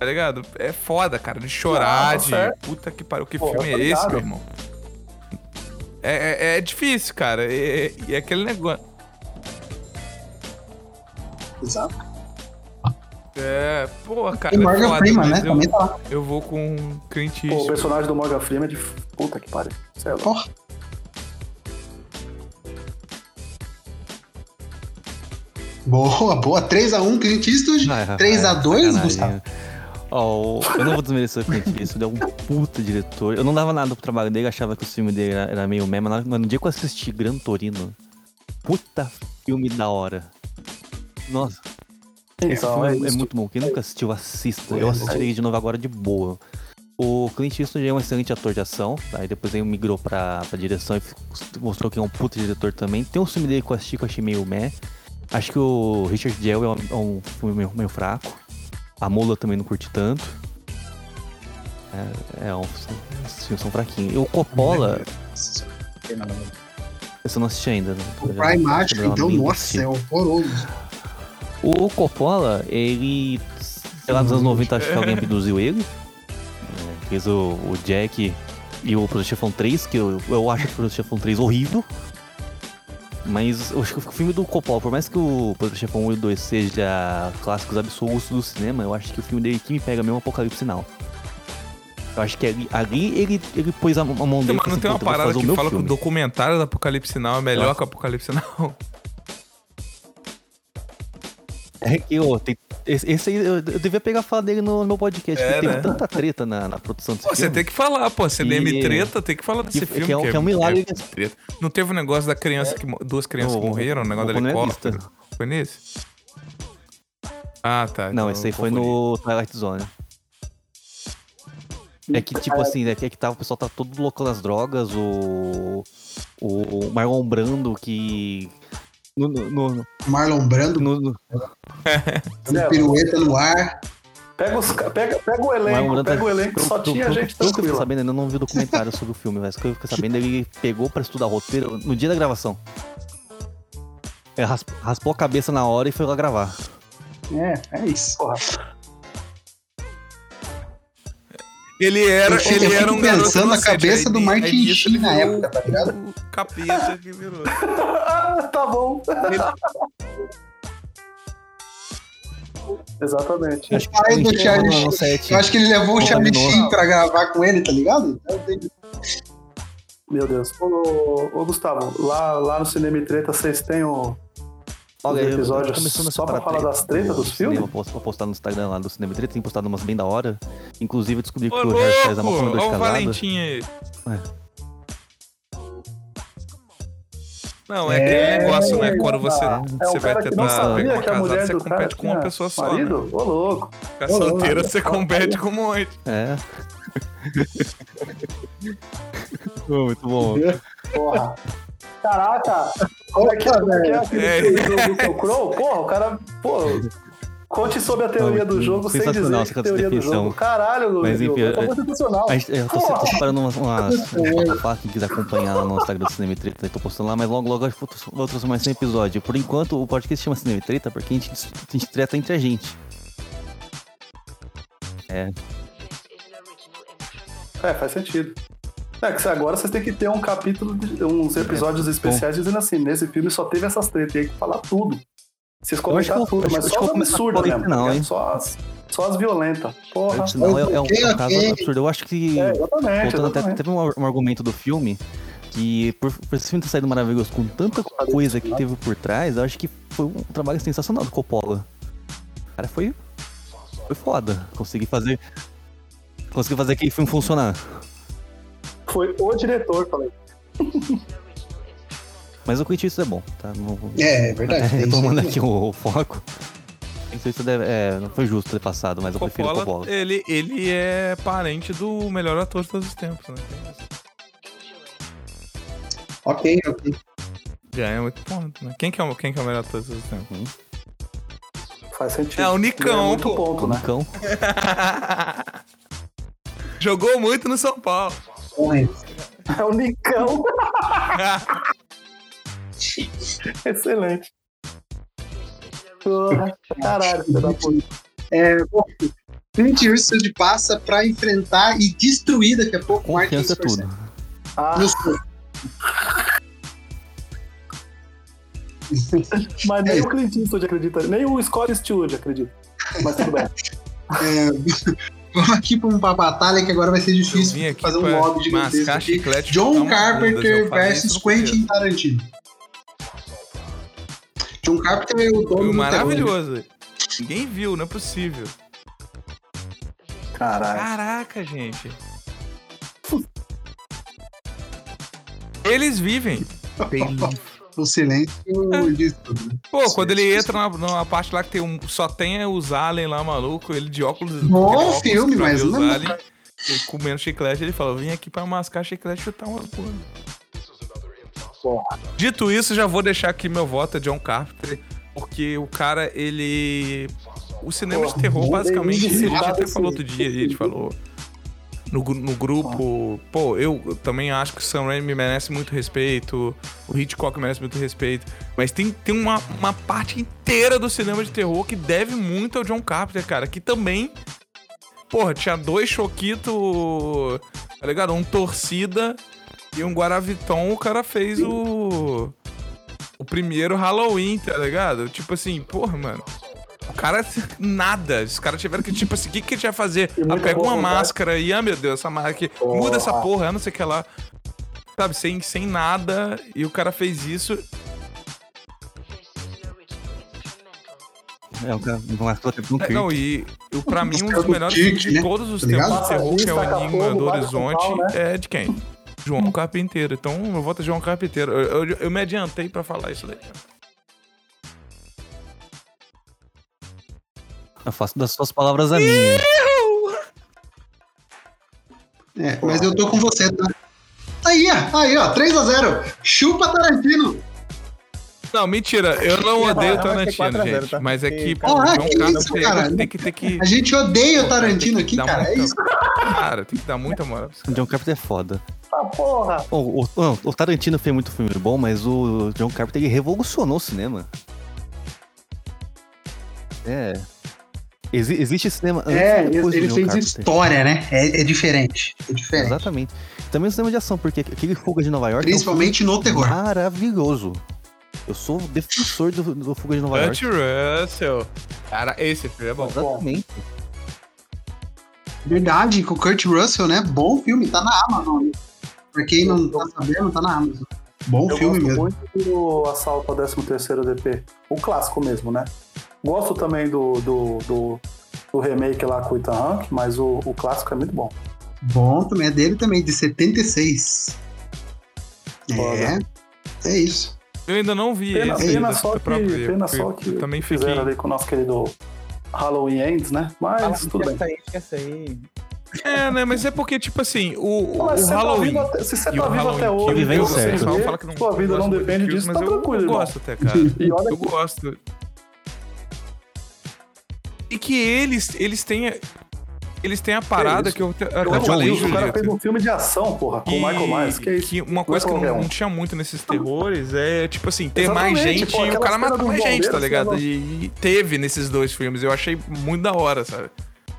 Tá ligado? É foda, cara, de chorar, Não, tá de. certo. Puta que pariu, que Pô, filme eu é esse, meu irmão? É, é, é difícil, cara. E é, é aquele negócio. exato. É, pô, cara. E é Morgan foda, Freeman, né? eu, Também tá lá. eu vou com Clint Pô, o personagem do Morgan Freeman é de puta que pariu. Sei lá. Porra. Boa, boa. 3x1, Clint Eastwood. Ah, 3x2, sacanagem. Gustavo. Ó, eu não vou desmerecer o Clint Eastwood, é um puta diretor. Eu não dava nada pro trabalho dele, achava que o filme dele era, era meio meme, mas no dia que eu assisti Gran Torino, puta filme da hora. Nossa, esse Então, filme é é, é muito bom. Quem nunca assistiu, assista. Eu assisti ele de novo agora de boa. O Clint Eastwood é um excelente ator de ação, aí depois ele migrou pra, pra direção e mostrou que é um puta diretor também. Tem um filme dele que eu assisti que eu achei meio meh. Acho que o Richard Jewell é um, é um filme meio, meio fraco. A Mula também não curti tanto. É, é um, filmes são fraquinhos. E o Coppola, esse eu não assisti ainda. né? O Prime uma então, nossa, é horroroso. O Coppola, ele. Sei lá, nos anos 90 acho que alguém abduziu ele. É, fez o, o Jack e o Projeto Chefão 3, que eu, eu acho o Projeto Chefão 3 horrível. Mas eu acho que o filme do Coppola, por mais que o Projeto Chefão 1 e 2 seja clássicos absolutos do cinema, eu acho que o filme dele que me pega mesmo é o Apocalipse Now. Eu acho que ali, ali ele, ele pôs a, mão dele Mas não assim, tem uma "Puta, eu vou parada que fala que o filme." documentário do Apocalipse Now é melhor que o Apocalipse Now. É que, ô, tem, esse, aí, eu, devia pegar a fala dele no, meu podcast, É, porque teve né? tanta treta na, na produção desse Pô, você filme. tem que falar, pô. CDM E- treta, tem que falar desse que- filme. que é um- que é um milagre que- treta. Não teve um negócio da criança que. mo- Duas crianças que morreram, um negócio o não é helicóptero. Foi nesse? Ah, tá. Não, então esse aí foi no Twilight Zone. É que, tipo assim, é que, é que tava, o pessoal tá todo louco nas drogas, o. O Marlon Brando que. No, no, no, Marlon Brando, no- no- Zé, pirueta no ar. Pega, os, pega, pega o elenco, pega o tá- elenco, só tinha gente que eu tranquila. sabendo, ainda não vi o documentário sobre o filme, mas que eu fiquei sabendo, ele pegou pra estudar roteiro no dia da gravação. Ele ras- raspou a cabeça na hora e foi lá gravar. É, é isso. Porra, Ele era, Eu ele eu era um garoto pensando na cabeça aí do Martin Sheen na época, tá ligado? O capeta que virou. tá bom. Exatamente. Acho que ele do Charlie Sheen. Eu acho que ele levou o Charlie. Sheen pra gravar com ele, tá ligado? Meu Deus. Ô, ô, Gustavo, lá, lá no Cinema Treta vocês têm o. Olha, eu- episódios começando a só pra falar das tretas dos filmes? Vou postar no Instagram lá do Cinema Treta, tem postado umas bem da hora. Inclusive, eu descobri que Ô, o Harry Styles é uma fã Olha o. Valentim aí. É. Não, é aquele negócio, né? Quando você, É você vai que tentar pegar uma que a casada, mulher você compete com uma pessoa só, né? marido? Ô, louco. Ficar solteira, você compete com um monte. É. Muito bom. Porra. Caraca! Como é que é? É que é aquele É. filme do Crowe? Porra, o cara. Pô. Conte sobre a teoria do jogo sem dizer que teoria do jogo. Caralho, Mas, enfim. A gente, eu tô, separando umas, umas pra quem quiser acompanhar lá no Instagram do Cinema e Treta, eu tô postando lá, mas logo logo eu vou transformar isso em episódio. Por enquanto, o podcast chama Cinema Treta porque a gente, a gente treta entre a gente. É, É, faz sentido. É que agora vocês têm que ter um capítulo, de- uns episódios especiais dizendo assim, nesse filme só teve essas tretas, tem que falar tudo. Vocês Eu acho que comentar eu- tudo, mas acho só as absurdas mesmo. tá hein? Só as, só as violentas. Porra. senão é, é um, é um caso absurdo. Eu acho que. É, exatamente, Voltando até, exatamente. teve um, um argumento do filme que por, por esse filme ter saído maravilhoso com tanta coisa que teve por trás, eu acho que foi um trabalho sensacional do Coppola. O cara foi. Foi foda. Consegui fazer. Consegui fazer aquele filme funcionar. Foi o diretor, falei. Mas o Eastwood é bom, tá? Não, É, é verdade. isso Retomando aqui o, o foco. Eastwood deve, é, não foi justo ter passado, mas eu prefiro o Coppola, Coppola. ele, ele é parente do melhor ator de todos os tempos, né? Ok, ok. Ganha muito ponto, né? Quem que é, o- quem que é o melhor ator de todos os tempos? Faz sentido. É o Nicão, muito pô. ponto, né? Nicão. Jogou muito no São Paulo. É o Nicão. Excelente. Porra, Caralho, filho da puta. É, bom, Clint Eastwood passa pra enfrentar e destruir daqui a pouco o Martin é Scorsese. tudo. Ah, mas nem o Clint Eastwood acredita, nem o Scott Eastwood acredita. Mas tudo bem. É, vamos aqui pra uma batalha que agora vai ser difícil aqui fazer um lobby gigantesco mascar aqui. chiclete John bunda, Carpenter versus. Quentin Tarantino. John Carpenter é o dono do terror. maravilhoso. Ninguém viu, não é possível. Caralho. Caraca, gente. Eles vivem. Tem O silêncio É. diz tudo. né? Pô, quando ele entra na, numa parte lá que tem um, só tem os aliens lá, maluco, ele de óculos. Bom óculos filme, mas não- aliens, ele comendo chiclete, ele falou: vim aqui pra mascar chiclete e chutar uma porra. Dito isso, já vou deixar aqui meu voto é John Carpenter, porque o cara, ele. O cinema de Porra, terror, bom basicamente, a gente até falou outro dia, a gente falou no, no grupo. Pô, eu também acho que o Sam Raimi merece muito respeito, o Hitchcock merece muito respeito, mas tem, tem uma, uma parte inteira do cinema de terror que deve muito ao John Carpenter, cara, que também. Porra, tinha dois Choquito, tá ligado? Um Torcida e um Guaraviton, o cara fez o. O primeiro Halloween, tá ligado? Tipo assim, porra, mano. O cara, nada. Os caras tiveram que, tipo assim, o que, que a gente vai fazer? Ah, pega uma vontade. máscara e, ah, meu Deus, essa máscara aqui. Muda essa porra, eu não sei o que lá. Sabe, sem, sem nada. E o cara fez isso. É um cara, É, não, e o, pra mim, um Os dos melhores filmes de né? todos os Tá tempos de terror, que é o Enigma do Horizonte, né? é de quem? João Carpinteiro. Então, meu voto João Carpinteiro. Eu, eu, eu me adiantei pra falar isso daí. Eu faço das suas palavras a minha. É, mas eu tô com você, tá? Aí, ó, aí, ó, 3x0. Chupa Tarantino. Não, mentira. Eu não odeio ser Tarantino, 4 a 0, gente. tá? Mas é que, pô, o cara, João que isso, Carpinteiro cara? tem que ter que... A gente odeia o Tarantino tem aqui, cara. É isso. Cara, tem que dar muita moral. O John Carpenter é foda. Ah, porra. O, o- o Tarantino fez muito filme bom, mas o John Carpenter ele revolucionou o cinema. É. Exi- existe cinema antes É, e depois ele fez Carpenter. história, né? É, é diferente. É diferente. Exatamente. Também o cinema de ação, porque aquele Fuga de Nova York Principalmente no é um terror. filme maravilhoso. Eu sou defensor do, do Fuga de Nova Kurt York. Russell. Cara, esse filme é bom. Exatamente. Verdade, com o Kurt Russell, né? Bom filme, tá na Amazon. Pra quem não tá sabendo, tá na Amazon. Bom Eu filme gosto mesmo. muito do Assalto ao 13º DP. O clássico mesmo, né? Gosto também do, do, do, do remake lá com o Ethan Hunt, mas o, o clássico é muito bom. Bom também, é dele também, de 76. É, Foda. é isso. Eu ainda não vi Pena, esse pena só que, ver, pena só que eu também fiquei... fizeram ali com o nosso querido Halloween Ends, né? Mas tudo bem. Essa aí. É, né? Mas é porque, tipo assim, o, o, tá Halloween... vivo até- se você tá vivo até hoje, Vivendo certo. vê, fala que não sua vida não depende disso, mas tá eu, tranquilo, eu irmão. gosto até, cara. E olha Eu gosto. E que eles, eles têm. Eles têm a parada isso? que eu, Eu falei, o cara fez um filme de ação, porra, com o Michael Myers. Que é isso? que uma coisa que Não é não, não tinha muito nesses terrores é, tipo assim, ter Exatamente, mais gente pô, e o cara matar mais gente, tá bombeiros, ligado? né, E, e teve nesses dois filmes. Eu achei muito da hora, sabe?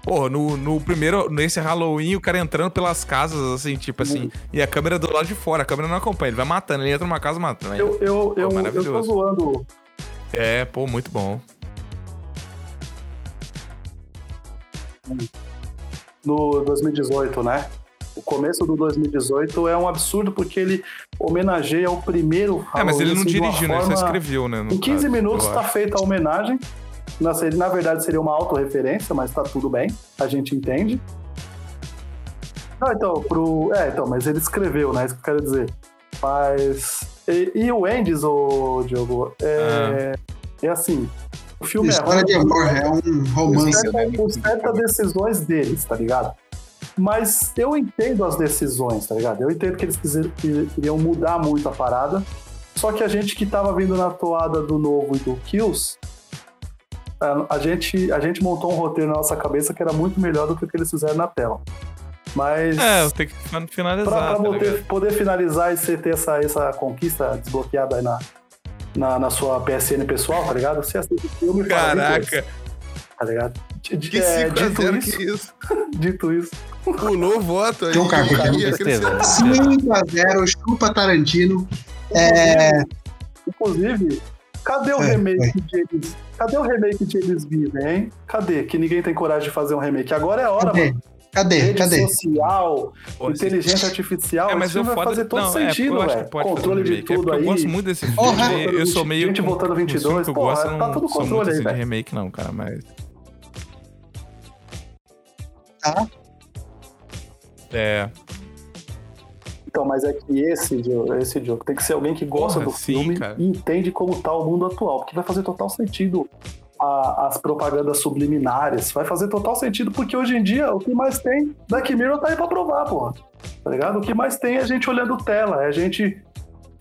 Porra, no, no primeiro, nesse Halloween, o cara entrando pelas casas, assim, tipo assim, e a câmera do lado de fora, a câmera não acompanha, ele vai matando, ele entra numa casa matando. Eu, eu, eu, eu tô zoando. É, pô, muito bom. No 2018, né? O começo do 2018 é um absurdo porque ele homenageia o primeiro É, mas ele não assim, dirigiu, né? Ele só escreveu, né? Em 15 caso, minutos está feita a homenagem. Na, na verdade seria uma autorreferência, mas tá tudo bem, a gente entende. Não, então, pro. É, então, mas ele escreveu, né? Isso que eu quero dizer. Mas. E, e o Endes, o Diogo, é, é assim. O filme é História de amor, é um romance. por certa, por certas decisões deles, tá ligado? Mas eu entendo as decisões, tá ligado? Eu entendo que eles queriam mudar muito a parada. Só que a gente que tava vindo na toada do novo e do Kills, a, gente, a gente montou um roteiro na nossa cabeça que era muito melhor do que o que eles fizeram na tela. Mas É, eu tenho que finalizar. pra, pra tá poder, poder finalizar e você ter essa, essa conquista desbloqueada aí na, na, na sua PSN pessoal, tá ligado? Você assiste o filme e Caraca, tá ligado? D- que é, 5 a dito 0 isso, que isso? dito isso, Pulou o voto aí. Ia tristeza. crescer. 5x0, chupa Tarantino. É, Inclusive, cadê o É, remake de eles? Cadê o remake de eles vivem, hein? Cadê? Que ninguém tem coragem de fazer um remake. Agora é a hora, cadê? mano. Cadê? rede Cadê? social, Porra, inteligência artificial, É, mas esse eu filme vai foda. fazer todo não, é, sentido, acho velho. Controle de. É tudo porque aí. Eu gosto muito desse filme. Porra! eu- eu sou meio. Gente voltando com filme 22, que eu porra, gosto, tá não tudo controle aí, assim velho. remake, não, cara, mas. Tá. É. Então, mas é que esse jogo, esse jogo tem que ser alguém que gosta Porra, do sim, filme cara. e entende como tá o mundo atual, porque vai fazer total sentido a- as propagandas subliminares, vai fazer total sentido, porque hoje em dia o que mais tem, Black Mirror tá aí pra provar, porra. Tá ligado? O que mais tem é a gente olhando tela, é a gente.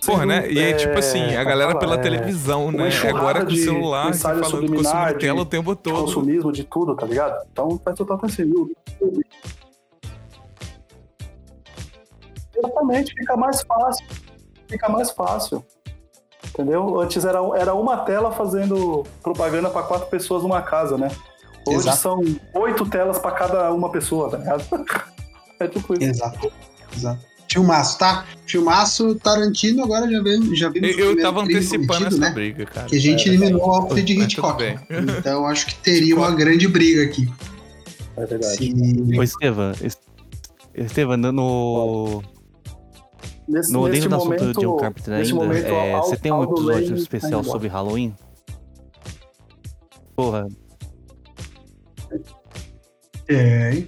Porra, né? E é tipo assim, a galera pela É, televisão, né? enxurrada Agora com o de celular, mensagens falando de tela o tempo todo. consumismo de tudo, tá ligado? Então faz total sentido. Exatamente, fica mais fácil. Fica mais fácil. Entendeu? Antes era, era uma tela fazendo propaganda para quatro pessoas numa casa, né? Hoje Exato. são oito telas para cada uma pessoa, tá ligado? É tipo isso. Exato. Exato. Filmaço, tá? Filmaço Tarantino, agora já vimos. Já vimos Eu, eu tava antecipando essa né? briga, cara. Que a gente eliminou o Alfred tudo Hitchcock. Então acho que teria uma grande briga aqui. É verdade. Se- Ô, Estevam, Es- Estevam, no, Nesse, no nesse dentro do assunto momento, de John Carpenter ainda, momento, é, Al- você tem um episódio Lane especial tá igual. sobre Halloween? Porra, É.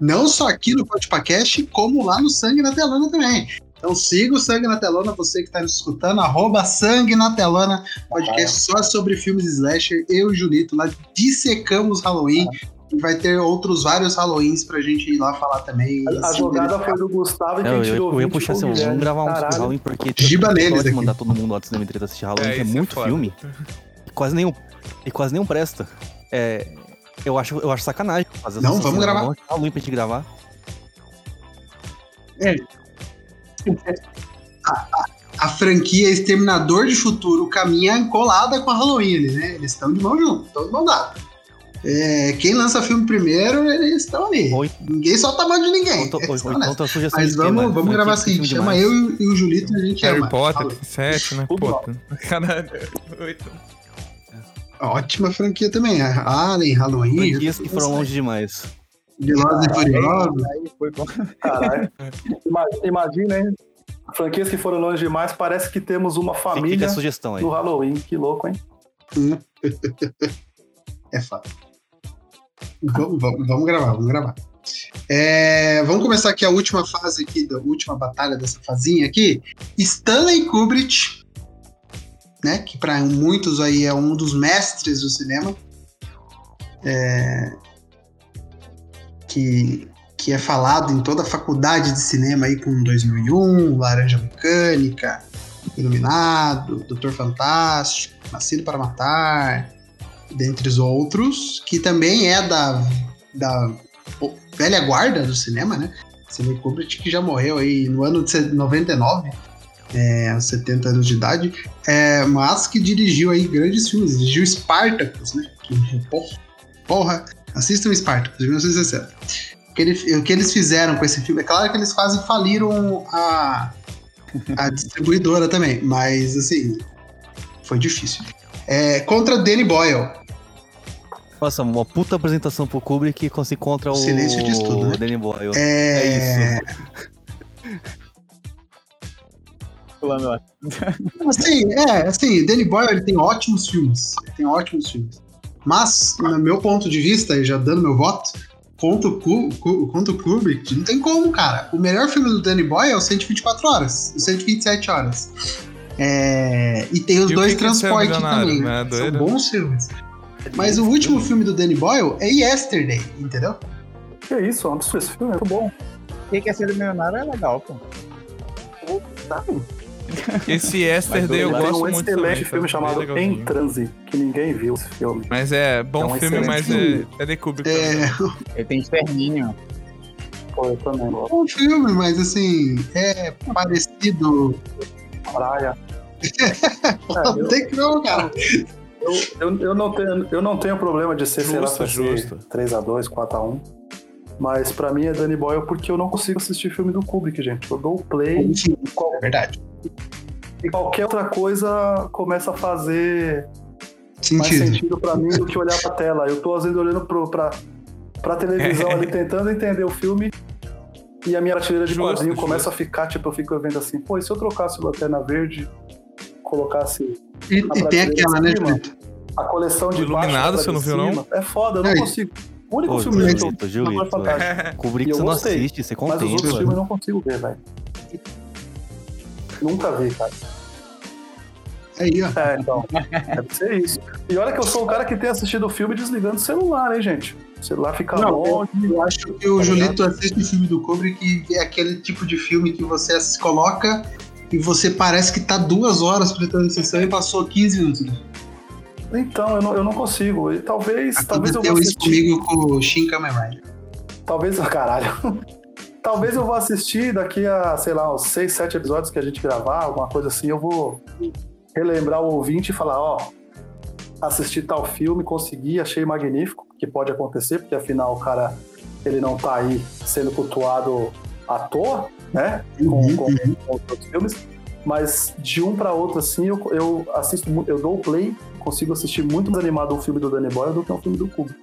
Não só aqui no Podpacast, como lá no Sangue na Telona também. Então siga o Sangue na Telona, você que está nos escutando, arroba Sangue na Telona, podcast só sobre filmes slasher. Eu e o Julito lá dissecamos Halloween. E vai ter outros vários Halloweens pra gente ir lá falar também. A, a jogada foi do Gustavo e não, quem eu, tirou eu ia 20 puxar assim, vamos Guilherme. gravar um. Halloween, porque Giba eu neles aqui. mandar todo mundo lá do cinema treta assistir Halloween, É, que é é muito foda. filme. E quase nenhum, e quase nenhum presta. É, eu, acho, eu acho sacanagem fazer Não, vamos gravar. Vamos achar Halloween pra gente gravar. a franquia Exterminador de Futuro caminha colada com a Halloween, ali, né? Eles estão de mão junto, estão de mão dada. É, quem lança filme primeiro, eles estão ali. Ou, Ninguém solta a mão de ninguém. nessa. tua sugestão Mas vamos, esquema, vamos gravar assim, chama demais. eu e, o Julito e a gente Harry chama. Potter, Fala. tem sete, né? Tudo Pô, caralho. Oito. Ótima franquia também. é Alien, Halloween. Franquias que foram longe demais. Velozes e Furiosos. Aí foi com- Caralho. Ima- Imagina, hein? Franquias que foram longe demais, parece que temos uma família a sugestão aí. no Halloween. Que louco, hein? É fato. Vamos, vamos- gravar, vamos gravar. É, vamos começar aqui a última fase aqui, da última batalha dessa fazinha aqui. Stanley Kubrick, né, que para muitos aí é um dos mestres do cinema, é, que, que é falado em toda a faculdade de cinema aí com 2001, Laranja Mecânica, Iluminado, Doutor Fantástico, Nascido para Matar, dentre os outros, que também é da, da velha guarda do cinema, né? Stanley Kubrick que já morreu aí no ano de 99, é, aos 70 anos de idade, é, mas que dirigiu aí grandes filmes, dirigiu Spartacus, né? Que, porra, porra, assistam Spartacus, de 1960. O que, ele- o que eles fizeram com esse filme, é claro que eles quase faliram a, a distribuidora também, mas assim, foi difícil. É, contra Danny Boyle. Nossa, uma puta apresentação pro Kubrick quando se encontra o Silêncio diz tudo, né? Danny Boyle. É, É lá. Assim, é, assim, Danny Boyle ele tem ótimos filmes. Ele tem ótimos filmes. Mas, no meu ponto de vista, e já dando meu voto, contra o, Ku- Ku- contra o Kubrick, não tem como, cara. O melhor filme do Danny Boyle é o 124 horas, o 127 horas. É, e tem os E dois é transportes também. né? São bons filmes. Mas o último filme do Danny Boyle é Yesterday, entendeu? Que isso, é um absurdo. Esse filme é muito bom. Quem quer ser milionário é legal, pô. Esse Yesterday eu gosto um muito excelente também, tá? filme Bem chamado. Em Transe, que ninguém viu esse filme. Mas é bom É um filme, excelente mas filme. é, é de Kubrick. É. Ele tem extermínio. Pô, eu também gosto. bom filme, mas assim, é parecido. Praia. Não tem que não, cara. Eu, eu, eu, não tenho, eu não tenho problema de ser, sei lá, Justo, se vai ser justo. 3x2, 4x1. Mas pra mim é Danny Boyle porque eu não consigo assistir filme do Kubrick, gente. Eu dou o play qual- é verdade. e qualquer outra coisa começa a fazer mais Sentido. sentido pra mim do que olhar pra tela. Eu tô às vezes olhando pro, pra, pra televisão ali tentando entender o filme. E a minha prateleira de Justo, quadrinho justo. começa a ficar, tipo, eu fico vendo assim, pô, e se eu trocasse o Lanterna Verde, colocasse E, e tem aquela, né? Julito? a coleção de O Iluminado, baixo você não viu, não? É foda, eu não Aí. consigo. O único Ô, filme que eu Julito, Julito. Fantástico. Kubrick E eu você não gostei. assiste, você Mas os outros contempla. filmes eu não consigo ver, velho. Nunca vi, cara. Aí, ó. É, então. Deve ser isso. E olha que eu sou o cara que tem assistido o filme desligando o celular, hein, gente? O celular fica Não, longe. Eu acho que o Tá Julito assiste o filme do Kubrick e é aquele tipo de filme que você se coloca e você parece que tá duas horas prestando atenção e passou 15 minutos. Então, eu não, eu não consigo. E talvez, talvez eu isso comigo com o Shin Kamen Rider. Talvez, caralho. talvez eu vou assistir daqui a, sei lá, uns 6, 7 episódios que a gente gravar, alguma coisa assim, eu vou relembrar o ouvinte e falar, ó, assisti tal filme, consegui, achei magnífico, que pode acontecer, porque afinal o cara, ele não tá aí sendo cultuado à toa, né? Com, Uhum, com, com os outros filmes. Mas de um para outro, assim, eu, eu assisto, eu dou o play, consigo assistir muito mais animado um filme do Danny Boyle do que um filme do Kubrick.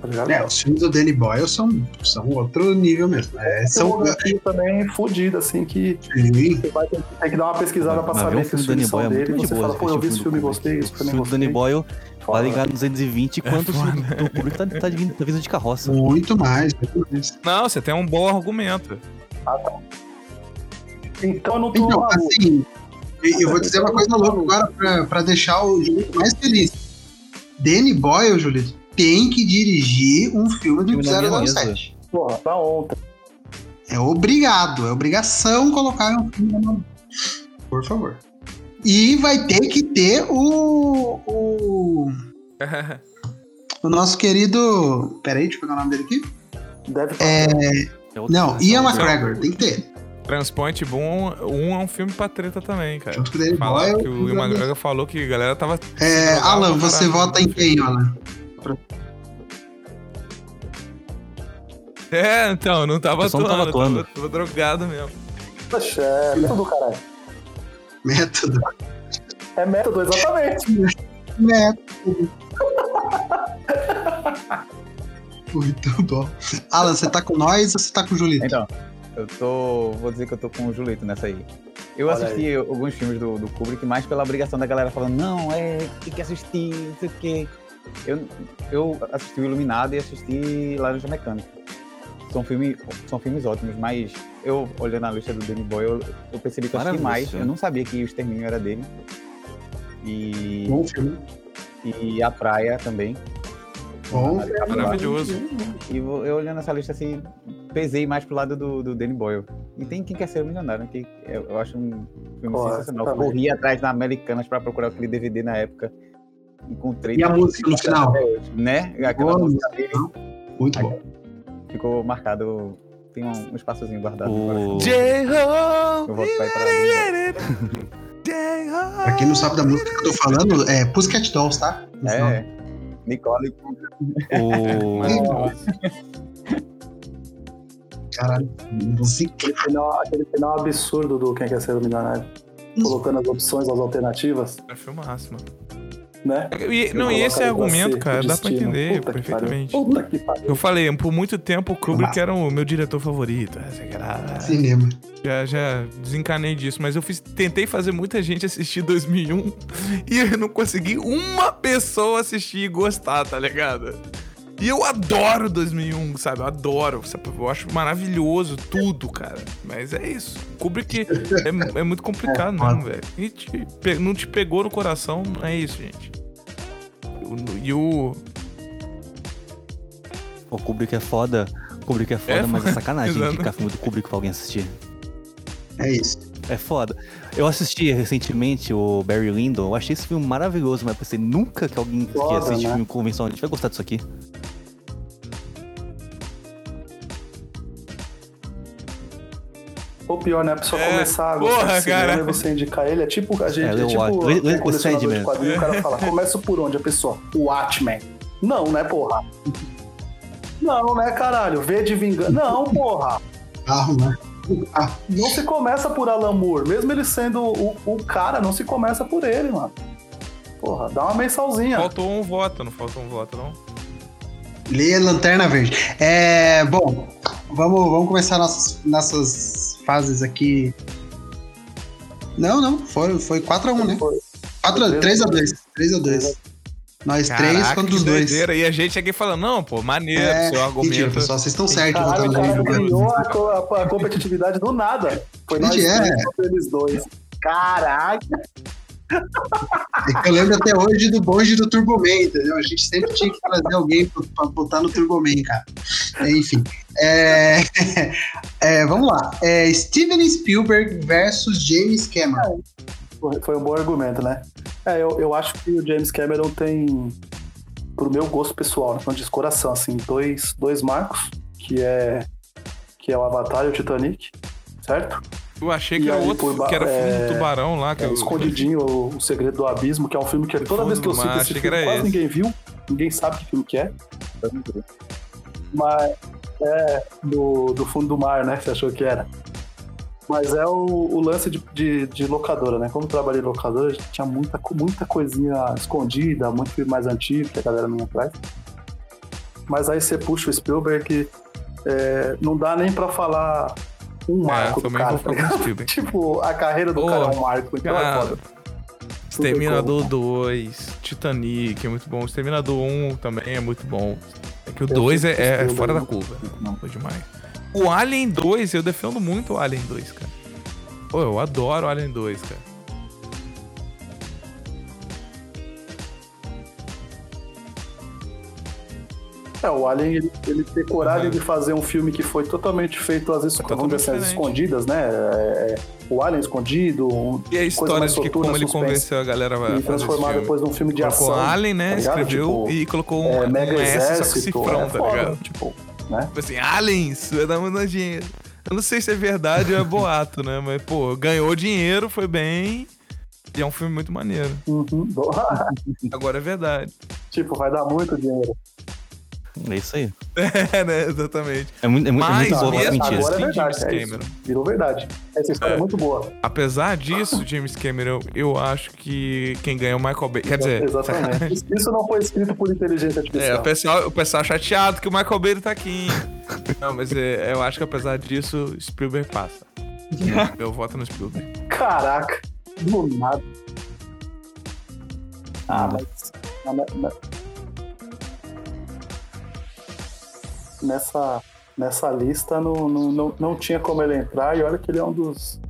Tá ligado? É, os filmes do Danny Boyle são, são outro nível mesmo. É, São aqui também fodido, assim, que Sim. você vai ter ter que dar uma pesquisada pra saber um que filme os filmes são é dele. E você boa. fala, pô, eu vi esse filme e gostei, esse O filme filme do Danny gostei. Boyle Foda, vai né? ligar no 220 enquanto o filme do, do Kubrick tá, tá, vindo, tá vindo de carroça. Muito mais. muito mais. Não, você tem um bom argumento. Então eu não tô Então, maluco. assim, eu eu vou dizer uma coisa louca agora pra, pra deixar o Julito mais feliz. Danny Boyle, Julito, tem que dirigir um filme do Filme na minha 007. Porra, pra ontem. É obrigado, é obrigação colocar um filme na mão. Por favor. E vai ter que ter o. o, o nosso querido. Peraí, deixa eu pegar o nome dele aqui. Deve É, É não, Ian? McGregor, tem que ter. Transpoint Boom 1 é um filme pra treta também, cara. Junto com Boyle. que o Ian McGregor falou que a galera tava. É, Alan, você vota em quem, Alan? É, então, não tava só não atuando, tava atuando. tava, tava drogado mesmo. Poxa, é método, caralho. Método. É método, exatamente. Método. Muito bom. Alan, você tá com nós ou você tá com o Julito? Então, eu tô. Vou dizer que eu tô com o Julito nessa aí. Eu Olha assisti alguns filmes do, do Kubrick mais pela obrigação da galera falando, não, é, tem que assistir, não sei o quê. Eu, eu assisti o Iluminado e assisti Laranja Mecânica. São, filme, são filmes ótimos, mas eu, olhando a lista do Danny Boyle, eu, eu percebi que eu assisti mais. Eu não sabia que o Extermínio era dele. E, Bom filme. e A Praia também. Bom. Maravilhoso. E eu olhando essa lista assim, pesei mais pro lado do, do Danny Boyle. E tem Quem Quer Ser o Milionário, que eu, eu acho um filme sensacional. também. Corri atrás na Americanas pra procurar aquele DVD na época. Encontrei. E a música no final? Hoje, Né? Aquela Boa música dele Muito bom. ficou marcado. Tem um, um espaçozinho guardado. no. O... Eu volto pra ir pra quem não sabe da música que eu tô falando, é Pussycat Dolls, tá? É. Nicole. o... Caralho, música. Aquele final, aquele final absurdo do Quem Quer Ser o Milionário. Colocando as opções, as alternativas, É filmaço, mano. Né? E, não, e esse argumento, cara, dá pra entender Puta que perfeitamente. que pariu. Eu falei, por muito tempo o Kubrick era o meu diretor favorito. Ah, que era- Cinema. Já, já desencanei disso, mas eu fiz, tentei fazer muita gente assistir 2001 e eu não consegui uma pessoa assistir e gostar, tá ligado? E eu adoro 2001, sabe? Eu adoro. sabe? Eu acho maravilhoso tudo, cara. Mas é isso. Kubrick é, é muito complicado É, mesmo, velho. E te não te pegou no coração, é isso, gente. E o. o Kubrick é foda. O Kubrick é foda, É mas é sacanagem indicar filme do Kubrick pra alguém assistir. É isso. É foda. Eu assisti recentemente o Barry Lyndon, eu achei esse filme maravilhoso, mas pensei nunca que alguém que Foda, assiste né? filme convencionalmente vai gostar disso aqui. Ou pior, né? A pessoa É, começar a porra, gostar de cinema cara. e você indicar ele. É tipo a gente. É, É, tipo Le- Le- aquele colecionador de quadrinho, o cara fala, começa por onde a pessoa? O Watchmen. Não, né, porra? Não, né, caralho? V de vingança. Não, porra. Carro, né? Ah, Não se começa por Alan Moore. Mesmo ele sendo o, o cara, não se começa por ele, mano. Porra, dá uma mensalzinha. Faltou um voto, não faltou um voto, não? Lê Lanterna Verde. É, bom, vamos, vamos começar nossas, nossas fases aqui. Não, não, foi, foi 4x1, né? Foi. 4 3x2. 3x2. Nós três Caraca, contra que os dois. doideira. E a gente aqui falando, não, pô, maneiro, É, seu mentira, argumento. pessoal, vocês estão certos. Caralho, o cara ganhou a, a- a competitividade do nada. Foi nós é. três contra eles dois. Caraca! É que eu lembro até hoje do bonde do Turboman, entendeu? A gente sempre tinha que trazer alguém pra, pra botar no Turboman, cara. É, Enfim. É, é, vamos lá. É, Steven Spielberg versus James Cameron. Foi- um bom argumento, né? É, eu, eu acho que o James Cameron tem, pro meu gosto pessoal, né, falando de coração, assim, dois, dois marcos, que é, que é o Avatar e o Titanic, certo? Eu achei E que era aí, outro, ba- que era filme é, do Tubarão lá. Que É, eu- Escondidinho, o, o Segredo do Abismo, que é um filme que toda vez que eu cito Mar, esse filme, era quase esse. ninguém viu, ninguém sabe que filme que é. Mas é do, do fundo do mar, né? Você achou que era. Mas é o, o lance de, de, de locadora, né? Como eu trabalhei em locadora, tinha muita, muita coisinha escondida, muito mais antigo que a galera não atrás. Mas aí você puxa o Spielberg, é, não dá nem pra falar um É, marco do também cara. tá tipo, a carreira do cara é um marco, então é cara, foda. Exterminador 2, Titanic é muito bom. Exterminador 1 também é muito bom. É que o 2 é, é fora da curva. Não, foi demais. O Alien 2, eu defendo muito o Alien 2, cara. Pô, eu adoro o Alien 2, cara. É, o Alien, ele, ele ter coragem Uhum. de fazer um filme que foi totalmente feito às, vezes, diferente. escondidas, né? É, é, o Alien escondido, um, E a história de que como ele suspense, convenceu a galera a e transformar depois num filme de Colocou ação. Alien, né? tá escreveu Tipo, e colocou um, é, um Mega S só Exército, cifrão, é tá ligado? tipo, né? Tipo assim, aliens, vai dar muito dinheiro. Eu não sei se é verdade ou é boato, né? Mas, pô, ganhou dinheiro, foi bem. E é um filme muito maneiro. Uhum. Agora é verdade. tipo, vai dar muito dinheiro. É isso aí. É, né? Exatamente. É muito, é muito, é Mas muito boa mesmo as mentiras. assim, Agora é verdade, James é isso. Cameron. Virou verdade. Essa história é, É. muito boa. Apesar disso, James Cameron, eu acho que quem ganha é o Michael Bay. Quer dizer, Exatamente. Isso- não foi escrito por inteligência É, artificial. o pessoal, o pessoal chateado que o Michael Bay tá aqui. Não, mas é, eu acho que apesar disso, Spielberg passa. Eu voto no Spielberg. Caraca, do nada. Ah, mas. Nessa, nessa lista não, não, não, não tinha como ele entrar, e olha que ele é um dos,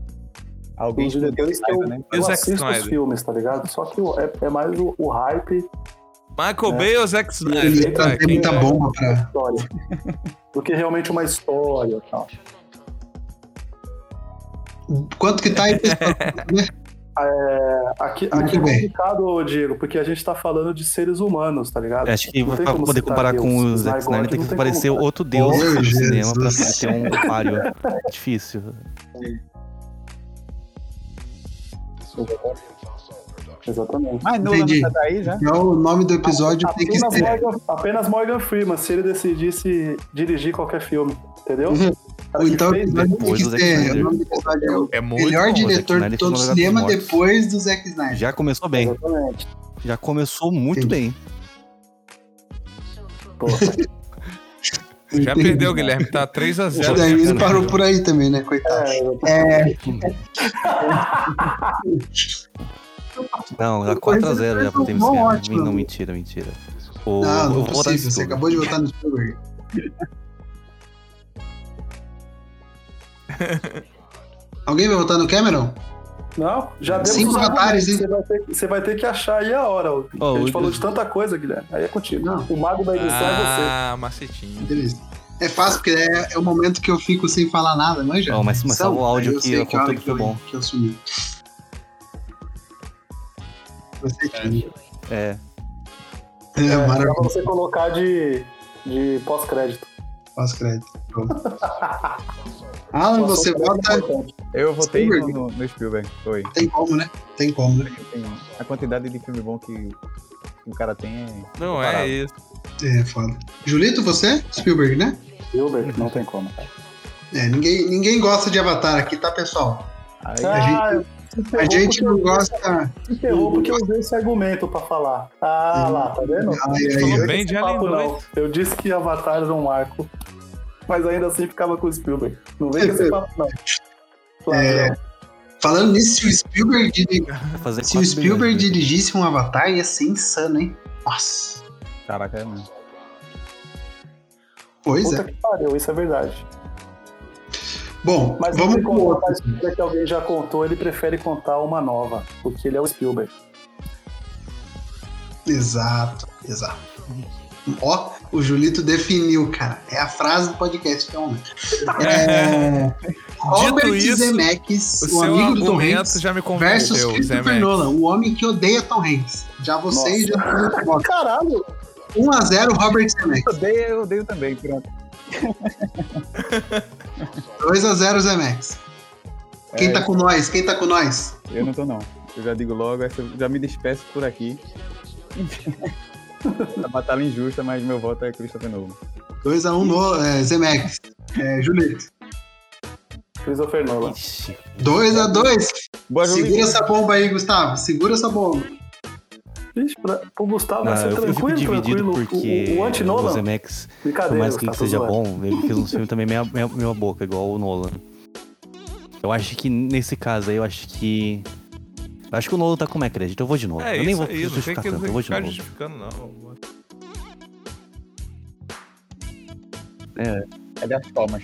Alguém dos que diretores que eu, né? Eu assisto os filmes, tá ligado? Só que é, é mais o, o hype Michael É. Bay ou Zack Snyder? Ele trazer quem muita ganha? bomba pra. história. do que realmente uma história e tal. Quanto que tá aí, pessoal? Aqui, Muito aqui é complicado, Diego, porque a gente tá falando de seres humanos, tá ligado? Acho que Não pra poder comparar Deus. com o Zack Snyder tem que tem parecer como- outro deus Oh, do cinema pra ter um páreo. É difícil. Exatamente. Mas Nolan Entendi. não tá aí já? Então, o nome do episódio tem que Apenas ser. Morgan, apenas Morgan Freeman, se ele decidisse dirigir qualquer filme, entendeu? Uhum. Então o fez, depois que do Zack. Snyder. O nome do episódio é É o muito melhor bom. diretor de todo o cinema depois do Zack Snyder. Já começou bem. Exatamente. Já começou muito Entendi. bem. Pô, Já Entendi. perdeu, Guilherme. Tá 3x0. O David parou por aí também, né? Coitado. é, É, Não, Coisa 4x0 já pro ótimo. Não, mentira, mentira. O, não, eu não é possível. Você acabou de votar no Spielberg. Alguém vai votar no Cameron? Não, já demos Cinco avatares, hein? Você vai, ter, você vai ter que achar aí a hora. Oh, a gente falou de tanta coisa, Guilherme. Aí é contigo. Não. O mago da edição é você. Ah, macetinho. Beleza. É fácil, porque é, é o momento que eu fico sem falar nada, manja? Não, mas- mas só o áudio Aí eu que é que foi eu- bom. Que eu sumi. É. É, É, dá pra você colocar de, de pós-crédito. Pós-crédito. Pronto. Alan, você vota. Eu votei no, Spielberg. no, no Spielberg, foi. Tem como, né? Tem como, né? A quantidade de filme bom que o cara tem é. Não, é Parado. isso. É, foda. Julito, você? Spielberg, né? Spielberg, não tem como. É, ninguém, ninguém gosta de Avatar aqui, tá, pessoal? Aí, Ah, A gente não gosta. Enterrou porque eu usei esse argumento pra falar. Ah, lá, tá vendo? Ai, ai, ai. bem de papo, 2. não. Eu disse que Avatar era um marco, mas ainda assim ficava com o Spielberg. Não vem com esse papo, não. Claro, É, não. Falando nisso, se o Spielberg, se o 4 Spielberg bilhões, né? dirigisse um Avatar, ia ser insano, hein? Nossa. Caraca, é mesmo. Pois Puta é. que pariu, isso é verdade. Bom, Mas vamos ele contar história que alguém já contou, ele prefere contar uma nova, porque ele é o Spielberg. Exato, exato. Ó, o Julito definiu, cara. É a frase do podcast, então. É... Robert isso, Zemeckis, O o, amigo do Tom Hanks, já me versus Christopher. Nolan, o homem que odeia Tom Hanks. Já vocês já estão Caralho! 1x0 Robert Zemeckis. Eu odeio, eu odeio também, pronto. 2x0 Zemeckis. Quem É, tá com nós? Quem tá com nós? Eu não tô, não. Eu já digo logo, já me despeço por aqui. a batalha injusta, mas meu voto é Christopher Nolan. 2x1 no é, Zemeckis. É, Julito. Christopher Nolan. Ixi, 2x2. Boa, Segura Julito. essa bomba aí, Gustavo. Segura essa bomba. Ixi, pra, pro Gustavo não, vai ser eu, eu fico tranquilo, dividido tranquilo. porque o, o o anti-Nolan, Zemeckis, por mais que ele seja zoando. bom, ele fez um filme também meia, meia, meia boca, igual o Nolan. Eu acho que nesse caso aí, eu acho que. Eu acho que o Nolan tá com mais crédito. Eu vou de Nolan. É eu isso nem vou tem justificar que, tanto, eu vou de Nolan. justificando, não. É das palmas.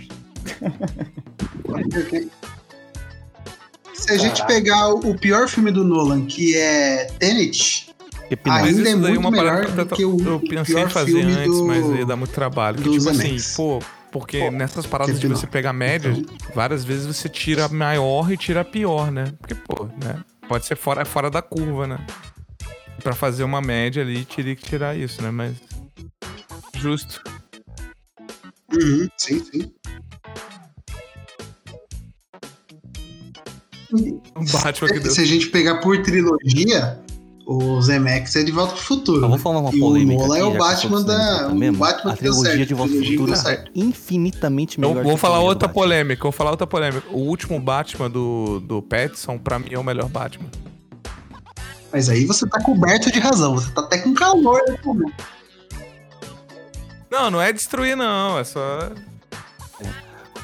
Se a gente pegar o pior filme do Nolan, que é Tenet, Mas Ainda isso é daí é muito uma parada melhor que eu, que eu pensei em fazer antes, do- mas ia dar muito trabalho. Que, tipo assim, pô, porque Pô, nessas paradas de você pegar média, várias vezes você tira a maior e tira a pior, né? Porque, pô, né? Pode ser fora, fora da curva, né? Pra fazer uma média ali, teria que tirar isso, né? Mas. Justo. Uhum, sim, sim. O Batman que deu. Se a gente pegar por trilogia, o Zemeckis é de Volta pro Futuro. Eu vou né? falar uma E o polêmica Nolan é o Batman da. cineasta O. Batman a trilogia certo. de Volta que Futuro é infinitamente melhor Eu vou falar outra Batman. polêmica, vou falar outra polêmica. O último Batman do, do Pattinson, pra mim, é o melhor Batman. Mas aí você tá coberto de razão. Você tá até com calor momento. Não, não é destruir, não. É só.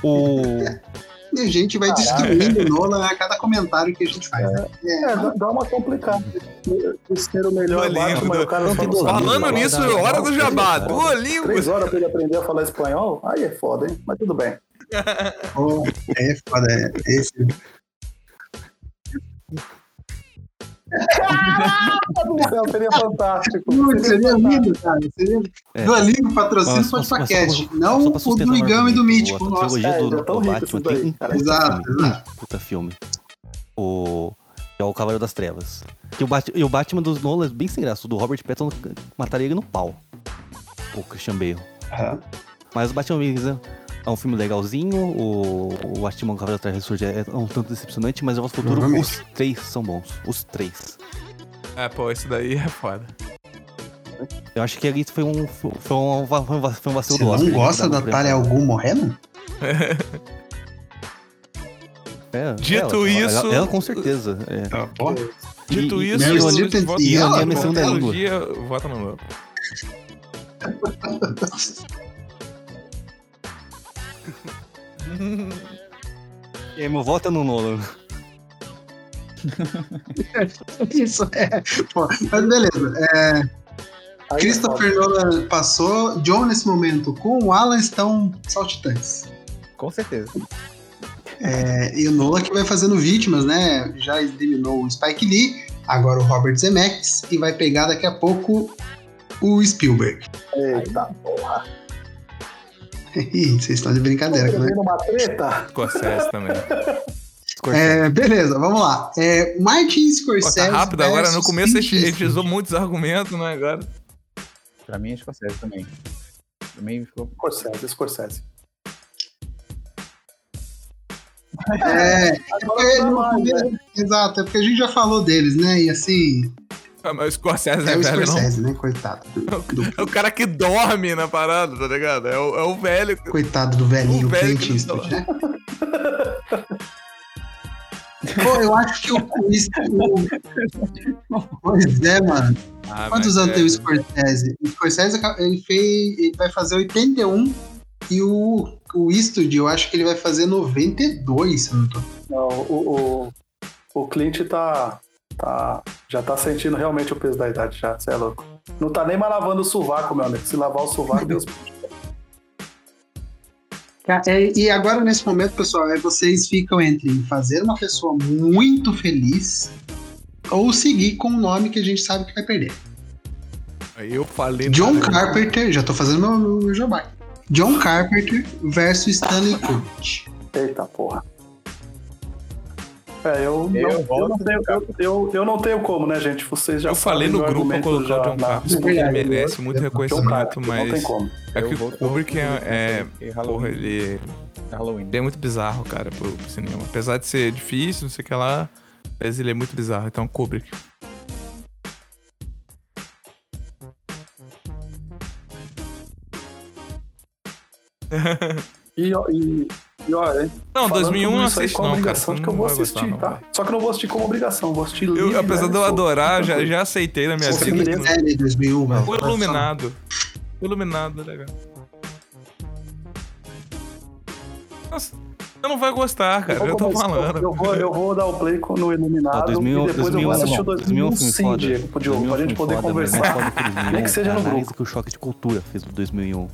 O... E a gente vai destruindo o Nolan a cada comentário que a gente faz. né? É, dá- dá uma complicada. Ser o melhor Duolingo, Batman, o cara não tem Falando nisso, hora do jabá. Duolingo. Três horas pra ele aprender a falar espanhol? Aí é foda, hein? Mas tudo bem. Pô, é foda. É, esse... Não, seria fantástico. Putz, seria lindo, cara. Seria... É. Duolingo podcast. só pra- Não só pra o do e do Mítico. A Nossa. trilogia É, do, do rico Batman tem um cara. puta Exato, filme. Exato. puta filme. O... É o Cavaleiro das Trevas. Que o, Bat... e o Batman dos Nolan é bem sem graça. O do Robert Pattinson mataria ele no pau. O Christian Bale. Mas o Batman Begins é um filme legalzinho. O, o Batman Cavaleiro Trevas Ressurge é um tanto decepcionante, mas o futuro, Provavelmente. os três são bons. Os três. É, pô, isso daí é foda. Eu acho que ali foi um, foi um, foi um, foi um vacilo Você do Oscar. não né, gosta que dá da Talia enfrentar. Algum morrendo? É, Dito ela- isso- Ela, ela com certeza. É. Pô. Dito E- isso, e ela, a pô, minha segunda ela- língua. trilogia, vota no Nolan. E aí, meu voto é no Nolan. Isso é. Pô, mas beleza. É, Aí é Christopher Nolan passou. John, nesse momento, com o Alan estão saltitantes. Com certeza. É, e o Nolan que vai fazendo vítimas, né? Já eliminou o Spike Lee, agora o Robert Zemeckis, e vai pegar daqui a pouco o Spielberg. Eita porra. Ih, vocês estão de brincadeira, né? Vendo uma treta? Scorsese também. É, beleza, vamos lá. É, Martin Pô, Scorsese. tá rápido agora. No começo Eastwood. usou muitos argumentos, né? Agora. Pra mim é Scorsese também. Também ficou. Scorsese, Scorsese. É, é né? começo- Exato, é porque a gente já falou deles, né? E assim, Mas o Scorsese não é é o velho, não. Scorsese, né? Coitado. do- É o cara que dorme na parada, tá ligado? É o, é o velho. Coitado do velhinho O velho Clint que não- Eastwood, né? Pô, eu acho que o. o- Pois é, mano. Ah, Quantos anos é- tem o Scorsese? O Scorsese ele fez. Ele vai fazer 81 e o, o Eastwood, eu acho que ele vai fazer 92, se eu não tô. Não, o, o, o Clint tá, tá. Já tá sentindo realmente o peso da idade, já. Você é louco. Não tá nem mais lavando o sovaco, meu amigo. Se lavar o sovaco, Deus. É, e agora, nesse momento, pessoal, é vocês ficam entre fazer uma pessoa muito feliz ou seguir com um nome que a gente sabe que vai perder. Eu falei. John nada. Carpenter, já tô fazendo meu, meu, meu jabá. John Carpenter versus Stanley Kubrick. Eita porra. É, eu, Eu não, eu, não tenho, eu, eu, eu não tenho como, né, gente? Vocês já Eu falei no grupo argumento colocar o já John Carpenter porque ele merece eu- muito eu- reconhecimento, Carpenter, Não tem mas. como. É que Eu o Kubrick é, é, porra, Halloween. ele, Halloween. ele é muito bizarro, cara, pro, pro cinema. Apesar de ser difícil, não sei o que lá, mas ele é muito bizarro. Então, Kubrick. E, e, olha, hein? Não, falando 2001 tudo não isso aí assisto como não, cara. obrigação você de que eu não vou assistir, gostar, não, tá? vai. Só que eu não vou assistir como obrigação, vou assistir livre. Eu, apesar né? de eu adorar, já, já aceitei na minha Essa vida. que série 2001, não- velho. O Iluminado. O Iluminado é legal. Nossa, você não vai gostar, cara. vou Eu tô falando. Eu vou, eu vou dar o play no Iluminado Tá, 2000, e depois eu vou 2001, assistir o 2001 2001 filme sim. Diego, pro Diogo, 2001 pra gente poder foda, conversar. 2001 Nem que seja é no grupo. que o Choque de Cultura fez do 2001.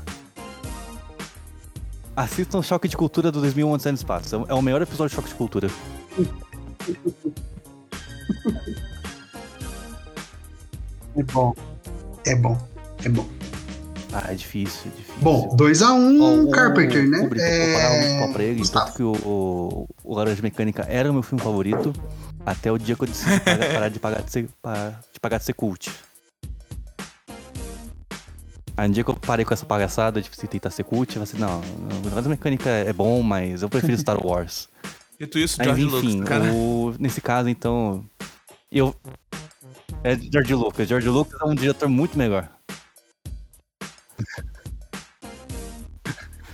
Assistam o Choque de Cultura do 2001 Antes Espaço. É o- É o melhor episódio de Choque de Cultura. É bom. É bom. É bom. Ah, é difícil, é difícil. Bom, 2x1 Ó, o Carpenter, né? Kubrick, eu vou parar muito É... pau pra ele, tanto que o, o, o Laranja Mecânica era o meu filme favorito, até o dia que eu decidi parar de pagar de ser, de pagar de ser cult. Aí um dia que eu parei com essa palhaçada de se tentar ser cult, eu falei assim, não, o Laranja Mecânica é bom, mas eu prefiro Star Wars. Dito isso, Mas George enfim, Lucas, cara. o- nesse caso, então, eu... É George Lucas. George Lucas é um diretor muito melhor.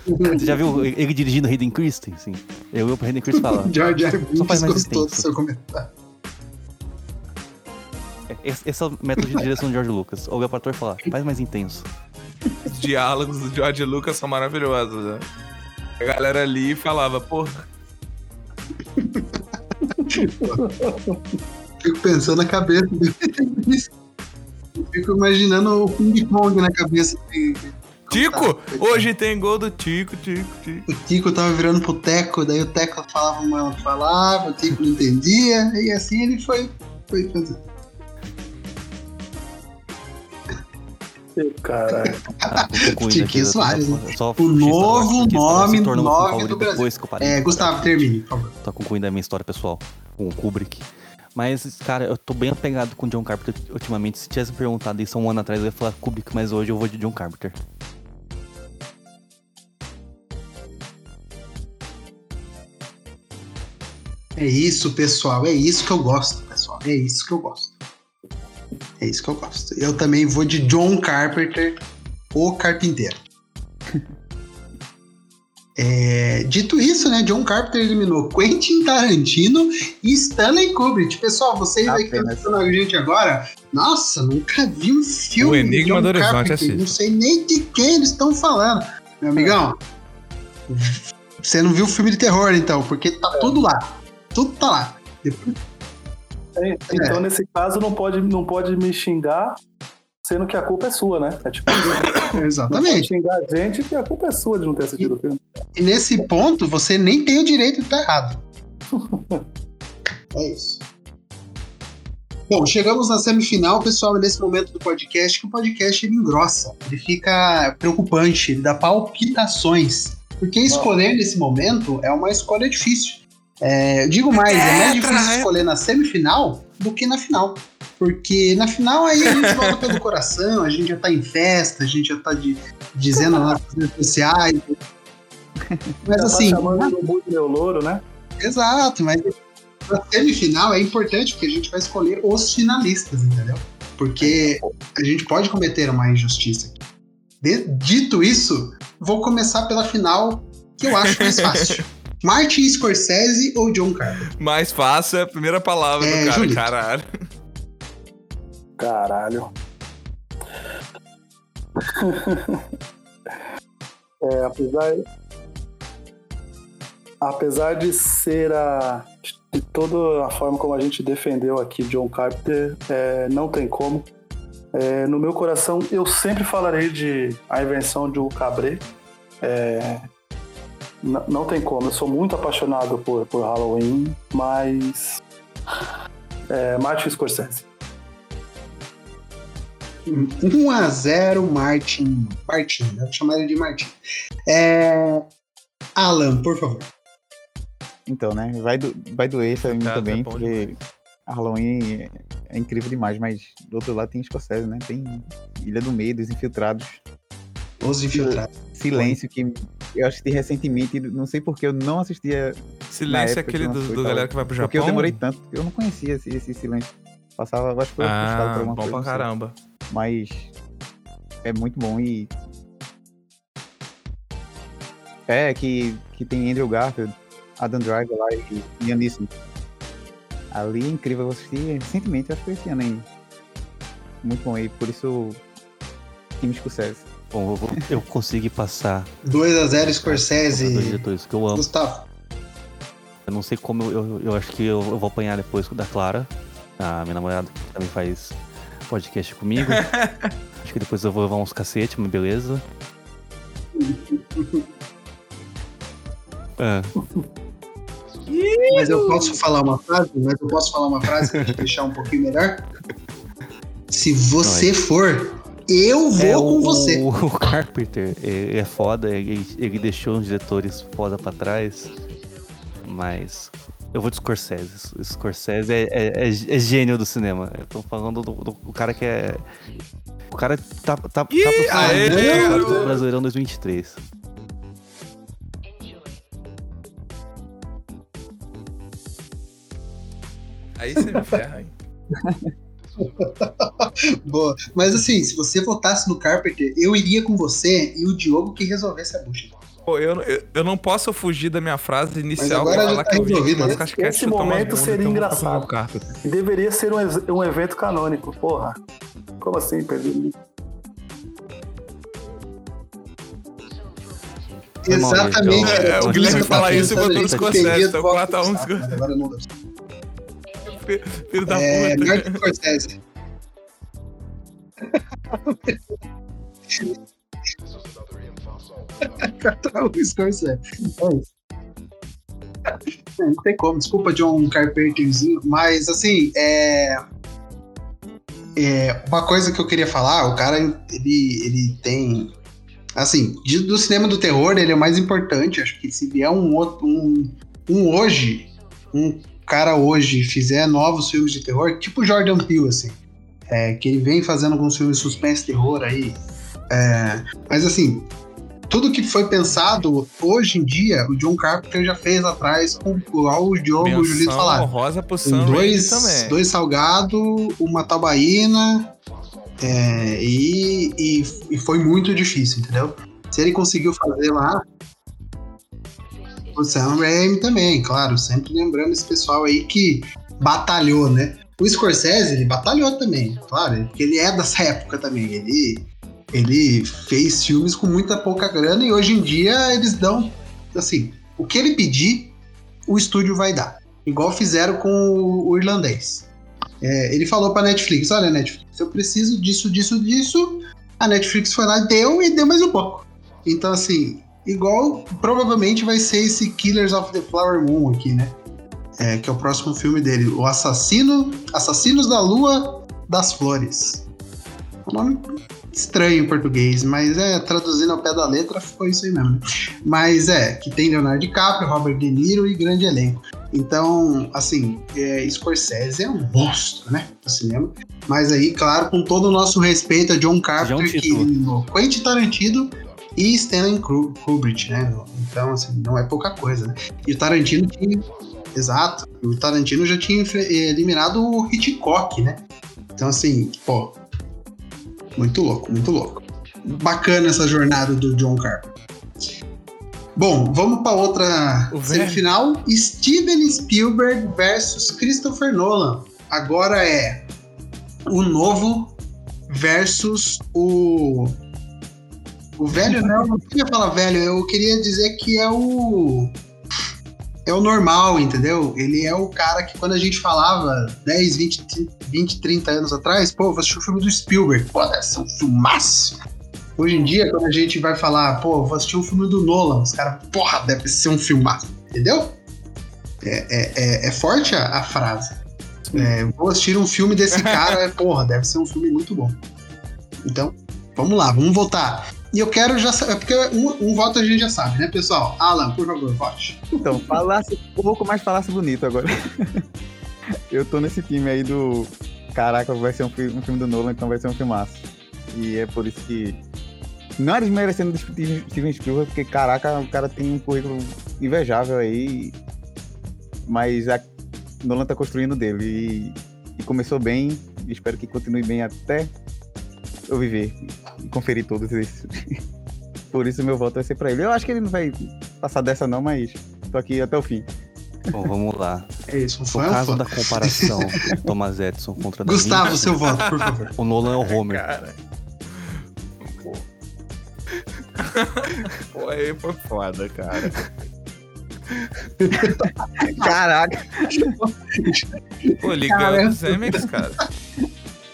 Você já viu ele dirigindo Hayden Christensen? Eu ia pro Hayden Christensen falar. George faz mais gostou do intenso. seu comentário. Esse, esse é o método de direção de George Lucas. Olha pra ator e falar, faz mais intenso. Os diálogos do George Lucas são maravilhosos, né? A galera ali falava, porra, Fico pensando na cabeça dele. Fico imaginando o Ping Pong na cabeça dele. Tico! Hoje tem gol do Tico, Tico, Tico. O Tico tava virando pro Teco, daí o Teco falava uma falava, o Tico não entendia, e assim ele foi, foi fazer. Caralho. Ah, né? O Wars, novo nome meu nome do Brasil. depois que eu parei. É, Gustavo, termine, por favor. Tô concluindo a minha história pessoal com o Kubrick. Mas, cara, eu tô bem apegado com o John Carpenter ultimamente. Se tivesse perguntado isso há um ano atrás, eu ia falar Kubrick, mas hoje eu vou de John Carpenter. É isso, pessoal. É isso que eu gosto, pessoal. É isso que eu gosto. É isso que eu gosto. Eu também vou de John Carpenter, o carpinteiro. É, dito isso, né? John Carpenter eliminou Quentin Tarantino e Stanley Kubrick. Pessoal, vocês aí que estão assistindo a gente agora, nossa, nunca vi um filme O Enigma de John do Horizonte, assiste. Não sei nem de quem eles estão falando. Meu amigão, você não viu o filme de terror, então, porque tá tudo lá. Tudo tá lá. Depois- É, Então, nesse caso, não pode, não pode me xingar, sendo que a culpa é sua, né? É tipo, não Exatamente. xingar a gente que a culpa é sua de não ter assistido o filme. E nesse ponto, você nem tem o direito de estar errado. É isso. Bom, chegamos na semifinal, pessoal, nesse momento do podcast, que o podcast ele engrossa, ele fica preocupante, ele dá palpitações. Porque escolher nesse momento é uma escolha difícil. É, eu digo mais, é mais difícil escolher na semifinal do que na final. Porque na final aí a gente volta pelo coração, a gente já tá em festa, a gente já tá de- dizendo nas redes sociais. Mas Já assim, tá chamando do muito meu louro, né? Exato, mas na semifinal é importante porque a gente vai escolher os finalistas, entendeu? Porque a gente pode cometer uma injustiça. De- dito isso, vou começar pela final que eu acho mais fácil. Martin Scorsese ou John Carpenter? Mais fácil é a primeira palavra É, do cara, Julito. caralho. Caralho. é, apesar. Apesar de ser a. De toda a forma como a gente defendeu aqui John Carpenter, é, não tem como. É, no meu coração, eu sempre falarei de A Invenção de Hugo Cabret. É, não tem como. Eu sou muito apaixonado por, por Halloween, mas. É, Martin Scorsese. 1 a 0 Martin. Martin, eu vou chamar ele de Martin. É... Alan, por favor. Então, né? Vai, do, vai doer pra mim Cara, também, porque. Halloween é, é incrível demais, mas do outro lado tem Scorsese, né? Tem Ilha do Medo, Os Infiltrados, Os infiltrados. Silêncio, que eu assisti recentemente, não sei porque eu não assistia, Silêncio é aquele que do, do galera que vai pro Japão. porque eu demorei tanto, eu não conhecia esse, esse Silêncio. Passava, eu acho que foi postado por Ah, alguma bom coisa, pra caramba. mas é muito bom e é que, que tem Andrew Garfield, Adam Driver lá e Ian Neeson. Ali é incrível, eu assisti recentemente, acho que foi esse ano ainda. Muito bom e por isso time Scorsese. Bom, eu, vou- eu consegui passar 2 a 0 os dois Scorsese. diretores que eu amo. Gustavo. Eu não sei como, eu, eu, eu acho que eu, eu vou apanhar depois da Clara, a minha namorada, que também faz podcast comigo. acho que depois eu vou levar uns cacete, mas beleza. É, Mas eu posso falar uma frase? Mas eu posso falar uma frase pra deixar um pouquinho melhor? Se você for, eu vou É, com o, você. O, o Carpenter é, é foda, ele, ele deixou uns diretores foda pra trás, mas eu vou de Scorsese. Scorsese é, é- é- é gênio do cinema. Eu tô falando do, do- do cara que é. O cara tá, tá, tá pro aê, Brasileirão garoto. Brasileirão 2023. Aí você me ferra, hein? Boa. Mas assim, se você votasse no Carpenter, eu iria com você e o Diogo que resolvesse a bucha. Pô, eu, eu, eu não posso fugir da minha frase inicial agora pra já falar tá que eu vi resolvido, umas né? casquetes Esse momento seria então eu vou engraçado. E deveria ser um, um evento canônico, porra. Como assim, perdi? Foi mal, Exatamente. É, o Guilherme fala isso e botou a no gente Scorsese, dependia então do voto 4 a 1 do Gustavo, mas Agora não deu. Filho da É, puta. Martin Scorsese. Contra o Scorsese. É isso. É, Não tem como, desculpa John Carpenterzinho, mas assim, é... é, Uma coisa que eu queria falar, o cara, ele, ele tem. Assim, de- do cinema do terror, ele é o mais importante. Acho que se vier um outro. Um, um hoje, um cara hoje fizer novos filmes de terror, tipo Jordan Peele, assim. É, que ele vem fazendo alguns filmes suspense terror aí. É, mas assim, tudo que foi pensado hoje em dia, o John Carpenter já fez atrás com igual o Diogo e o Julito falaram. honrosa pro Sam dois, também. dois salgado, uma tabaína. é, e, e, e foi muito difícil, entendeu? Se ele conseguiu fazer lá. O Sam Raimi também, claro. Sempre lembrando esse pessoal aí que batalhou, né? O Scorsese, ele batalhou também, claro, porque ele é dessa época também. Ele, ele fez filmes com muita pouca grana e hoje em dia eles dão, assim, o que ele pedir, o estúdio vai dar. Igual fizeram com o, o irlandês. É, ele falou pra Netflix: Olha, Netflix, eu preciso disso, disso, disso. A Netflix foi lá, deu e deu mais um pouco. Então, assim, igual provavelmente vai ser esse Killers of the Flower Moon aqui, né? É, que é o próximo filme dele. O Assassino. Assassinos da Lua das Flores. Um nome estranho em português, mas é, traduzindo ao pé da letra, foi isso aí mesmo. né? Mas é, que tem Leonardo DiCaprio, Robert De Niro e grande elenco. Então, assim, é, Scorsese é um monstro, né, do cinema. Mas aí, claro, com todo o nosso respeito a John Carpenter, é título. eliminou Quentin Tarantino e Stanley Kubrick, né? Então, assim, não é pouca coisa, né? E o Tarantino tinha... Exato. O Tarantino já tinha eliminado o Hitchcock, né? Então, assim, pô... Muito louco, muito louco. Bacana essa jornada do John Carpenter. Bom, vamos para outra O velho. semifinal. Steven Spielberg versus Christopher Nolan. Agora é o novo versus o. O velho, não, eu não queria falar velho, eu queria dizer que é o. É o normal, entendeu? Ele é o cara que quando a gente falava 10, 20, 20 30 anos atrás, pô, vou assistir o filme do Spielberg. Pô, deve ser um filmaço. Hoje em dia, quando a gente vai falar, pô, vou assistir um filme do Nolan, os caras, porra, deve ser um filmaço. Entendeu? É, é, é, é forte a, a frase. É, vou assistir um filme desse cara, é, porra, deve ser um filme muito bom. Então, vamos lá, vamos votar. E eu quero já saber, porque um, um voto a gente já sabe, né, pessoal? Alan, por favor, vote. Então, falasse um pouco mais falasse bonito agora. eu tô nesse time aí do. Caraca, vai ser um, um filme do Nolan, então vai ser um filmaço. E é por isso que. Não é desmerecendo do Steven Spielberg, porque caraca, o cara tem um currículo invejável aí. Mas a Nolan tá construindo dele. E, e começou bem. Espero que continue bem até eu viver e conferir todos esses. por isso meu voto vai ser pra ele. Eu acho que ele não vai passar dessa não, mas tô aqui até o fim. Bom, vamos lá. É isso, um No fã caso fã. da comparação Thomas Edison contra Gustavo, Vinci, seu voto, por favor. o Nolan é o Homer. Cara. Pô, aí foi foda, cara. Caraca! Pô, ele Cara, ganhou eu- do Zemex, cara.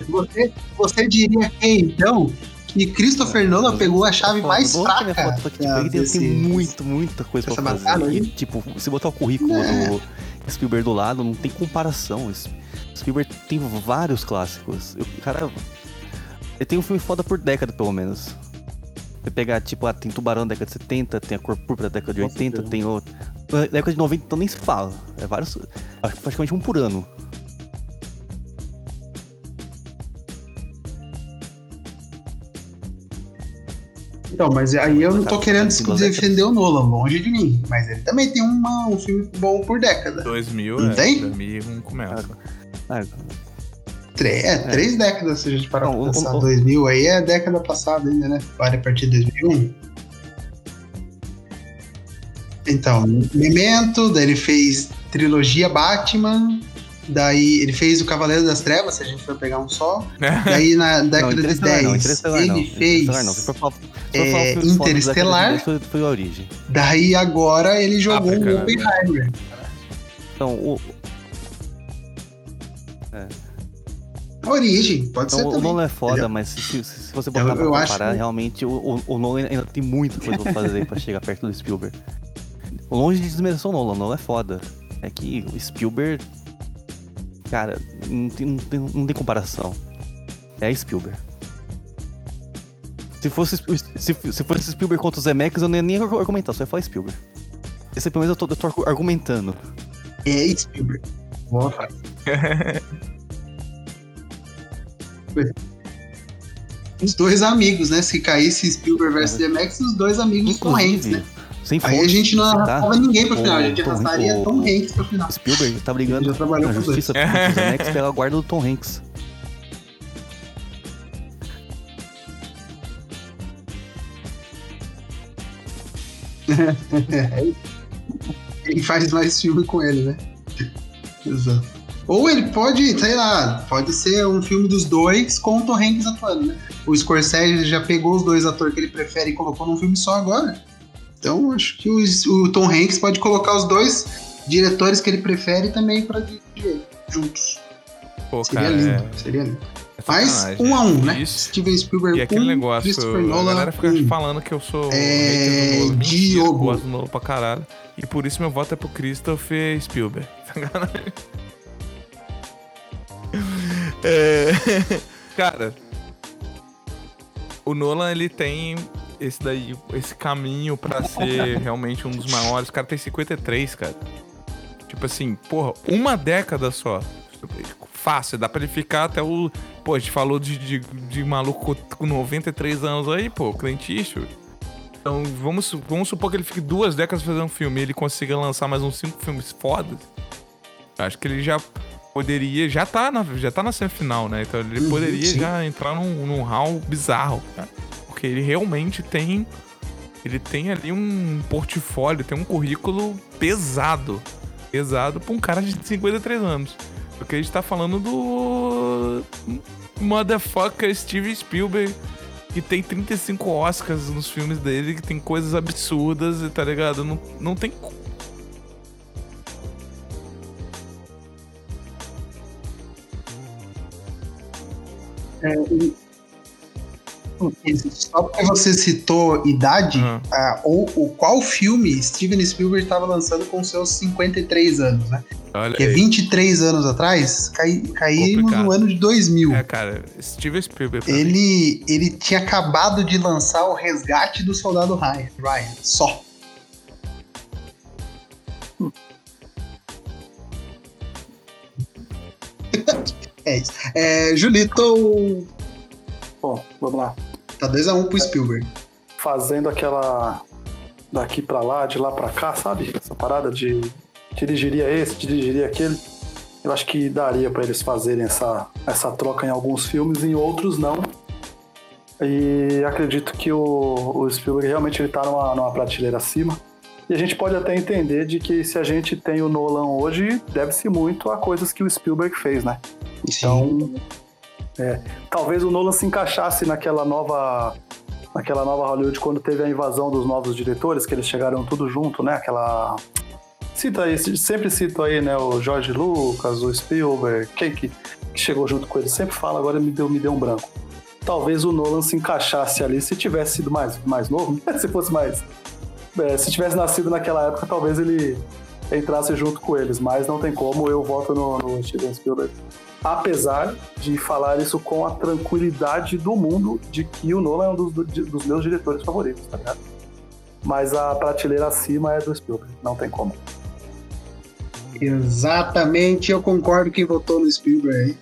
Você, você diria que, então, que Christopher Nolan pegou a chave mais a fraca foto tipo, ele tem, tem muito, muita coisa pra fazer. batalha? E, tipo, se botar o currículo É. do Spielberg do lado, não tem comparação. Spielberg tem vários clássicos. O cara. Ele tem um filme foda por década, pelo menos. Você pegar, tipo, ah, tem Tubarão da década de 70, tem a Cor Púrpura da década de Com 80, certeza. tem o. Da década de 90, então nem se fala. É vários. Acho que praticamente um por ano. Então, mas aí eu não tô querendo defender o Nolan, longe de mim. Mas ele também tem uma- um filme bom por década. 2000, Não é. tem? 2001 começa. Ah, é, três décadas se a gente parar Não, pra o- pensar. o- 2000 aí é a década passada ainda, né? Para a partir de 2001. Então, Memento, daí ele fez trilogia Batman, daí ele fez o Cavaleiro das Trevas, se a gente for pegar um só. Daí na não, década de Interestelar 10, não, ele não. fez. Não. É, de Interestelar. 10, Foi, foi a origem. Daí agora ele jogou Ah, o cara, Oppenheimer. Então, o, A origem, pode então, ser o também. Nolan é foda, entendeu? mas se, se- se você botar pra eu acho comparar, que- realmente o, o, o Nolan ainda tem muita coisa pra fazer pra chegar perto do Spielberg. Longe de desmerecer o Nolan, o Nolan é foda. É que o Spielberg. Cara, não tem, não tem, não tem comparação. É Spielberg. Se fosse, se, se fosse Spielberg contra o Zemeckis, eu não ia nem argumentar, só ia falar Spielberg. Esse pelo menos eu tô, eu tô argumentando. É Spielberg. Boa frase. Os dois amigos, né? Se caísse Spielberg versus The Max, os dois amigos Tom Hanks, né? Sem Aí a fonte, gente não tá? arrastava ninguém pro final, a gente Tom- arrastaria o- Tom Hanks pro final. Spielberg tá brigando Ele já trabalhou na com justiça contra o Zemeckis pela guarda do Tom Hanks. Ele faz mais filme com ele, né? Exato. Ou ele pode, sei lá, pode ser um filme dos dois com o Tom Hanks atuando, né? O Scorsese já pegou os dois atores que ele prefere e colocou num filme só agora. Então acho que o, o Tom Hanks pode colocar os dois diretores que ele prefere também pra dirigir juntos. Pô, Seria cara, lindo, é, seria lindo. é Mas um a um, né? Isso. Steven Spielberg E aquele um, negócio, Christopher a Nolan galera fica um. falando que eu sou É, Nolan. Diogo. Eu Nolan pra caralho. E por isso meu voto é pro Christopher Spielberg. É, Cara, o Nolan ele tem esse daí, esse caminho pra ser realmente um dos maiores. O cara tem 53, cara. Tipo assim, porra, uma década só. Fácil, dá pra ele ficar até o. Pô, a gente falou de, de, de maluco com 93 anos aí, pô, Clint Eastwood. Então, vamos, vamos supor que ele fique duas décadas fazendo um filme e ele consiga lançar mais uns cinco filmes fodas. Acho que ele já poderia. Já tá na, já tá na semifinal, né? Então ele Uhum, poderia sim. já entrar num, num hall bizarro, cara. Porque ele realmente tem ele tem ali um portfólio, tem um currículo pesado. Pesado pra um cara de 53 anos. Porque a gente tá falando do. Motherfucker Steven Spielberg, que tem 35 Oscars nos filmes dele, que tem coisas absurdas, tá ligado? Não, não tem. É, só porque você citou idade, Uhum. ah, ou o qual filme Steven Spielberg estava lançando com seus 53 anos, né? Olha, Porque 23 anos atrás, cai, caímos Complicado. no ano de 2000. é, cara, Steven Spielberg. mim. Ele, ele tinha acabado de lançar o Resgate do Soldado Ryan. Ryan, só. é isso. É, Julito, Bom, vamos lá. tá 2x1 pro Spielberg. Fazendo aquela daqui pra lá, de lá pra cá, sabe? Essa parada de dirigiria esse, dirigiria aquele. Eu acho que daria pra eles fazerem essa, essa troca em alguns filmes, em outros não. E acredito que o, o Spielberg realmente ele tá numa, numa prateleira acima. E a gente pode até entender de que se a gente tem o Nolan hoje, deve-se muito a coisas que o Spielberg fez, né? Então, é, talvez o Nolan se encaixasse naquela nova naquela nova Hollywood quando teve a invasão dos novos diretores, que eles chegaram tudo junto, né? Aquela cita aí, sempre cito aí, né, o George Lucas, o Spielberg, quem que, que chegou junto com ele, sempre fala, agora me deu me deu um branco. Talvez o Nolan se encaixasse ali se tivesse sido mais mais novo, se fosse mais é, se tivesse nascido naquela época, talvez ele entrasse junto com eles, mas não tem como, eu voto no, no Steven Spielberg apesar de falar isso com a tranquilidade do mundo de que o Nolan é um dos, dos meus diretores favoritos, tá ligado? Mas a prateleira acima é do Spielberg, não tem como. Exatamente, eu concordo quem votou no Spielberg.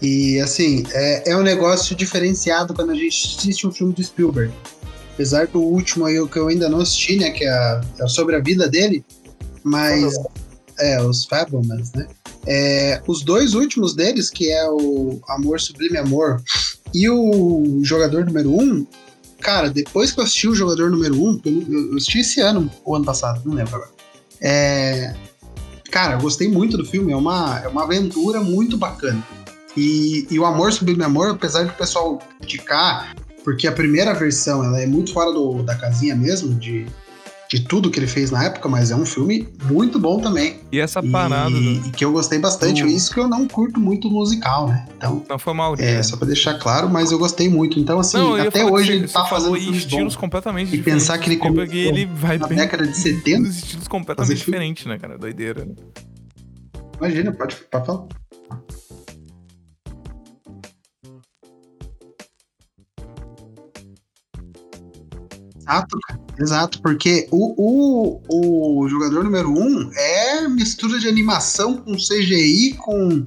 E assim, é, é um negócio diferenciado quando a gente assiste um filme do Spielberg. Apesar do último aí, o que eu ainda não assisti, né? Que é, é sobre a vida dele. Mas. É, os Fablemans, né? É, os dois últimos deles, que é o Amor Sublime Amor e o Jogador Número 1, um, cara, depois que eu assisti o Jogador Número 1, um, eu assisti esse ano ou ano passado, não lembro agora. É, cara, eu gostei muito do filme, é uma, é uma aventura muito bacana. E, e o Amor Sublime Amor, apesar do pessoal criticar, porque a primeira versão ela é muito fora do, da casinha mesmo, de, de tudo que ele fez na época, mas é um filme muito bom também. E essa E, parada. né? e que eu gostei bastante. Do- Isso que eu não curto muito musical, né? Então, Não foi mal. é, só pra deixar claro, mas eu gostei muito. Então, assim, Não, até hoje ele tá fazendo estilos bons. completamente E pensar que ele começou ele vai Na bem década de 70, nos estilos completamente diferentes, né, cara? Doideira. imagina, pode, pode falar. Exato. Exato, porque o, o, o jogador número um é mistura de animação com CGI, com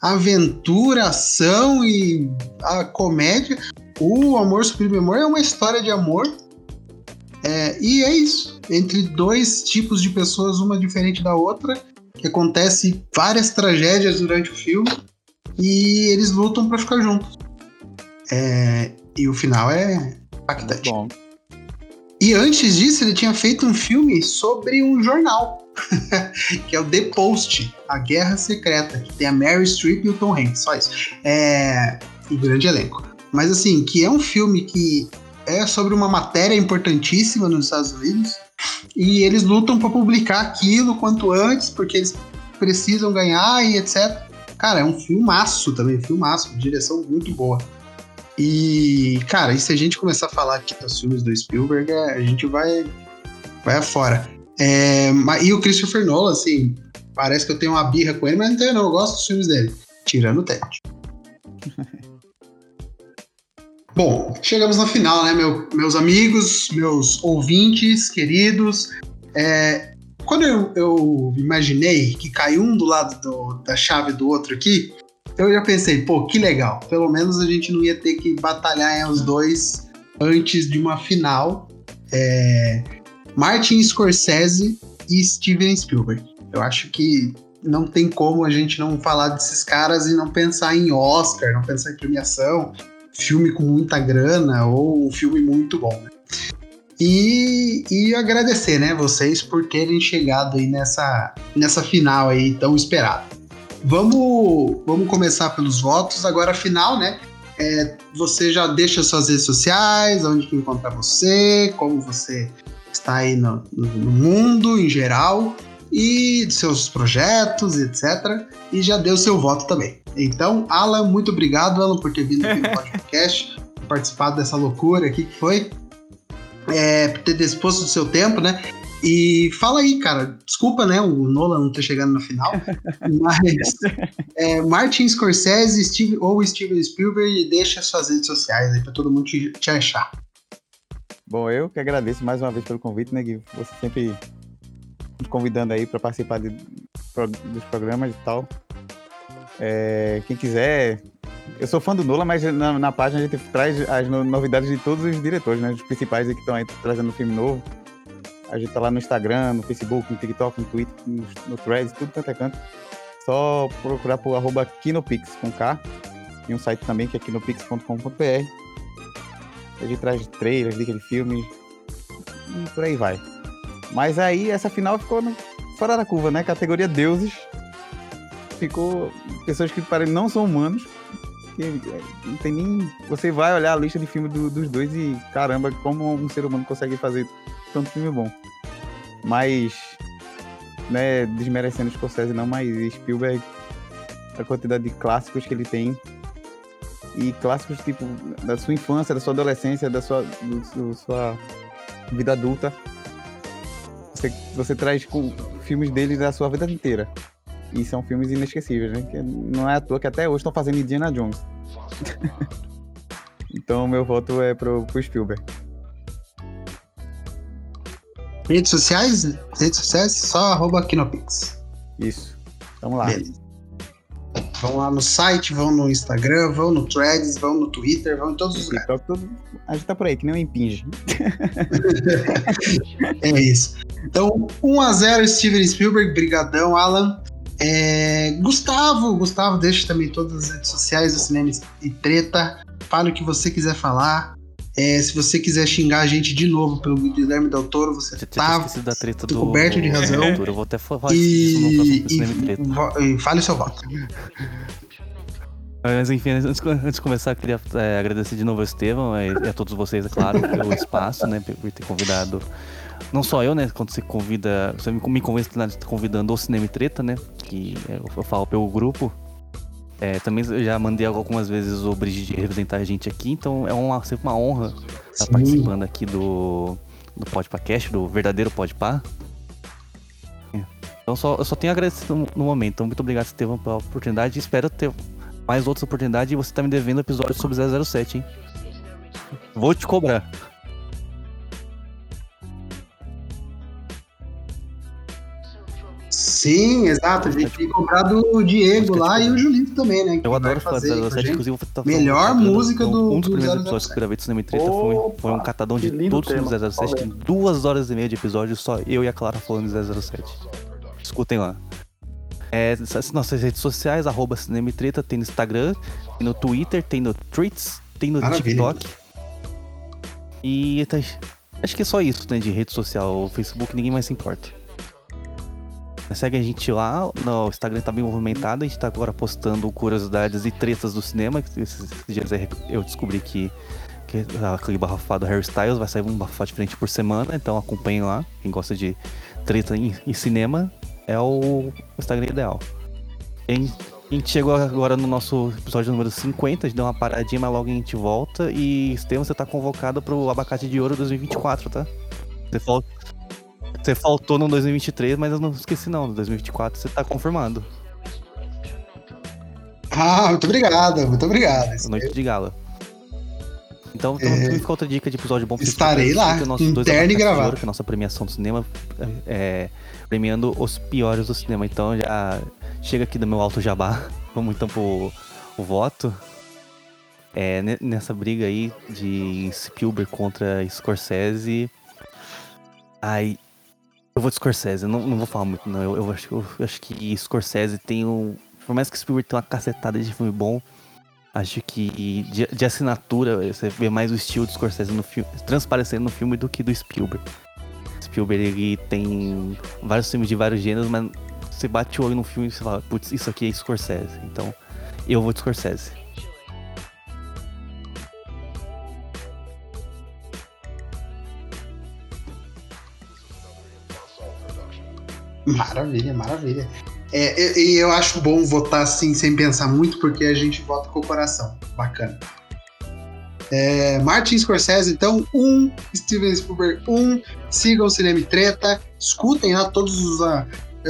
aventura, ação e a comédia. O Amor Supreme Amor é uma história de amor. É, e é isso. Entre dois tipos de pessoas, uma diferente da outra, que acontece várias tragédias durante o filme e eles lutam pra ficar juntos. É, e o final é impactante. Bom, E antes disso, ele tinha feito um filme sobre um jornal, que é o The Post, A Guerra Secreta, que tem a Mary Streep e o Tom Hanks, só isso. É, e grande elenco. Mas assim, que é um filme que é sobre uma matéria importantíssima nos Estados Unidos, e eles lutam para publicar aquilo quanto antes, porque eles precisam ganhar e etc. Cara, é um filmaço também, filmaço, direção muito boa. E, cara, e se a gente começar a falar aqui dos filmes do Spielberg, é, a gente vai, vai afora. É, e o Christopher Nolan, assim, parece que eu tenho uma birra com ele, mas não tenho, não. Eu gosto dos filmes dele. Tirando o Ted. Bom, chegamos na final, né, meu- meus amigos, meus ouvintes queridos. É, quando eu, eu imaginei que caiu um do lado do- da chave do outro aqui, eu já pensei, pô, que legal. Pelo menos a gente não ia ter que batalhar em os dois antes de uma final. É, Martin Scorsese e Steven Spielberg. Eu acho que não tem como a gente não falar desses caras e não pensar em Oscar, não pensar em premiação, filme com muita grana ou um filme muito bom. né? E, e agradecer, né, vocês por terem chegado aí nessa, nessa final aí tão esperada. Vamos, vamos começar pelos votos. Agora, final, né? É, você já deixa suas redes sociais, onde que encontrar você, como você está aí no, no, no mundo em geral e seus projetos, etc. E já deu seu voto também. Então, Alan, muito obrigado, Alan, por ter vindo aqui no podcast, participado dessa loucura aqui que foi é, por ter disposto do seu tempo, né? E fala aí, cara, desculpa, né, o Nolan não ter chegado na final, mas é, Martin Scorsese Steve, ou Steven Spielberg deixa suas redes sociais aí pra todo mundo te, te achar. Bom, eu que agradeço mais uma vez pelo convite, né, Gui? Você sempre nos convidando aí para participar de, dos programas e tal. É, quem quiser, eu sou fã do Nolan, mas na, na, página a gente traz as novidades de todos os diretores, né? Os principais que estão aí trazendo filme novo. A gente tá lá no Instagram, no Facebook, no TikTok, no Twitter, no, no Threads, tudo tanto é canto. Só procurar por arroba Kinopix com K. E um site também que é kinopix.com.br. A gente traz trailers, dicas de filmes e por aí vai. Mas aí essa final ficou no, fora da curva, né? Categoria deuses. Ficou pessoas que parecem não são humanos, não tem nem. Você vai olhar a lista de filmes do, dos dois e caramba, como um ser humano consegue fazer tanto filme bom. Mas, né, desmerecendo Scorsese não, mas Spielberg, a quantidade de clássicos que ele tem. E clássicos, tipo, da sua infância, da sua adolescência, da sua, do, do sua vida adulta. Você, você traz com filmes dele da sua vida inteira. E são filmes inesquecíveis, né? Que não é à toa que até hoje estão fazendo Indiana Jones. então meu voto é pro, pro Spielberg. Redes sociais? Redes sociais, só arroba Kinopix. Isso. Vamos lá. Beleza. Vão lá no site, vão no Instagram, vão no Threads, vão no Twitter, vão em todos os lugares. Todo... A gente tá por aí, que nem um impinge. é isso. Então, 1x0 Steven Spielberg, brigadão, Alan. É, Gustavo, Gustavo, deixa também todas as redes sociais do Cinema e Treta. Fale o que você quiser falar. É, se você quiser xingar a gente de novo pelo Guilherme Del Toro, você tá da treta do, coberto de razão. Eu vou até falar e, isso no próximo e. E, fale o seu voto. Mas enfim, antes, antes de começar, eu queria é, agradecer de novo ao Estevão e a todos vocês, é claro, pelo espaço, né, por ter convidado não só eu, né? Quando você convida. Você me convence convidando o Cinema e Treta, né? Que eu falo pelo grupo. É, também já mandei algumas vezes o Brigitte representar a gente aqui, então é uma, sempre uma honra estar participando aqui do, do Podpacast, do verdadeiro Podpah. Então só, eu só tenho a agradecer no, no momento. Então, muito obrigado, Estevão, pela oportunidade. Espero ter mais outras oportunidades e você tá me devendo episódio sobre 007, hein? Vou te cobrar. Sim, exato. A gente tem que cobrar do Diego lá e o Julito também, né? Eu adoro fazer, fazer inclusive, melhor música do. Um dos primeiros episódios que eu gravei do Cinema e Treta foi, foi um catadão de todos os filmes 007. Tem duas horas e meia de episódio, só eu e a Clara falando de 007. Escutem lá. É, nossas redes sociais, arroba Cinema e Treta, tem no Instagram, tem no Twitter, tem no Tweets, tem no Maravilha. TikTok. E tá, acho que é só isso, né, de rede social. O Facebook ninguém mais se importa. Segue a gente lá, no Instagram tá bem movimentado, a gente tá agora postando curiosidades e tretas do cinema. Esses dias eu descobri que, que aquele bafafado Harry Styles vai sair um bafafado diferente por semana, então acompanhem lá. Quem gosta de treta em, em cinema é o Instagram ideal. A gente chegou agora no nosso episódio número 50, a gente deu uma paradinha, mas logo a gente volta. E Estevam, você tá convocado pro Abacate de Ouro 2024, tá? Você falou, você faltou no 2023, mas eu não esqueci não. No 2024 você tá confirmando. Ah, muito obrigado, muito obrigado. Noite de gala. Então, então é... fica outra dica de episódio bom. Estarei lá, interno e gravado. Que é a nossa premiação do cinema, é, premiando os piores do cinema. Então já chega aqui do meu alto jabá. Vamos então pro o voto. É, nessa briga aí de Spielberg contra Scorsese. Ai, eu vou de Scorsese, não, não vou falar muito, não. Eu, eu, acho, eu acho que Scorsese tem um. Por mais que Spielberg tenha uma cacetada de filme bom, Acho que de, de assinatura você vê mais o estilo do Scorsese no filme, transparecendo no filme do que do Spielberg. Spielberg ele tem vários filmes de vários gêneros, mas você bate o olho no filme e você fala, putz, isso aqui é Scorsese. Então, eu vou de Scorsese. Maravilha, maravilha. É, e eu acho bom votar assim, sem pensar muito, porque a gente vota com o coração. Bacana. É, Martin Scorsese, então, um. Steven Spielberg, um. Sigam o Cinema Treta. Escutem lá todos os, uh,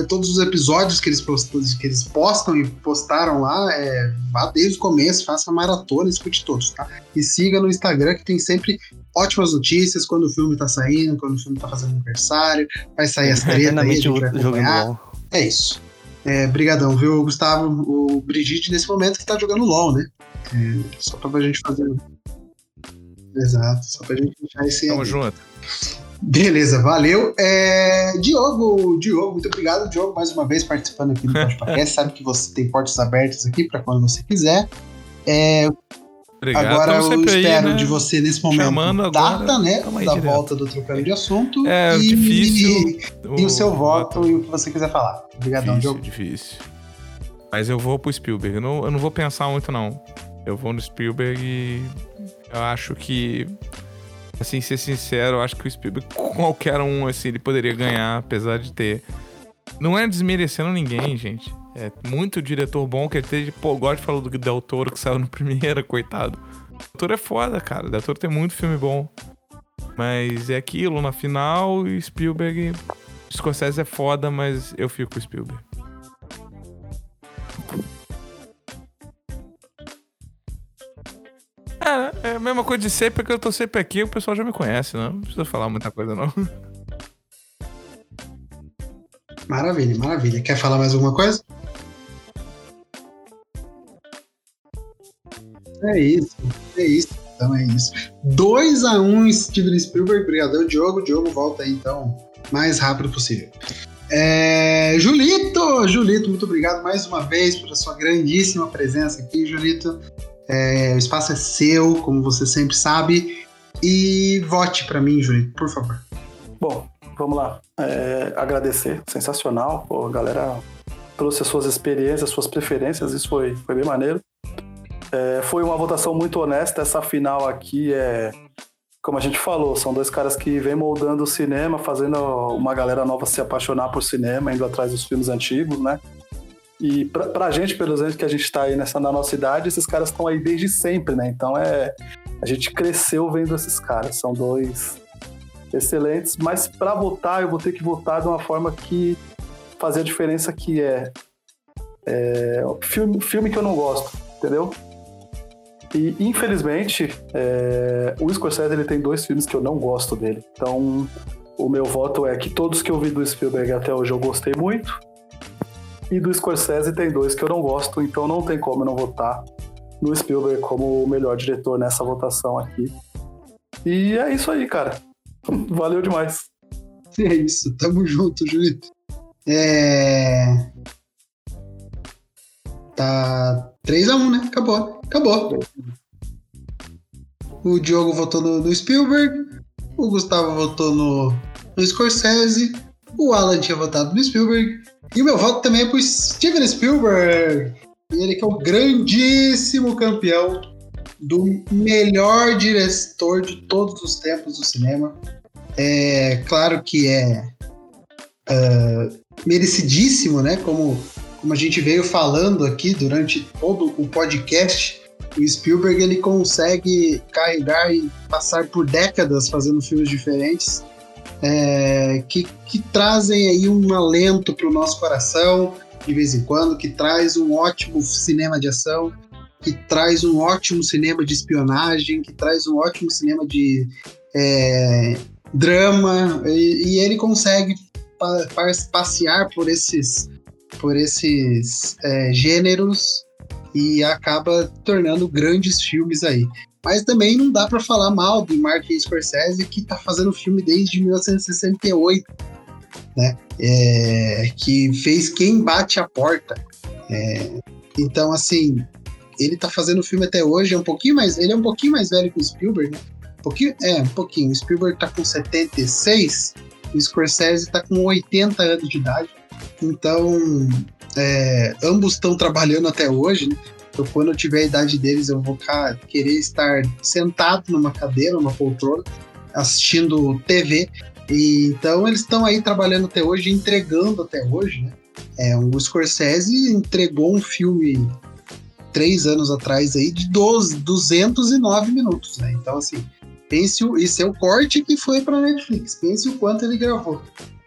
todos os episódios que eles, postam, que eles postam e postaram lá. É, vá desde o começo, faça maratona, escute todos, tá? E siga no Instagram, que tem sempre ótimas notícias quando o filme tá saindo, quando o filme tá fazendo aniversário. Vai sair as tretas aí, a gente vai acompanhar. É isso. É, brigadão, viu, Gustavo? O Brigitte, nesse momento, está jogando LOL, né? É, só pra gente fazer. Exato, só pra gente deixar esse. Tamo junto. Beleza, valeu. É, Diogo, Diogo, muito obrigado, Diogo, mais uma vez participando aqui do podcast. Sabe que você tem portas abertas aqui para quando você quiser. É, Obrigado. Agora eu espero aí, né? de você nesse momento Chamando agora, data, né? Da direto. volta do trocando de assunto. É e, difícil. E, e o seu voto e o que você quiser falar. Obrigadão, difícil, Diogo. Difícil. Mas eu vou pro Spielberg. Eu não, eu não vou pensar muito, não. Eu vou no Spielberg e eu acho que. Assim, ser sincero, acho que o Spielberg, qualquer um, assim, ele poderia ganhar, apesar de ter. Não é desmerecendo ninguém, gente. É muito diretor bom que ele teve. Pô, o God falou do Del Toro que saiu no primeiro, coitado. Del Toro é foda, cara. Del Toro tem muito filme bom. Mas é aquilo, na final, Spielberg. Scorsese é foda, mas eu fico com Spielberg. É, é a mesma coisa de sempre, porque eu tô sempre aqui o pessoal já me conhece, né? Não precisa falar muita coisa, não. Maravilha, maravilha. Quer falar mais alguma coisa? É isso, é isso. Então é isso. 2x1 um, Steven Spielberg, obrigado, Diogo. Diogo volta aí então mais rápido possível. É, Julito, Julito, muito obrigado mais uma vez pela sua grandíssima presença aqui, Julito. É, o espaço é seu, como você sempre sabe. E vote para mim, Julito, por favor. Bom, vamos lá. É, agradecer, sensacional. Pô, a galera trouxe as suas experiências, as suas preferências, isso foi, foi bem maneiro. É, foi uma votação muito honesta. Essa final aqui é, como a gente falou, são dois caras que vêm moldando o cinema, fazendo uma galera nova se apaixonar por cinema, indo atrás dos filmes antigos, né? E pra, pra gente, pelo menos que a gente tá aí nessa, na nossa idade, esses caras estão aí desde sempre, né? Então é. A gente cresceu vendo esses caras. São dois excelentes, mas para votar, eu vou ter que votar de uma forma que fazer a diferença que é, é filme, filme que eu não gosto, entendeu? E, infelizmente, é, o Scorsese ele tem dois filmes que eu não gosto dele. Então, o meu voto é que todos que eu vi do Spielberg até hoje eu gostei muito. E do Scorsese tem dois que eu não gosto, então não tem como eu não votar no Spielberg como o melhor diretor nessa votação aqui. E é isso aí, cara. Valeu demais. É isso, tamo junto, Julito. É. Tá 3x1, né? Acabou. Acabou. O Diogo votou no, no Spielberg. O Gustavo votou no, no Scorsese. O Alan tinha votado no Spielberg. E o meu voto também é pro Steven Spielberg. Ele que é o grandíssimo campeão do melhor diretor de todos os tempos do cinema. É claro que é uh, merecidíssimo, né? Como como a gente veio falando aqui durante todo o podcast, o Spielberg ele consegue carregar e passar por décadas fazendo filmes diferentes é, que, que trazem aí um alento para o nosso coração de vez em quando, que traz um ótimo cinema de ação, que traz um ótimo cinema de espionagem, que traz um ótimo cinema de é, drama, e, e, ele consegue pa, pa, passear por esses por esses é, gêneros e acaba tornando grandes filmes aí. Mas também não dá para falar mal do Martin Scorsese, que está fazendo filme desde 1968, né? É, que fez Quem Bate a Porta. É, então, assim, ele tá fazendo filme até hoje, é um pouquinho mais. Ele é um pouquinho mais velho que o Spielberg, né? Um pouquinho, é, um pouquinho. O Spielberg tá com 76, o Scorsese tá com 80 anos de idade. Então, é, ambos estão trabalhando até hoje, né? Então, quando eu tiver a idade deles, eu vou querer estar sentado numa cadeira, numa poltrona, assistindo TV. E, então, eles estão aí trabalhando até hoje, entregando até hoje, né? É, o Scorsese entregou um filme três anos atrás aí de 12, 209 minutos, né? Então, assim, pense o, isso é o corte que foi para Netflix. Pense o quanto ele gravou.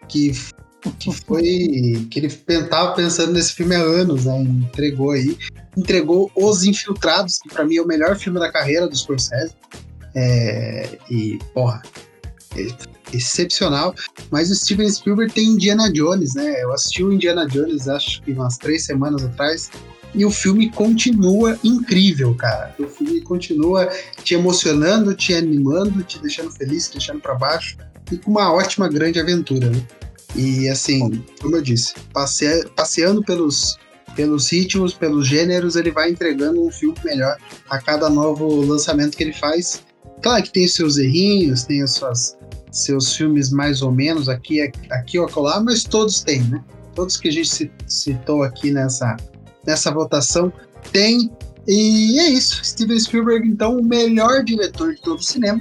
Que que foi que ele tava pensando nesse filme há anos, né? Entregou aí, entregou Os Infiltrados, que para mim é o melhor filme da carreira do Scorsese. É, e porra, é excepcional. Mas o Steven Spielberg tem Indiana Jones, né? Eu assisti o Indiana Jones, acho que umas três semanas atrás. E o filme continua incrível, cara. O filme continua te emocionando, te animando, te deixando feliz, te deixando para baixo. E com uma ótima grande aventura, né? E assim, como eu disse, passe passeando pelos, pelos ritmos, pelos gêneros, ele vai entregando um filme melhor a cada novo lançamento que ele faz. Claro que tem seus errinhos, tem suas, seus filmes mais ou menos aqui, aqui ou acolá, mas todos têm, né? Todos que a gente citou aqui nessa, nessa votação tem. E é isso. Steven Spielberg, então, o melhor diretor de todo o cinema.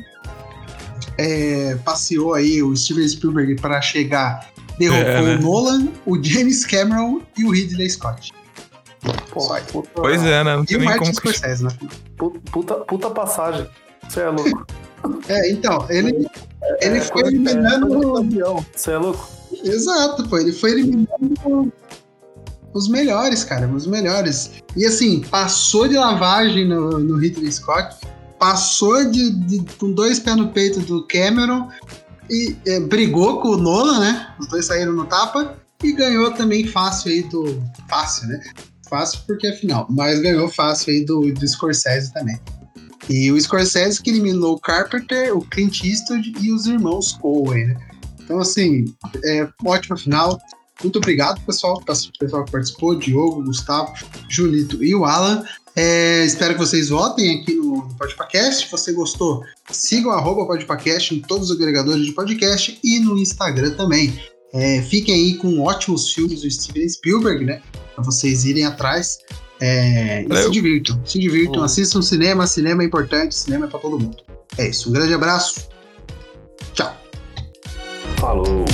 É, passeou aí o Steven Spielberg para chegar derrubou é, né? o Nolan, o James Cameron e o Ridley Scott. Porra, puta... Pois é, né? Não e o Martin Scorsese, né? Puta, puta passagem. Você é louco. É, então, ele, é, ele é, foi eliminando. Você é louco? Exato, pô. Ele foi eliminando os melhores, cara. Os melhores. E assim, passou de lavagem no, no Ridley Scott, passou de, de, com dois pés no peito do Cameron e é, brigou com o Nolan, né? Os dois saíram no tapa e ganhou também fácil aí do. Fácil, né? Fácil porque é final, mas ganhou fácil aí do, do Scorsese também. E o Scorsese que eliminou o Carpenter, o Clint Eastwood e os irmãos Coen, né? Então, assim, é ótima final. Muito obrigado, pessoal, pessoal que participou, Diogo, Gustavo, Julito e o Alan. É, espero que vocês votem aqui no, no Podpacast. Se você gostou, sigam o Podpacast em todos os agregadores de podcast e no Instagram também. É, fiquem aí com ótimos filmes do Steven Spielberg, né? Pra vocês irem atrás. É, e se divirtam, se divirtam, assistam cinema, cinema é importante, cinema é pra todo mundo. É isso, um grande abraço. Tchau. Falou.